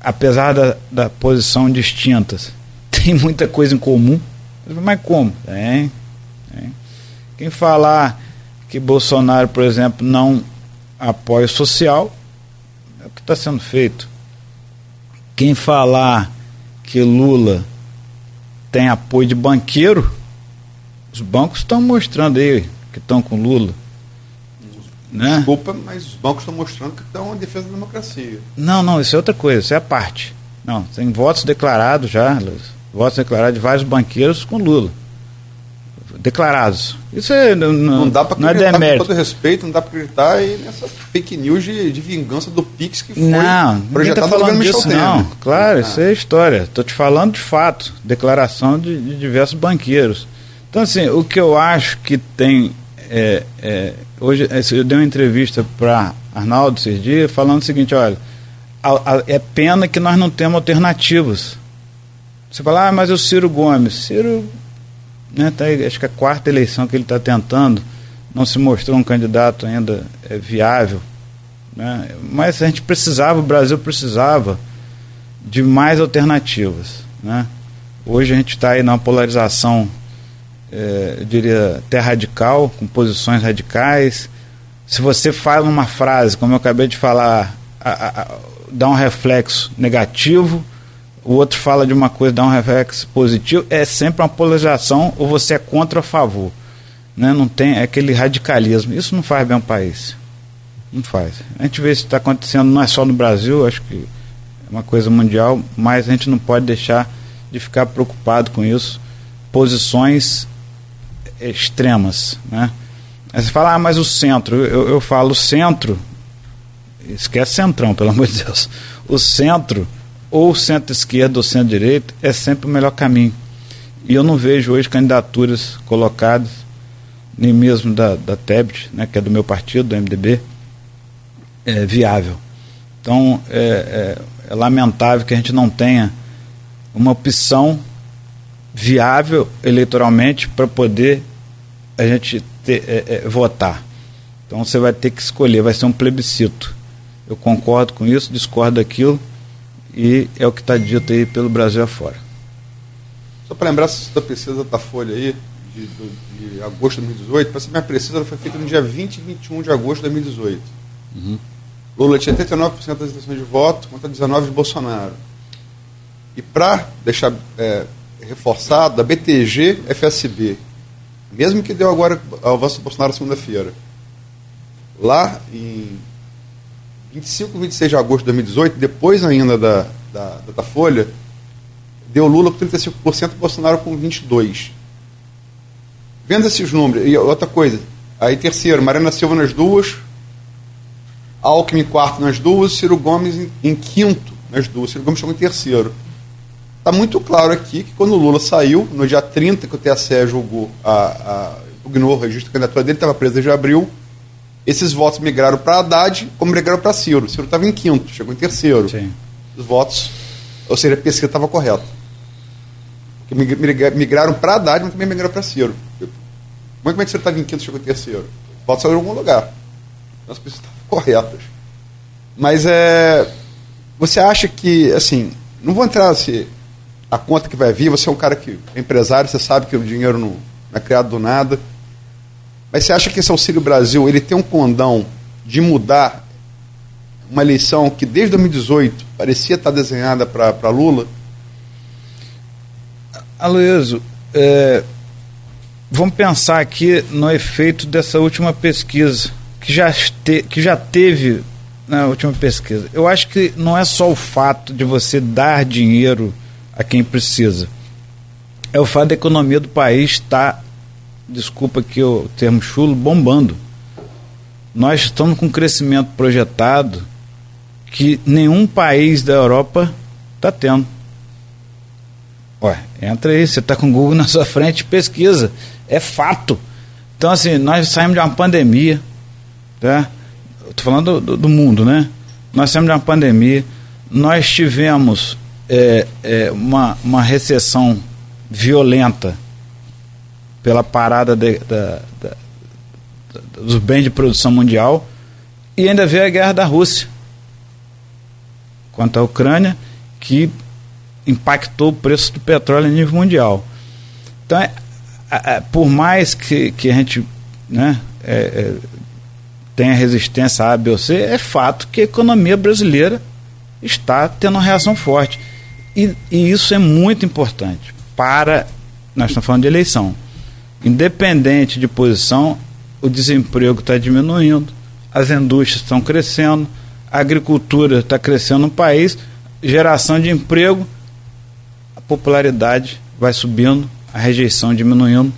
apesar da, da posição distintas, (laughs) tem muita coisa em comum. Mas como? Tem, tem. Quem falar que Bolsonaro, por exemplo, não apoia o social, é o que está sendo feito. Quem falar que Lula tem apoio de banqueiro, os bancos estão mostrando aí que estão com Lula. Né? Desculpa, mas os bancos estão mostrando que estão em defesa da democracia. Não, não, isso é outra coisa, isso é a parte. Não, tem votos declarados já, votos declarados de vários banqueiros com Lula. Declarados. Isso é, não, não dá para acreditar, não é com todo respeito, não dá para acreditar aí nessa fake news de, de vingança do Pix que foi não, tá projetado tá falando disso, Não, claro, ah. isso é história. Estou te falando de fato, declaração de, de diversos banqueiros. Então, assim, o que eu acho que tem é, é, hoje eu dei uma entrevista para Arnaldo esses dias falando o seguinte, olha, a, a, é pena que nós não temos alternativas. Você fala, ah, mas o Ciro Gomes, Ciro, né, tá acho que é a quarta eleição que ele está tentando, não se mostrou um candidato ainda é, viável. Né? Mas a gente precisava, o Brasil precisava de mais alternativas. Né? Hoje a gente está aí na polarização, é, eu diria, até radical, com posições radicais. Se você fala uma frase, como eu acabei de falar, a, a, a, dá um reflexo negativo, o outro fala de uma coisa, dá um reflexo positivo, é sempre uma polarização, ou você é contra ou a favor. Né? Não tem aquele radicalismo. Isso não faz bem ao país. Não faz. A gente vê isso está acontecendo, não é só no Brasil, acho que é uma coisa mundial, mas a gente não pode deixar de ficar preocupado com isso. Posições extremas. Né? Aí você fala, ah, mas o centro. Eu, eu falo, centro, esquece centrão, pelo amor de Deus. O centro, ou centro-esquerda ou centro-direita, é sempre o melhor caminho. E eu não vejo hoje candidaturas colocadas nem mesmo da, da TEBT, né, que é do meu partido, do MDB, é viável. Então, é, é, é lamentável que a gente não tenha uma opção viável eleitoralmente para poder a gente ter, é, é, votar. Então você vai ter que escolher, vai ser um plebiscito. Eu concordo com isso, discordo daquilo e é o que está dito aí pelo Brasil afora. Só para lembrar da pesquisa da Folha aí, de, de, agosto de 2018, para ser mais preciso, ela foi feita no dia 20 e 21 de agosto de 2018. Uhum. Lula tinha 89% das intenções de voto contra 19% de Bolsonaro. E para deixar é, reforçado, a BTG FSB, mesmo que deu agora ao avanço do Bolsonaro segunda-feira, lá em 25 e 26 de agosto de 2018, depois ainda da, da, da Folha, deu Lula com 35% e Bolsonaro com 22%. Vendo esses números, e outra coisa, aí terceiro, Mariana Silva nas duas, Alckmin em quarto nas duas, Ciro Gomes em, em quinto nas duas, Ciro Gomes chegou em terceiro. Está muito claro aqui que quando o Lula saiu, no dia 30 que o TSE julgou, a, a, ignorou o registro de candidatura dele, estava preso desde abril, esses votos migraram para Haddad, como migraram para Ciro. Ciro estava em quinto, chegou em terceiro. Sim. Os votos, ou seja, a pesquisa estava correta. Migraram para Haddad, mas também migraram para Ciro. Como é que você estava em quinto chegou em terceiro? Pode sair em algum lugar. As pessoas estavam corretas. Mas é. Você acha que, assim, não vou entrar se a conta que vai vir, você é um cara que é empresário, você sabe que o dinheiro não, não é criado do nada. Mas você acha que esse Auxílio Brasil ele tem um condão de mudar uma eleição que desde 2018 parecia estar desenhada para Lula? Aloysio, é, vamos pensar aqui no efeito dessa última pesquisa, que já, te, que já teve na última pesquisa. Eu acho que não é só o fato de você dar dinheiro a quem precisa, é o fato da economia do país estar, desculpa aqui o termo chulo, bombando. Nós estamos com um crescimento projetado que nenhum país da Europa está tendo. Ué, entra aí, você está com o Google na sua frente, pesquisa. É fato. Então, assim, nós saímos de uma pandemia, tá? Estou falando do, do, mundo, né? Nós saímos de uma pandemia, nós tivemos é, é, uma, uma recessão violenta pela parada de, da, da, dos bens de produção mundial e ainda veio a guerra da Rússia quanto à Ucrânia, que impactou o preço do petróleo a nível mundial. Então, é, por mais que, que a gente né, é, é, tenha resistência a A, B ou C, é fato que a economia brasileira está tendo uma reação forte. E, e isso é muito importante para. Nós estamos falando de eleição. Independente de posição, o desemprego está diminuindo, as indústrias estão crescendo, a agricultura está crescendo no país, geração de emprego, a popularidade vai subindo, a rejeição diminuindo.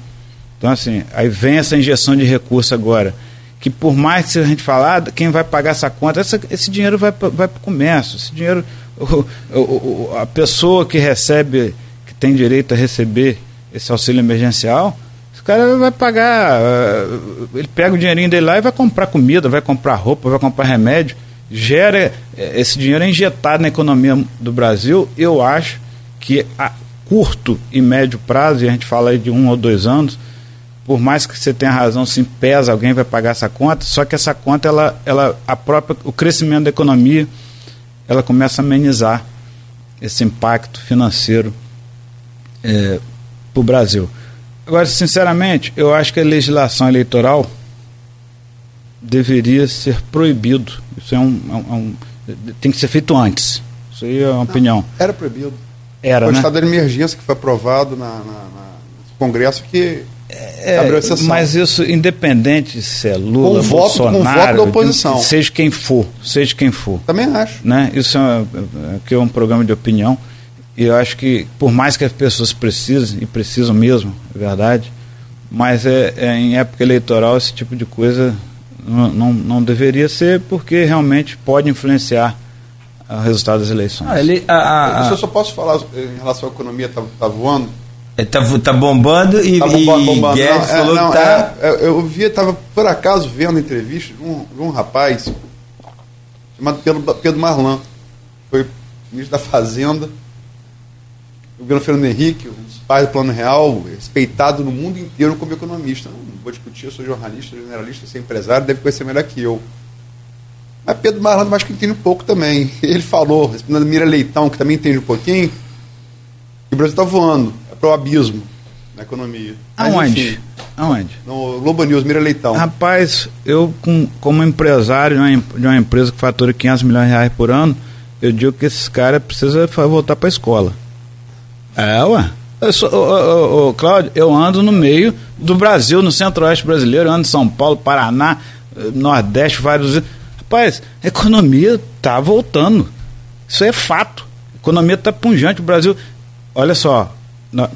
Então, assim, aí vem essa injeção de recurso agora, que por mais que a gente falar, ah, quem vai pagar essa conta, essa, esse dinheiro vai, vai para o comércio, esse dinheiro, o, o, a pessoa que recebe, que tem direito a receber esse auxílio emergencial, cara vai pagar. Uh, ele pega o dinheirinho dele lá e vai comprar comida, vai comprar roupa, vai comprar remédio. Gera. Eh, esse dinheiro é injetado na economia do Brasil. Eu acho que a curto e médio prazo, e a gente fala aí de um ou dois anos, por mais que você tenha razão, sim, pesa, alguém vai pagar essa conta, só que essa conta, ela, ela, a própria, o crescimento da economia, ela começa a amenizar esse impacto financeiro é, para o Brasil. Agora, sinceramente, eu acho que a legislação eleitoral deveria ser proibido. Isso é um, é um, é um tem que ser feito antes. Isso aí é uma Não, opinião. Era proibido. Era, foi né? o estado de emergência que foi aprovado na, na, na no Congresso que é, abriu exceção. Mas isso, independente se é Lula, com Bolsonaro, voto, com voto da oposição. seja quem for, seja quem for. Também acho. Né? Isso é, é, é um programa de opinião. E eu acho que, por mais que as pessoas precisem, e precisam mesmo, é verdade, mas é, é em época eleitoral esse tipo de coisa não, não, não deveria ser, porque realmente pode influenciar o resultado das eleições. Ah, ele, a, a, eu só posso falar em relação à economia, está tá voando? Está é, tá bombando e, tá bombando, bombando. Guedes não, falou é, não, que tá... É, eu vi, estava por acaso vendo entrevista de um, de um rapaz chamado Pedro, Pedro Marlan, foi ministro da Fazenda, o governo Fernando Henrique, um dos pais do Plano Real, respeitado no mundo inteiro como economista. Não, vou discutir, eu sou jornalista, generalista, sou empresário, deve conhecer melhor que eu. Mas Pedro Marlano acho que entende um pouco também. (laughs) Ele falou, respondendo Mira Leitão, que também entende um pouquinho, que o Brasil está voando, é para o abismo na economia. Mas, Aonde? Enfim, Aonde? No Globo News, Mira Leitão. Rapaz, eu com, como empresário de uma, de uma empresa que fatura 500 milhões de reais por ano, eu digo que esses caras precisam voltar para a escola. É, ué. Eu sou, ô, ô, ô, Cláudio, eu ando no meio do Brasil, no centro-oeste brasileiro, eu ando em São Paulo, Paraná, eh, Nordeste, vários. Rapaz, a economia está voltando. Isso é fato. A economia está punjante. O Brasil. Olha só,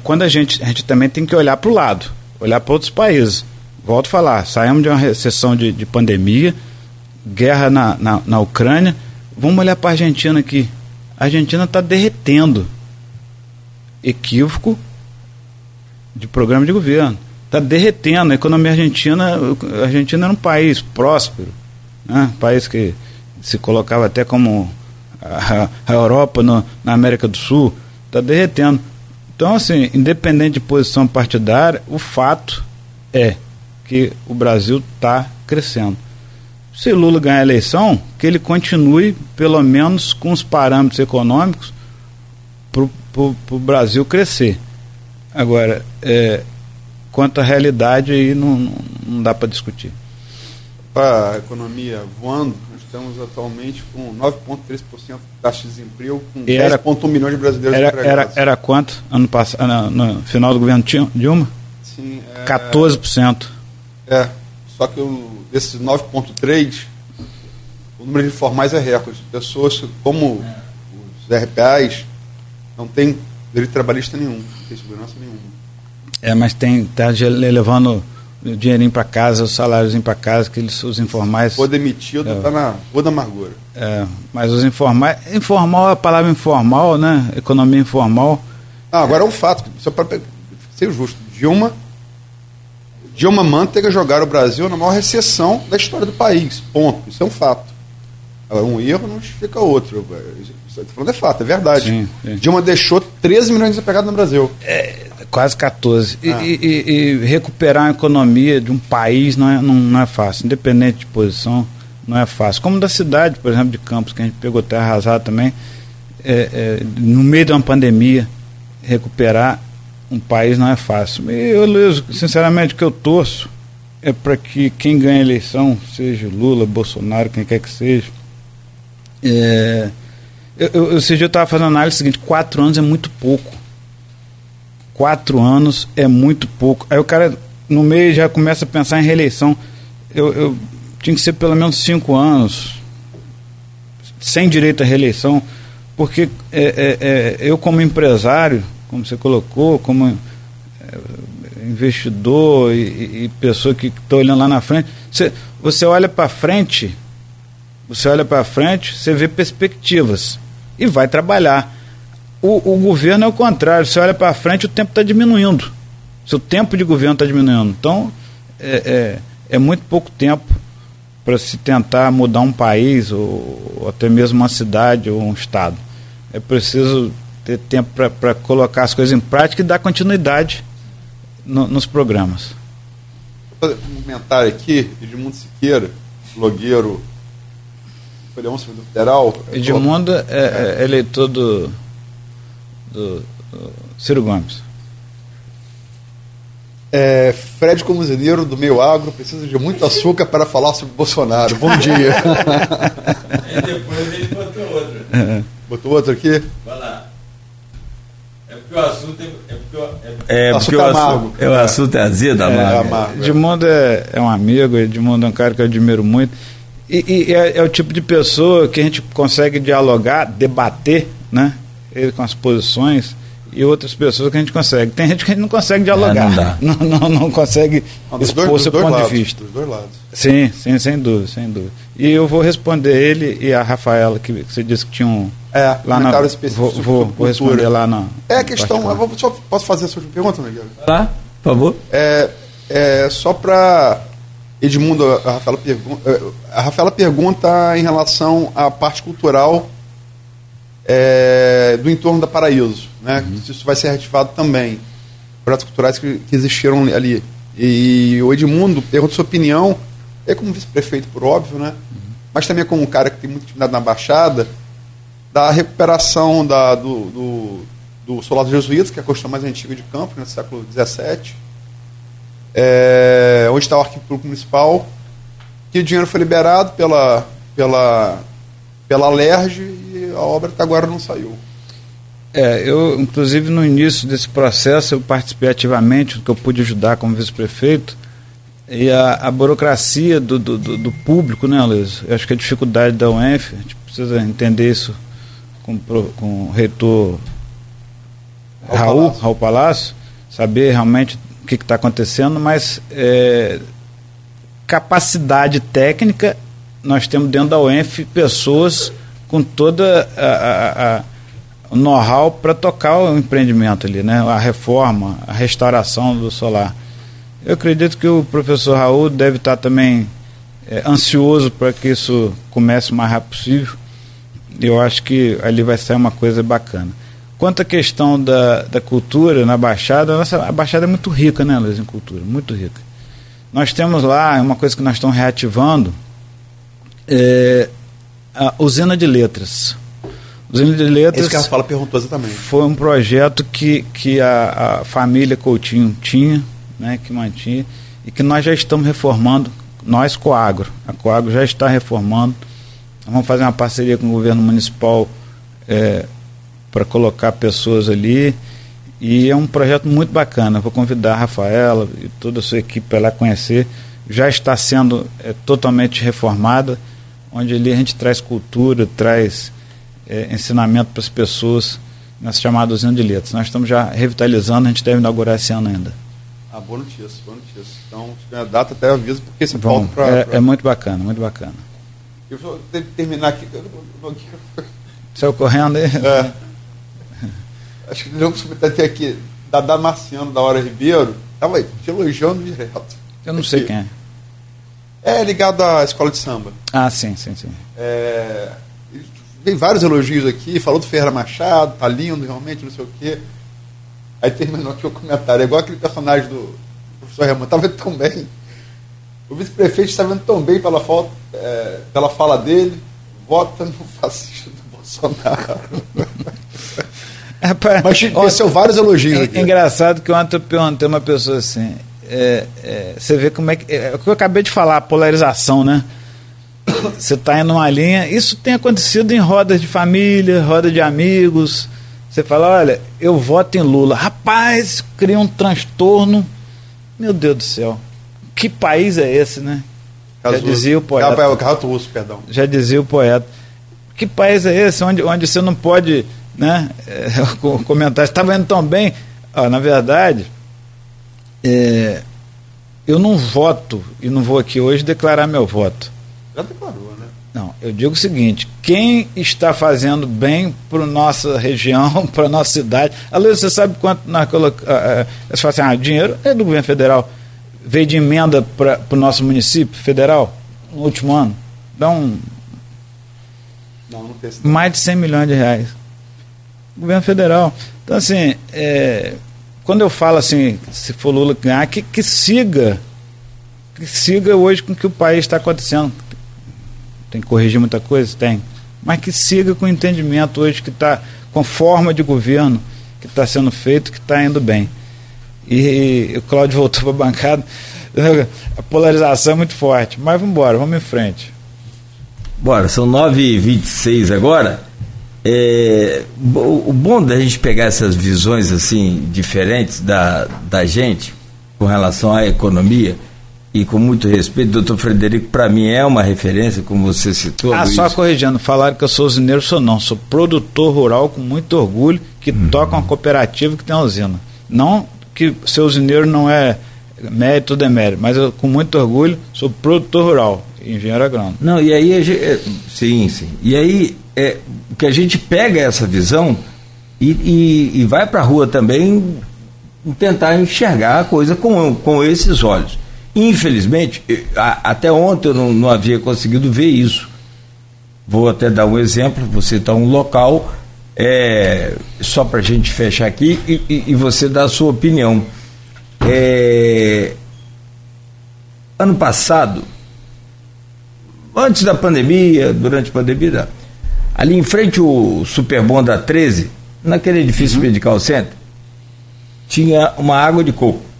quando a gente. A gente também tem que olhar para o lado, olhar para outros países. Volto a falar, saímos de uma recessão de, de pandemia, guerra na, na, na Ucrânia. Vamos olhar para a Argentina aqui. A Argentina está derretendo equívoco de programa de governo. Está derretendo. A economia argentina, a Argentina era um país próspero, né? um país que se colocava até como a, Europa no, na América do Sul. Está derretendo. Então, assim, independente de posição partidária, o fato é que o Brasil está crescendo. Se Lula ganhar a eleição, que ele continue, pelo menos com os parâmetros econômicos, para o Brasil crescer. Agora, é, quanto à realidade, aí não, não, dá para discutir. Para a economia voando, nós estamos atualmente com 9,3% de taxa de desemprego, com 10,1 milhões de brasileiros era, Era, era quanto ano passado, no, no final do governo Dilma? Sim. É, 14%. É, só que o, desses 9,3%, o número de informais é recorde. Pessoas como os RPAs, não tem direito trabalhista nenhum, não tem segurança nenhuma. É, mas tem, tá levando o dinheirinho para casa, os salários para casa, que eles, os informais. For demitido, está é, na rua da amargura. É, mas os informais. Informal é a palavra informal, né? Economia informal. Ah, agora é um fato, só para ser justo. Dilma. Dilma Manteiga jogaram o Brasil na maior recessão da história do país. Ponto. Isso é um fato. Um erro não justifica outro. Estou falando é fato, é verdade. Sim, sim. Dilma deixou 13 milhões de desempregados no Brasil. É, quase 14. Ah. E, e, e, recuperar a economia de um país não é, não, não é fácil, independente de posição, não é fácil. Como da cidade, por exemplo, de Campos, que a gente pegou terra arrasada também, é, é, no meio de uma pandemia, recuperar um país não é fácil. E eu, Luiz, sinceramente, o que eu torço é para que quem ganha a eleição, seja Lula, Bolsonaro, quem quer que seja, é, eu, eu, esse eu estava fazendo análise seguinte: quatro anos é muito pouco. Quatro anos é muito pouco. Aí o cara, no meio, já começa a pensar em reeleição. Eu, eu tinha que ser pelo menos cinco anos, sem direito à reeleição, porque é, é, é, eu, como empresário, como você colocou, como é, investidor e, e pessoa que está olhando lá na frente, você, você olha para frente, você olha para frente, você vê perspectivas e vai trabalhar. O, o governo é o contrário, você olha para frente, o tempo está diminuindo. Seu tempo de governo está diminuindo. Então, é, é, é muito pouco tempo para se tentar mudar um país ou, ou, até mesmo uma cidade ou um estado. É preciso ter tempo para colocar as coisas em prática e dar continuidade no, nos programas. Vou fazer um comentário aqui, Edmundo Siqueira, blogueiro, Folhão Federal. Edmundo é, é, é eleitor do, do, do Ciro Gomes. É, Fred Comuzineiro, do Meio Agro, precisa de muito açúcar para falar sobre Bolsonaro. Bom dia. (laughs) e depois ele botou outro. (laughs) Botou outro aqui? Vai lá. É porque o assunto é, é porque, o, é, é porque o, assunto, é, o assunto é azedo, amargo. É, amargo. Edmundo é, é um amigo, Edmundo é um cara que eu admiro muito. E, e é, é, o tipo de pessoa que a gente consegue dialogar, debater, né? Ele com as posições e outras pessoas que a gente consegue. Tem gente que a gente não consegue dialogar. É, não, (laughs) não, não, não, consegue não, expor dois, seu ponto lados, de vista. Dos dois lados. Sim, sim, sem dúvida, sem dúvida. E eu vou responder ele e a Rafaela, que, que você disse que tinha um. É, lá na, vou, vou, vou responder lá na. É a questão. Eu vou, só, posso fazer a sua pergunta, Miguel? Tá, por favor. É, é só para. Edmundo, a Rafaela, pergunta, é, a Rafaela pergunta em relação à parte cultural é, do entorno da Paraíso, né? Uhum. Se isso vai ser reativado também. Projetos culturais que, que existiram ali. E o Edmundo pergunta sua opinião, é como vice-prefeito, por óbvio, né? Uhum. Mas também como um cara que tem muita atividade na Baixada, da recuperação da, do, do, do Solar dos Jesuítas, que é a construção mais antiga de Campos, no né, século XVII, é, onde está o arquivo municipal, que o dinheiro foi liberado pela, pela, pela LERJ e a obra até agora não saiu. É, eu, inclusive, no início desse processo, eu participei ativamente, que eu pude ajudar como vice-prefeito, e a, a burocracia do, do, do, público, né, Luiz? Eu acho que a dificuldade da UENF, a gente precisa entender isso com, com o reitor Raul, Raul Palácio. Raul Palácio, saber realmente o que está acontecendo, mas é, capacidade técnica, nós temos dentro da UENF pessoas com toda a, a, a o know-how para tocar o empreendimento ali, né? A reforma, a restauração do solar. Eu acredito que o professor Raul deve estar também é, ansioso para que isso comece o mais rápido possível. Eu acho que ali vai sair uma coisa bacana. Quanto à questão da, da cultura na Baixada, a, nossa, a Baixada é muito rica, né, Luiz, em cultura, muito rica. Nós temos lá uma coisa que nós estamos reativando, é, a usina de letras. Usina de Letras. Esse que a fala perguntou exatamente. Foi um projeto que, que a, a família Coutinho tinha, né, que mantinha, e que nós já estamos reformando, nós Coagro. A Coagro já está reformando. Vamos fazer uma parceria com o governo municipal é, para colocar pessoas ali. E é um projeto muito bacana. Vou convidar a Rafaela e toda a sua equipe para lá conhecer. Já está sendo é, totalmente reformada, onde ali a gente traz cultura, traz é, ensinamento para as pessoas nessa chamada usina de letras. Nós estamos já revitalizando, a gente deve inaugurar esse ano ainda. Ah, boa notícia, boa notícia. Então, se tiver a data, até aviso, porque você Bom, para. É, pra... é, muito bacana, muito bacana. Eu vou terminar aqui. Saiu correndo aí? É. Acho que vamos submeter aqui, da Damasceno, da Hora Ribeiro, estava te elogiando direto. Eu não aqui. sei quem é. É ligado à escola de samba. Ah, sim, sim, sim. É, tem vários elogios aqui, falou do Ferreira Machado, tá lindo realmente, não sei o quê. Aí terminou aqui o comentário, é igual aquele personagem do professor Raimundo, tá vendo tão bem. O vice-prefeito está vendo tão bem pela, foto, é, pela fala dele, vota no fascista do Bolsonaro. (laughs) Mas aconteceu vários elogios é, aqui. É engraçado que ontem eu perguntei uma pessoa assim, é, é, você vê como é que. É, o que eu acabei de falar, a polarização, né? Você está indo numa linha. Isso tem acontecido em rodas de família, roda de amigos. Você fala, olha, eu voto em Lula. Rapaz, cria um transtorno. Meu Deus do céu. Que país é esse, né? Já dizia o poeta. Russo, perdão. Já dizia o poeta. Que país é esse onde, onde você não pode né, é, (laughs) comentar? Estava indo tão bem. Ah, na verdade, é, eu não voto e não vou aqui hoje declarar meu voto. Já declarou, né? Não, eu digo o seguinte: quem está fazendo bem para nossa região, (laughs) para nossa cidade. Aliás, você sabe quanto nós colocamos. Você fala assim: ah, dinheiro é do governo federal. Veio de emenda para o nosso município federal no último ano. Dá um. Não, não mais de 100 milhões de reais. Governo federal. Então, assim, é, quando eu falo assim, se for Lula ganhar, que, que siga. Que siga hoje com o que o país está acontecendo tem que corrigir muita coisa? Tem. Mas que siga com o entendimento hoje que está com forma de governo que está sendo feito, que está indo bem. E, e o Cláudio voltou (laughs) para a bancada. A polarização é muito forte. Mas vamos embora, vamos em frente. Bora, são 9h26 agora. É, o bom da gente pegar essas visões assim diferentes da, da gente com relação à economia e com muito respeito, doutor Frederico, para mim é uma referência, como você citou. Ah, Luiz. só corrigindo, falaram que eu sou usineiro, sou não, sou produtor rural com muito orgulho, que uhum. toca uma cooperativa que tem uma usina. Não que ser usineiro não é mérito ou demérito, mas eu com muito orgulho sou produtor rural, engenheiro agrônomo. Não, e aí, é, sim, sim. E aí, é, que a gente pega essa visão e, e, e vai para a rua também tentar enxergar a coisa com, com esses olhos. Infelizmente, até ontem eu não, não havia conseguido ver isso. Vou até dar um exemplo, você está um local, é, só para a gente fechar aqui, e, e, e, você dar a sua opinião. É, ano passado, antes da pandemia, durante a pandemia, ali em frente ao Superbom da 13, naquele edifício uhum. Medical Center, tinha uma água de coco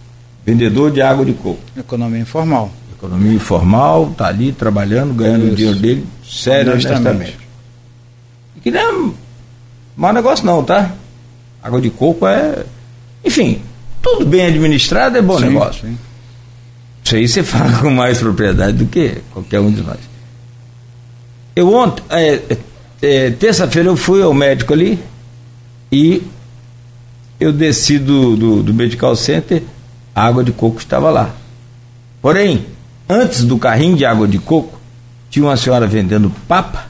vendedor de água de coco. Economia informal. Economia informal, está ali trabalhando, ganhando o dinheiro dele, sério, honestamente. Que não é mau negócio não, tá? Água de coco é. Enfim, tudo bem administrado é bom sim, negócio. Sim. Isso aí você fala com mais propriedade do que qualquer um de nós. Eu ontem, é, é, terça-feira eu fui ao médico ali e eu desci do, do, do Medical Center a água de coco estava lá. Porém, antes do carrinho de água de coco, tinha uma senhora vendendo papa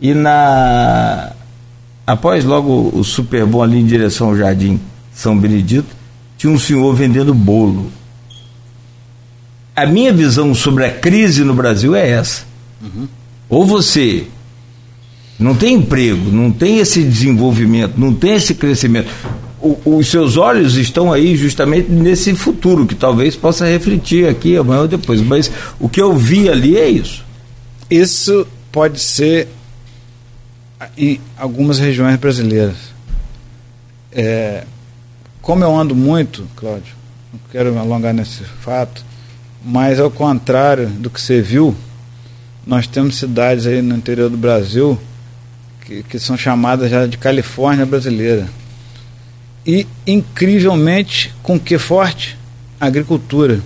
e na após logo o super bom ali em direção ao Jardim São Benedito, tinha um senhor vendendo bolo. A minha visão sobre a crise no Brasil é essa. Uhum. Ou você não tem emprego, não tem esse desenvolvimento, não tem esse crescimento o, os seus olhos estão aí justamente nesse futuro que talvez possa refletir aqui amanhã ou depois. Mas o que eu vi ali é isso. Isso pode ser em algumas regiões brasileiras. É, como eu ando muito, Cláudio, não quero me alongar nesse fato, mas ao contrário do que você viu, nós temos cidades aí no interior do Brasil que, que são chamadas já de Califórnia brasileira e incrivelmente com que forte? Agricultura.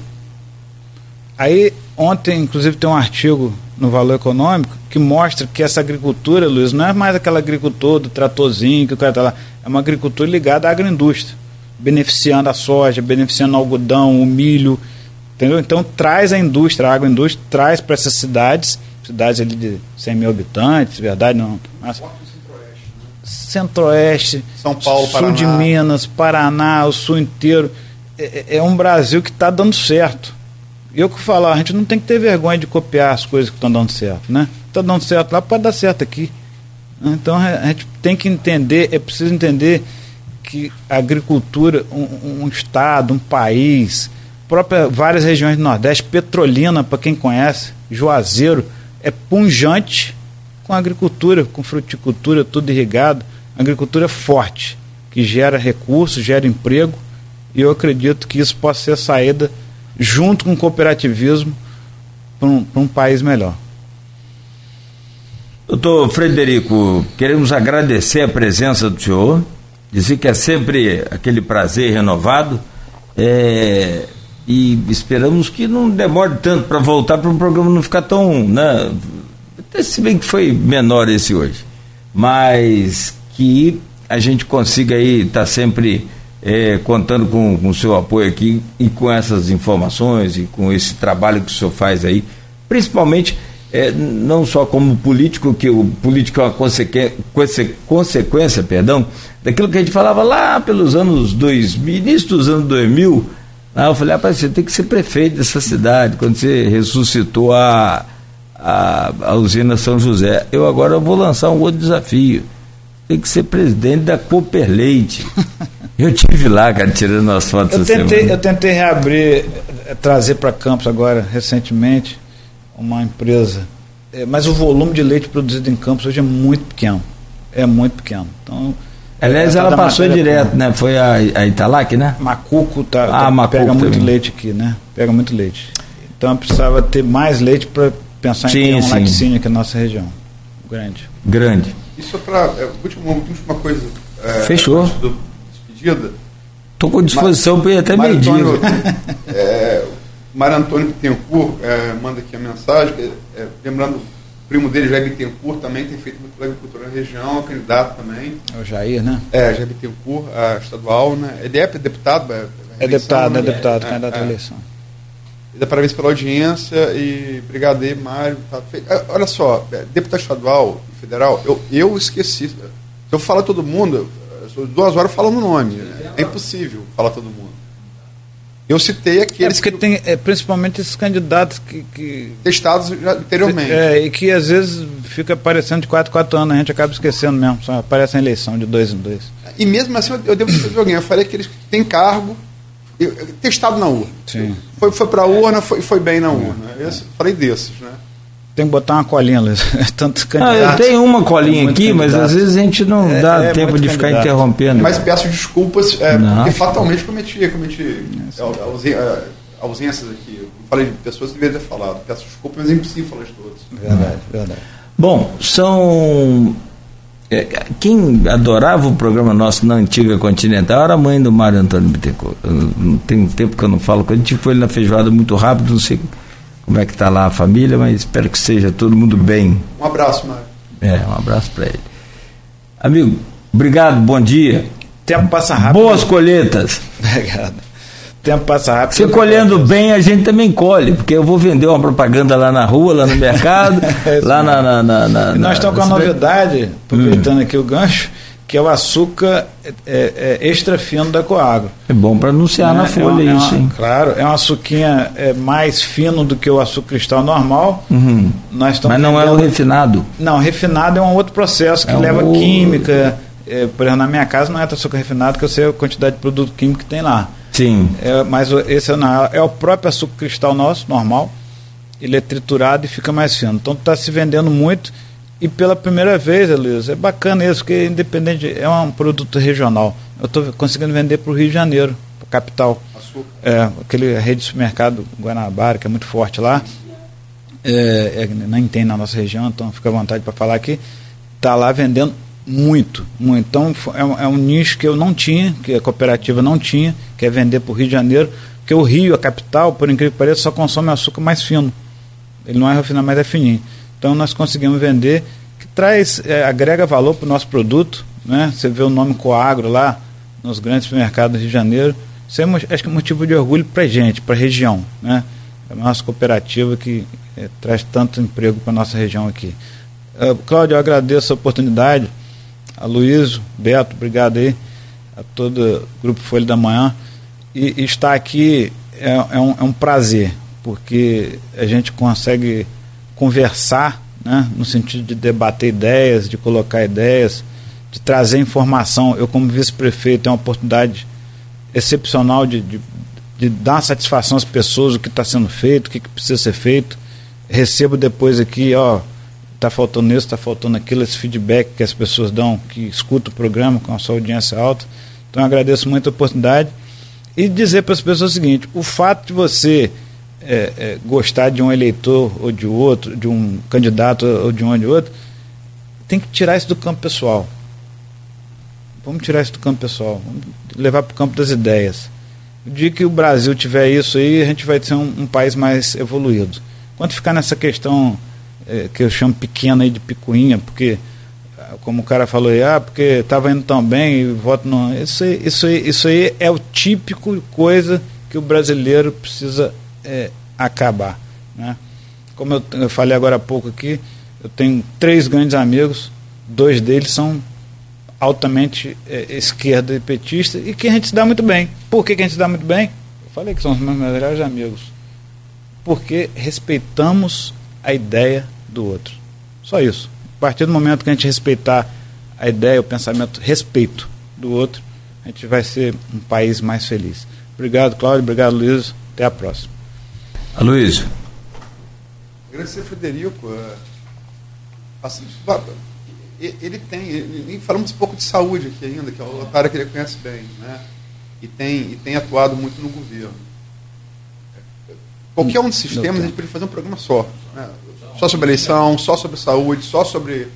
Aí ontem, inclusive, tem um artigo no Valor Econômico que mostra que essa agricultura, Luiz, não é mais aquela agricultura do tratorzinho que o cara está lá, é uma agricultura ligada à agroindústria, beneficiando a soja, beneficiando o algodão, o milho, entendeu? Então traz a indústria, a agroindústria traz para essas cidades, cidades ali de 100 mil habitantes, verdade não, mas Centro-Oeste, São Paulo, Sul Paraná. de Minas, Paraná, o Sul inteiro. É, é, é um Brasil que está dando certo. E eu que falar, a gente não tem que ter vergonha de copiar as coisas que estão dando certo, né? Está dando certo lá, pode dar certo aqui. Então a gente tem que entender, é preciso entender que a agricultura, um, um estado, um país, própria várias regiões do Nordeste, Petrolina, para quem conhece, Juazeiro, é punjante com agricultura, com fruticultura, tudo irrigado agricultura forte, que gera recursos, gera emprego, e eu acredito que isso possa ser a saída, junto com o cooperativismo, para um, um país melhor. Doutor Frederico, queremos agradecer a presença do senhor, dizer que é sempre aquele prazer renovado, é, e esperamos que não demore tanto para voltar para o programa não ficar tão. Né, se bem que foi menor esse hoje, mas que a gente consiga aí estar tá sempre é, contando com o seu apoio aqui e com essas informações e com esse trabalho que o senhor faz aí, principalmente é, não só como político, que o político é uma consequência, consequência perdão, daquilo que a gente falava lá pelos anos 2000, início dos anos 2000. Aí eu falei, rapaz, você tem que ser prefeito dessa cidade, quando você ressuscitou a, a, a usina São José. Eu agora vou lançar um outro desafio. Tem que ser presidente da Cooper Leite. (laughs) Eu tive lá, cara, tirando as fotos eu tentei, Eu tentei reabrir, eh, trazer para Campos agora, recentemente, uma empresa. É, mas o volume de leite produzido em Campos hoje é muito pequeno. É muito pequeno. Então, Aliás, ela passou direto, né? Foi a, a Italac, né? Macuco tá, ah, tá Macuco pega muito leite aqui, né? Pega muito leite. Então precisava ter mais leite para pensar sim, em ter um sim. laticínio aqui na nossa região. Grande. Grande. Isso é para. É, última, última coisa. É, Fechou. despedida. Estou com disposição para ir até meio-dia. (laughs) É, Mário Antônio Bittencourt é, manda aqui a mensagem, é, lembrando, o primo dele, Jair Bittencourt, também tem feito muito pela agricultura na região, é candidato também. É o Jair, né? É, Jair Bittencourt, a estadual, né? Ele é deputado? É, é deputado, é deputado, é, candidato à eleição. E dá parabéns pela audiência e obrigado aí, Mário. Tá olha só, deputado estadual e federal, eu, eu esqueci. Se eu falar todo mundo, duas horas falando o nome. É impossível falar todo mundo. Eu citei aqueles. É porque que, tem é, principalmente esses candidatos que. que testados anteriormente. É, e que às vezes fica aparecendo de 4 4 anos, a gente acaba esquecendo mesmo, só aparece em eleição de dois em dois. E mesmo assim eu, devo dizer de alguém, eu falei que eles têm cargo, eu, testado na urna. Sim. Foi, foi para a urna, foi, foi bem na urna. Eu falei desses, né? Tem que botar uma colinha, Luiz. (laughs) Tantos candidatos. Ah, eu tenho uma colinha aqui, mas às vezes a gente não é, dá é tempo de ficar interrompendo. Mas peço desculpas, é, porque fatalmente cometi, cometi é, ausências aqui. Eu falei de pessoas que deveria ter falado. Peço desculpas, mas é impossível falar de todos. Verdade, verdade. Bom, são. É, quem adorava o programa nosso na antiga Continental era a mãe do Mário Antônio Bittencourt. Tem tempo que eu não falo com ele, tipo ele na feijoada muito rápido, não sei como é que está lá a família, mas espero que seja todo mundo bem. Um abraço, Mário. É, um abraço para ele. Amigo, obrigado, bom dia. Tempo passa rápido. Boas colheitas. Obrigado. Tempo passa rápido. Você colhendo bem, a gente também colhe, porque eu vou vender uma propaganda lá na rua, lá no mercado, (laughs) é lá na, na, na, na, nós estamos com uma novidade, aproveitando hum. aqui o gancho, que é o açúcar é, é, é extra fino da Coagro. É bom para anunciar né? na folha é uma, isso, hein? Claro, é um açuquinha é, mais fino do que o açúcar cristal normal. Uhum. Nós Mas não é o refinado? Não, refinado é um outro processo que é leva um... química. É, por exemplo, na minha casa não é açúcar refinado, que eu sei a quantidade de produto químico que tem lá. Sim. É, mas esse não, é o próprio açúcar cristal nosso, normal. Ele é triturado e fica mais fino. Então está se vendendo muito e pela primeira vez, Luiz, é bacana isso, porque independente, é um produto regional. Eu estou conseguindo vender para o Rio de Janeiro, para a capital. Açúcar. É, aquele rede de supermercado Guanabara, que é muito forte lá. É, é, nem tem na nossa região, então fica à vontade para falar aqui. Está lá vendendo muito, muito. Então é um, é um, nicho que eu não tinha, que a cooperativa não tinha, que é vender para o Rio de Janeiro, porque o Rio, a capital, por incrível que pareça, só consome açúcar mais fino. Ele não é refinado, mas é fininho. Então nós conseguimos vender, que traz, é, agrega valor para o nosso produto. Né? Você vê o nome Coagro lá nos grandes supermercados do Rio de Janeiro. Isso é, acho que é motivo de orgulho para a gente, para a região. Né? É a nossa cooperativa que é, traz tanto emprego para a nossa região aqui. Uh, Cláudio, eu agradeço a oportunidade. A Luísio, Beto, obrigado aí. A todo o Grupo Folha da Manhã. E, e estar aqui é, é, um, é um prazer, porque a gente consegue conversar, né, no sentido de debater ideias, de colocar ideias, de trazer informação. Eu, como vice-prefeito, tenho uma oportunidade excepcional de, de, de dar satisfação às pessoas o que está sendo feito, o que, que, precisa ser feito. Recebo depois aqui, ó, está faltando isso, está faltando aquilo, esse feedback que as pessoas dão, que escutam o programa com a sua audiência alta. Então, agradeço muito a oportunidade. E dizer para as pessoas o seguinte: o fato de você é, é, gostar de um eleitor ou de outro, de um candidato ou de um ou de outro, tem que tirar isso do campo pessoal. Vamos tirar isso do campo pessoal, vamos levar para o campo das ideias. O dia que o Brasil tiver isso aí, a gente vai ser um, um país mais evoluído. Quando ficar nessa questão é, que eu chamo pequena aí de picuinha, porque como o cara falou aí, ah, porque estava indo tão bem e voto não. Isso aí, isso, aí, isso aí é o típico coisa que o brasileiro precisa é, acabar. Né? Como eu, eu falei agora há pouco aqui, eu tenho três grandes amigos, dois deles são altamente é, esquerda e petista e que a gente se dá muito bem. Por que, que a gente se dá muito bem? Eu falei que são os meus melhores amigos. Porque respeitamos a ideia do outro. Só isso. A partir do momento que a gente respeitar a ideia, o pensamento, respeito do outro, a gente vai ser um país mais feliz. Obrigado, Cláudio. Obrigado, Luiz. Até a próxima. Aloysio. Agradecer, Frederico. É, assim, ele tem, ele, falamos um pouco de saúde aqui ainda, que é o área que ele conhece bem, né? E tem, e tem atuado muito no governo. Qualquer um dos sistemas, a gente poderia fazer um programa só. Né? Só sobre eleição, só sobre saúde, só sobre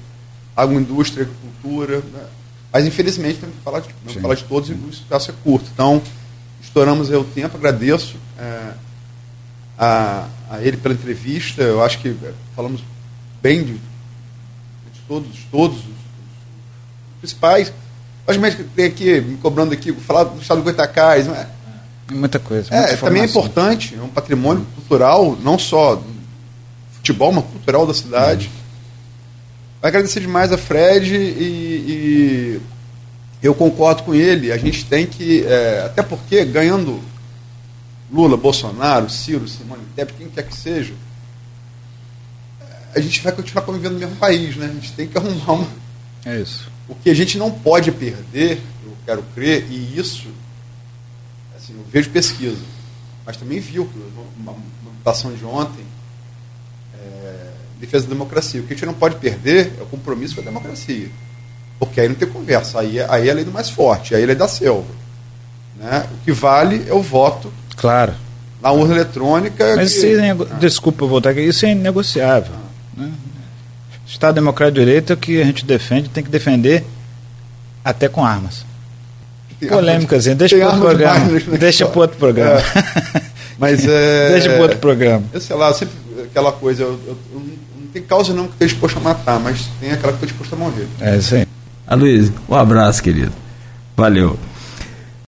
agroindústria, agricultura. Né? Mas, infelizmente, temos que falar de, falar de todos e o espaço é curto. Então, estouramos o tempo, agradeço é, a, a ele pela entrevista. Eu acho que é, falamos bem de todos, todos os, os principais. Logicamente, tem aqui, me cobrando aqui, falar do estado do Goitacás. Não é? Muita coisa. É, também é importante, é um patrimônio cultural, não só futebol, mas cultural da cidade. Uhum. Agradecer demais a Fred e, e, eu concordo com ele. A gente tem que, é, até porque ganhando Lula, Bolsonaro, Ciro, Simone Tebet, quem quer que seja, a gente vai continuar convivendo no mesmo país, né? A gente tem que arrumar uma. É isso. O que a gente não pode perder, eu quero crer, e isso, assim, eu vejo pesquisa, mas também viu uma votação de ontem, é, defesa da democracia. O que a gente não pode perder é o compromisso com a democracia. Porque aí não tem conversa, aí, é, aí é a lei do mais forte, aí é a lei da selva. Né? O que vale é o voto. Claro. Na urna eletrônica. Mas que... isso é, ah. desculpa voltar aqui, isso é inegociável. Né? Estado Democrático de Direito é o que a gente defende, tem que defender até com armas. Polêmicas, deixa para outro programa. Deixa para outro programa. É. (laughs) Mas é. deixa para outro programa. Eu sei lá, sempre aquela coisa, eu, eu, eu, não tem causa não que esteja disposto a matar, mas tem aquela que está disposto a morrer. É isso aí. Aloysio, um abraço, querido. Valeu.